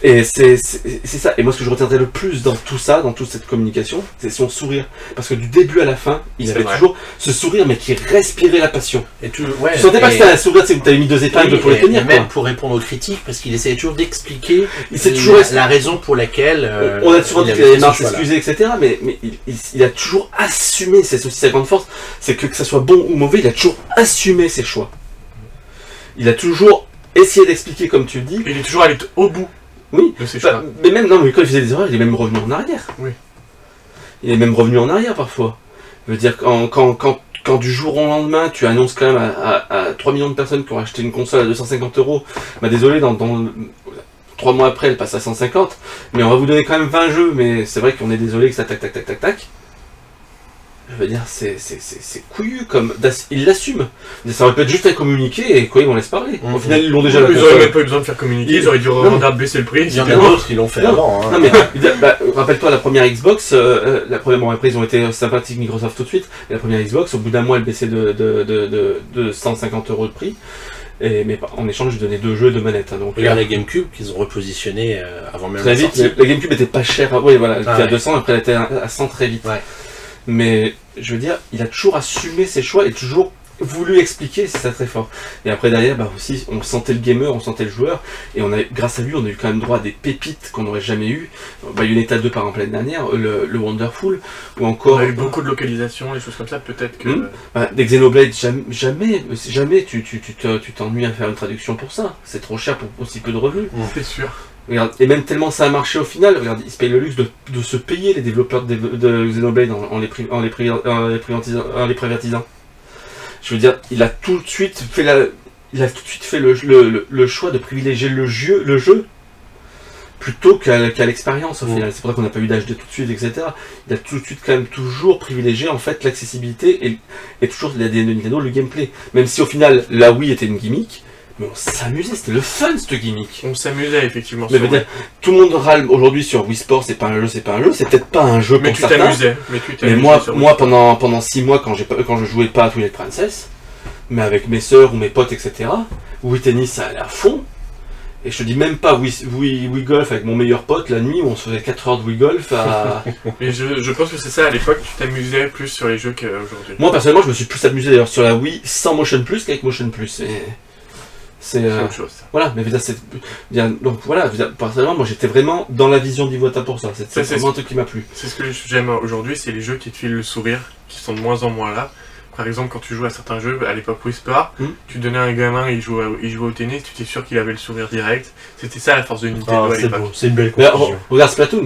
Et c'est ça. Et moi, ce que je retiendrai le plus dans tout ça, dans toute cette communication, c'est son sourire. Parce que du début à la fin, il avait vrai. toujours ce sourire, mais qui respirait la passion. Et tu, ouais, tu sentais pas que c'était un sourire, c'est que t'avais mis deux épingles oui, pour les tenir. et même quoi. pour répondre aux critiques, parce qu'il essayait toujours d'expliquer la- toujours la raison pour laquelle. euh, On a toujours dit il qu'il avait marre s'excuser, etc. Mais, mais il, il- il a toujours assumé, c'est aussi sa grande force, c'est que que ça soit bon ou mauvais, il a toujours assumé ses choix. Il a toujours essayé d'expliquer, comme tu le dis, Il est toujours allé au bout Oui, de ses Bah, choix. mais même non, mais quand il faisait des erreurs, il est même revenu en arrière. Oui. Il est même revenu en arrière parfois. Je veux dire, quand, quand, quand, quand du jour au lendemain, tu annonces quand même à, à, à 3 millions de personnes qui ont acheté une console à 250 euros, bah désolé, dans, dans, 3 mois après, elle passe à 150, mais on va vous donner quand même 20 jeux, mais c'est vrai qu'on est désolé que ça tac tac tac tac tac. Je veux dire, c'est c'est- c'est- c'est couillu comme. Ils l'assument. Ça aurait pu être juste un communiqué et quoi, ils vont laisse parler. Au Mhm. final, ils l'ont déjà la ils auraient console. même pas eu besoin de faire communiquer, ils auraient dû baisser le prix. Il y en a d'autres qui l'ont fait Non, avant. hein. Non mais dire, bah, rappelle-toi la première Xbox, euh, euh, la première bon après ils ont été sympathiques Microsoft tout de suite, mais la première Xbox au bout d'un mois elle baissait de, de, de, de, de 150 euros de prix, et, mais en échange je donnais deux jeux et deux manettes. hein, donc Regarde euh, la GameCube qu'ils ont repositionné euh, avant même très la vite, sortie. la, GameCube était pas chère, oui voilà, elle Ah était à ouais. 200 après elle était à, à 100 très vite. Ouais. Mais je veux dire, il a toujours assumé ses choix et toujours voulu expliquer, c'est ça très fort. Et après derrière, bah aussi, on sentait le gamer, on sentait le joueur, et on a, grâce à lui, on a eu quand même droit à des pépites qu'on n'aurait jamais eu. Bayonetta 2 par exemple l'année dernière, le, le Wonderful, ou On encore a eu beaucoup de localisations, des choses comme ça, peut-être que. Hmm. bah, des Xenoblade, jamais, jamais, jamais tu tu tu tu t'ennuies à faire une traduction pour ça. C'est trop cher pour aussi peu de revenus. C'est sûr. Regarde, et même tellement ça a marché au final, regarde, ils se payent le luxe de, de se payer les développeurs de, de Xenoblade en, en les, pri- en, les, pri- en, les privatisant, en les privatisant. Je veux dire, il a tout de suite fait la, il a tout de suite fait le, le, le- le choix de privilégier le jeu, le jeu plutôt qu'à l'expérience au final. C'est pour ça qu'on n'a pas eu d'HD tout de suite, etc. Il a tout de suite quand même toujours privilégié en fait l'accessibilité et, et toujours l'ADN de Nintendo, le gameplay. Même si au final la Wii était une gimmick, mais on s'amusait, c'était le fun cette gimmick. On s'amusait effectivement. Mais tout le monde râle aujourd'hui sur Wii Sport, c'est pas un jeu, c'est pas un jeu, c'est peut-être pas un jeu Mais pour tu certains. t'amusais. Mais tu Mais t'amusais moi, sur moi Wii. pendant, pendant six mois, quand, j'ai pas- quand je jouais pas à Twilight Princess, mais avec mes sœurs ou mes potes, etc., Wii Tennis, ça allait à fond. Et je te dis même pas Wii, Wii, Wii Golf avec mon meilleur pote la nuit où on se faisait 4 heures de Wii Golf à... Mais je, je pense que c'est ça, à l'époque, tu t'amusais plus sur les jeux qu'aujourd'hui. Moi personnellement, je me suis plus amusé d'ailleurs sur la Wii sans Motion Plus qu'avec Motion Plus. Et c'est euh, autre chose. voilà, mais je veux dire, c'est bien. Donc voilà, je veux dire, personnellement, moi j'étais vraiment dans la vision d'Iwata pour ça. C'est vraiment un truc qui m'a plu. C'est ce que j'aime aujourd'hui, c'est les jeux qui te filent le sourire, qui sont de moins en moins là. Par exemple, quand tu joues à certains jeux, à l'époque Whisper, Hmm. tu donnais à un gamin, il jouait, il jouait au tennis, tu étais sûr qu'il avait le sourire direct. C'était ça la force de Nintendo Ah, à c'est l'époque. beau, c'est une belle conclusion. regarde Splatoon.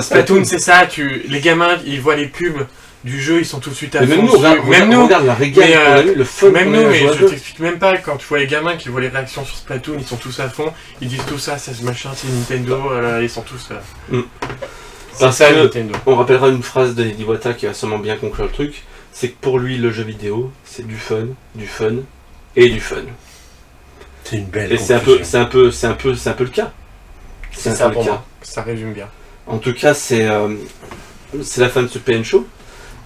Splatoon, c'est ça, tu... les gamins, ils voient les pubs du jeu, ils sont tout de suite à Mais même fond nous, regarde, même regarde, nous, regarde la régale Mais, qu'on a euh, eu, le fun même nous, mais je t'explique même pas, quand tu vois les gamins qui voient les réactions sur Splatoon, ils sont tous à fond, ils disent tout ça, ça se machin, c'est Nintendo, voilà, ils sont tous... euh, Hmm. C'est Parce ça que- Nintendo. On rappellera une phrase de d'Iwata qui va sûrement bien conclure le truc. c'est que pour lui, le jeu vidéo, c'est du fun, du fun et du fun. C'est une belle Et c'est un peu, c'est un peu, c'est un peu, c'est un peu le cas. C'est un ça peu le pour cas. moi. Ça résume bien. En tout cas, c'est euh, c'est la fin de ce PN Show.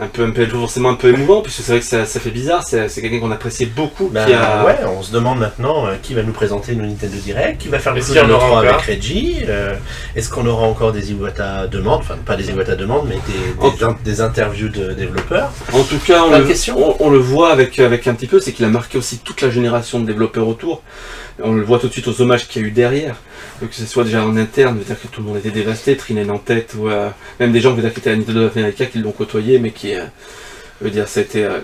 Un peu, un peu forcément un peu émouvant, puisque c'est vrai que ça, ça fait bizarre. C'est c'est quelqu'un qu'on appréciait beaucoup. Bah, qui a... ouais, on se demande maintenant euh, qui va nous présenter nos Nintendo Direct, qui va faire le Est-ce coup qu'il y de en aura l'E3 avec encore Reggie. euh, Est-ce qu'on aura encore des Iwata demandes, enfin pas des Iwata demandes, mais des, des, in- des interviews de développeurs En tout cas, on Plein de le, questions. on, on le voit avec, avec un petit peu, c'est qu'il a marqué aussi toute la génération de développeurs autour. On le voit tout de suite aux hommages qu'il y a eu derrière. Que ce soit déjà en interne, veut dire que tout le monde était dévasté, Trinen en tête, ou euh, même des gens qui étaient à Nintendo of America qui l'ont côtoyé, mais qui, euh, veut dire, euh,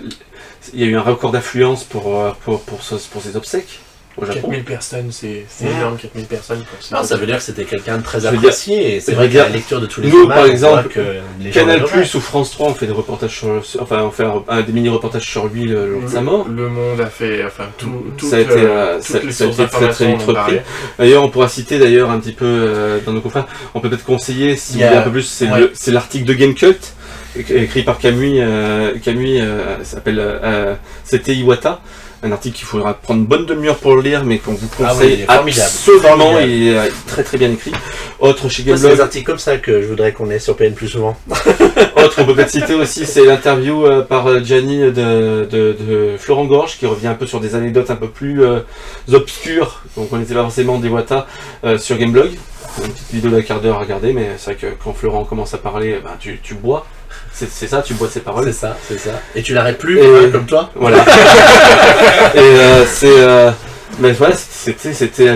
il y a eu un record d'affluence pour, pour, pour ces obsèques au Japon. 4000 personnes, c'est énorme, 4000 personnes ça. Non, ça veut dire que c'était quelqu'un de très apprécié, et c'est vrai qu'à la lecture de tous les nous, par exemple, que les Canal. Plus ou France 3 ont fait des reportages sur, enfin, on fait un, un- des mini-reportages sur lui le jour de sa mort. Le monde a fait, enfin, tout, Ça a été, euh, toutes ça- les ça a été très, très vite repris. D'ailleurs, on pourra citer d'ailleurs un petit peu euh, dans nos confrères, on peut peut-être conseiller, si Il vous y a- voulez un peu plus, c'est ouais. le- l'article de Gamecult, é- écrit par Camus, euh, Camus euh, s'appelle euh, C'était Iwata. Un article qu'il faudra prendre bonne demi-heure pour le lire, mais qu'on vous Ah oui, conseille il est formidable. absolument. Formidable. Il est euh, très très bien écrit. Autre chez Moi, c'est Gameblog, des articles comme ça que je voudrais qu'on ait sur PN plus souvent. autre, on peut peut-être citer aussi, c'est l'interview euh, par euh, Gianni de, de, de Florent Gorge qui revient un peu sur des anecdotes un peu plus euh, obscures, donc on n'était pas forcément des Wata euh, sur Gameblog. Une petite vidéo d'un quart d'heure à regarder, mais c'est vrai que quand Florent commence à parler, ben, tu, tu bois. C'est ça, tu bois ses paroles. C'est ça, c'est ça. Et tu l'arrêtes plus, Et- comme toi Voilà. Et euh, c'est. euh, mais voilà, c'était c'était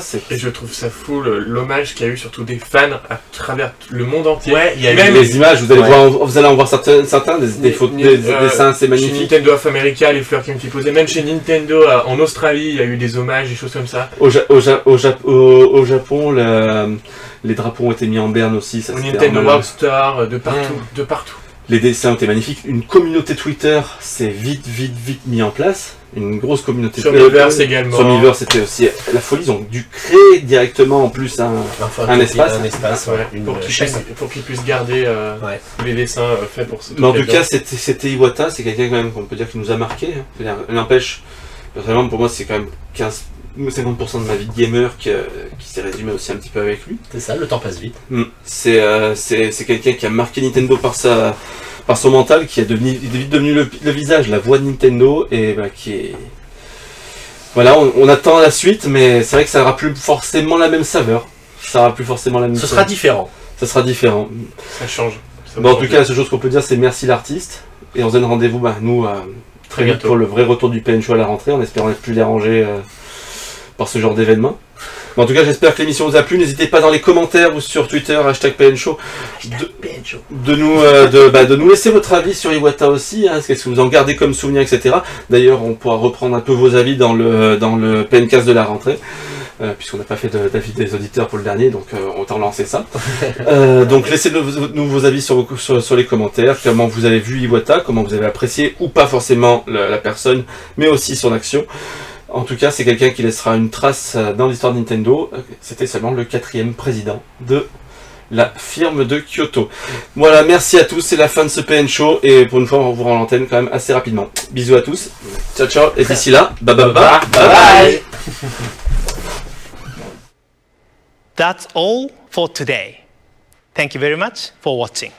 c'est- Et je trouve ça fou le- l'hommage qu'il y a eu surtout des fans à travers le monde entier. Ouais, il y a Même eu Les images, vous allez, Ouais. voir, vous allez en voir certains, certains des, des, Ni- photos, ni- des, euh, dessins, c'est Chez magnifique. Nintendo of America, les fleurs qui ont été posées, même chez Nintendo euh, en Australie, il y a eu des hommages, des choses comme ça. Au, Ja- au, Ja- au, Jap- au, au Japon, le- les drapeaux ont été mis en berne aussi. Ça, Au c'était Nintendo vraiment- World Star, euh, de partout, Mm. de partout. Les dessins ont été magnifiques. Une communauté Twitter s'est vite, vite, vite mis en place. Une grosse communauté. Miiverse également. Sur Miiverse, c'était aussi la folie. Ils ont dû créer directement en plus un. Enfin, Un espace. un espace, Ouais, ouais, une pour qu'ils puissent, pour qu'ils puissent garder euh, Ouais. les dessins euh, faits pour ce Mais en tout cas, c'était c'était Iwata. C'est quelqu'un quand même qu'on peut dire qui nous a marqué. hein. N'empêche, personnellement, pour moi, c'est quand même 15, 50% de ma vie de gamer qui, euh, qui s'est résumé aussi un petit peu avec lui. C'est ça, le temps passe vite. Mm. C'est euh, c'est c'est quelqu'un qui a marqué Nintendo par sa par son mental, qui a devenu, il est vite devenu le, le visage, la voix de Nintendo, et bah, qui est voilà, on, on attend la suite, mais c'est vrai que ça n'aura plus forcément la même saveur. Ça n'aura plus forcément la même. Ce sera différent. Ça sera différent. Ça change. Ça Bon, en tout cas, la seule chose qu'on peut dire, c'est merci l'artiste, et on se donne rendez-vous, bah, nous, euh, très vite bientôt. pour le vrai retour du PN Show à la rentrée, en espérant n'être plus dérangé euh, par ce genre d'événement. Mais en tout cas, j'espère que l'émission vous a plu. N'hésitez pas dans les commentaires ou sur Twitter, hashtag PN Show, de, PN Show. de nous, euh, de, bah, de nous laisser votre avis sur Iwata aussi, hein, qu'est-ce que vous en gardez comme souvenir, etc. D'ailleurs, on pourra reprendre un peu vos avis dans le, dans le PNcast de la rentrée, euh, puisqu'on n'a pas fait de- d'avis des auditeurs pour le dernier, donc euh, on t'a relancé ça. Euh, donc laissez-nous vos- avis sur, vos- sur, sur les commentaires, comment vous avez vu Iwata, comment vous avez apprécié ou pas forcément la, la personne, mais aussi son action. En tout cas, c'est quelqu'un qui laissera une trace euh, dans l'histoire de Nintendo. Euh, C'était seulement le quatrième président de la firme de Kyoto. Voilà, merci à tous, c'est la fin de ce PN Show et pour une fois on vous rend l'antenne quand même assez rapidement. Bisous à tous, ciao ciao et d'ici là, bye bye bye bye bye. That's all for today. Thank you very much for watching.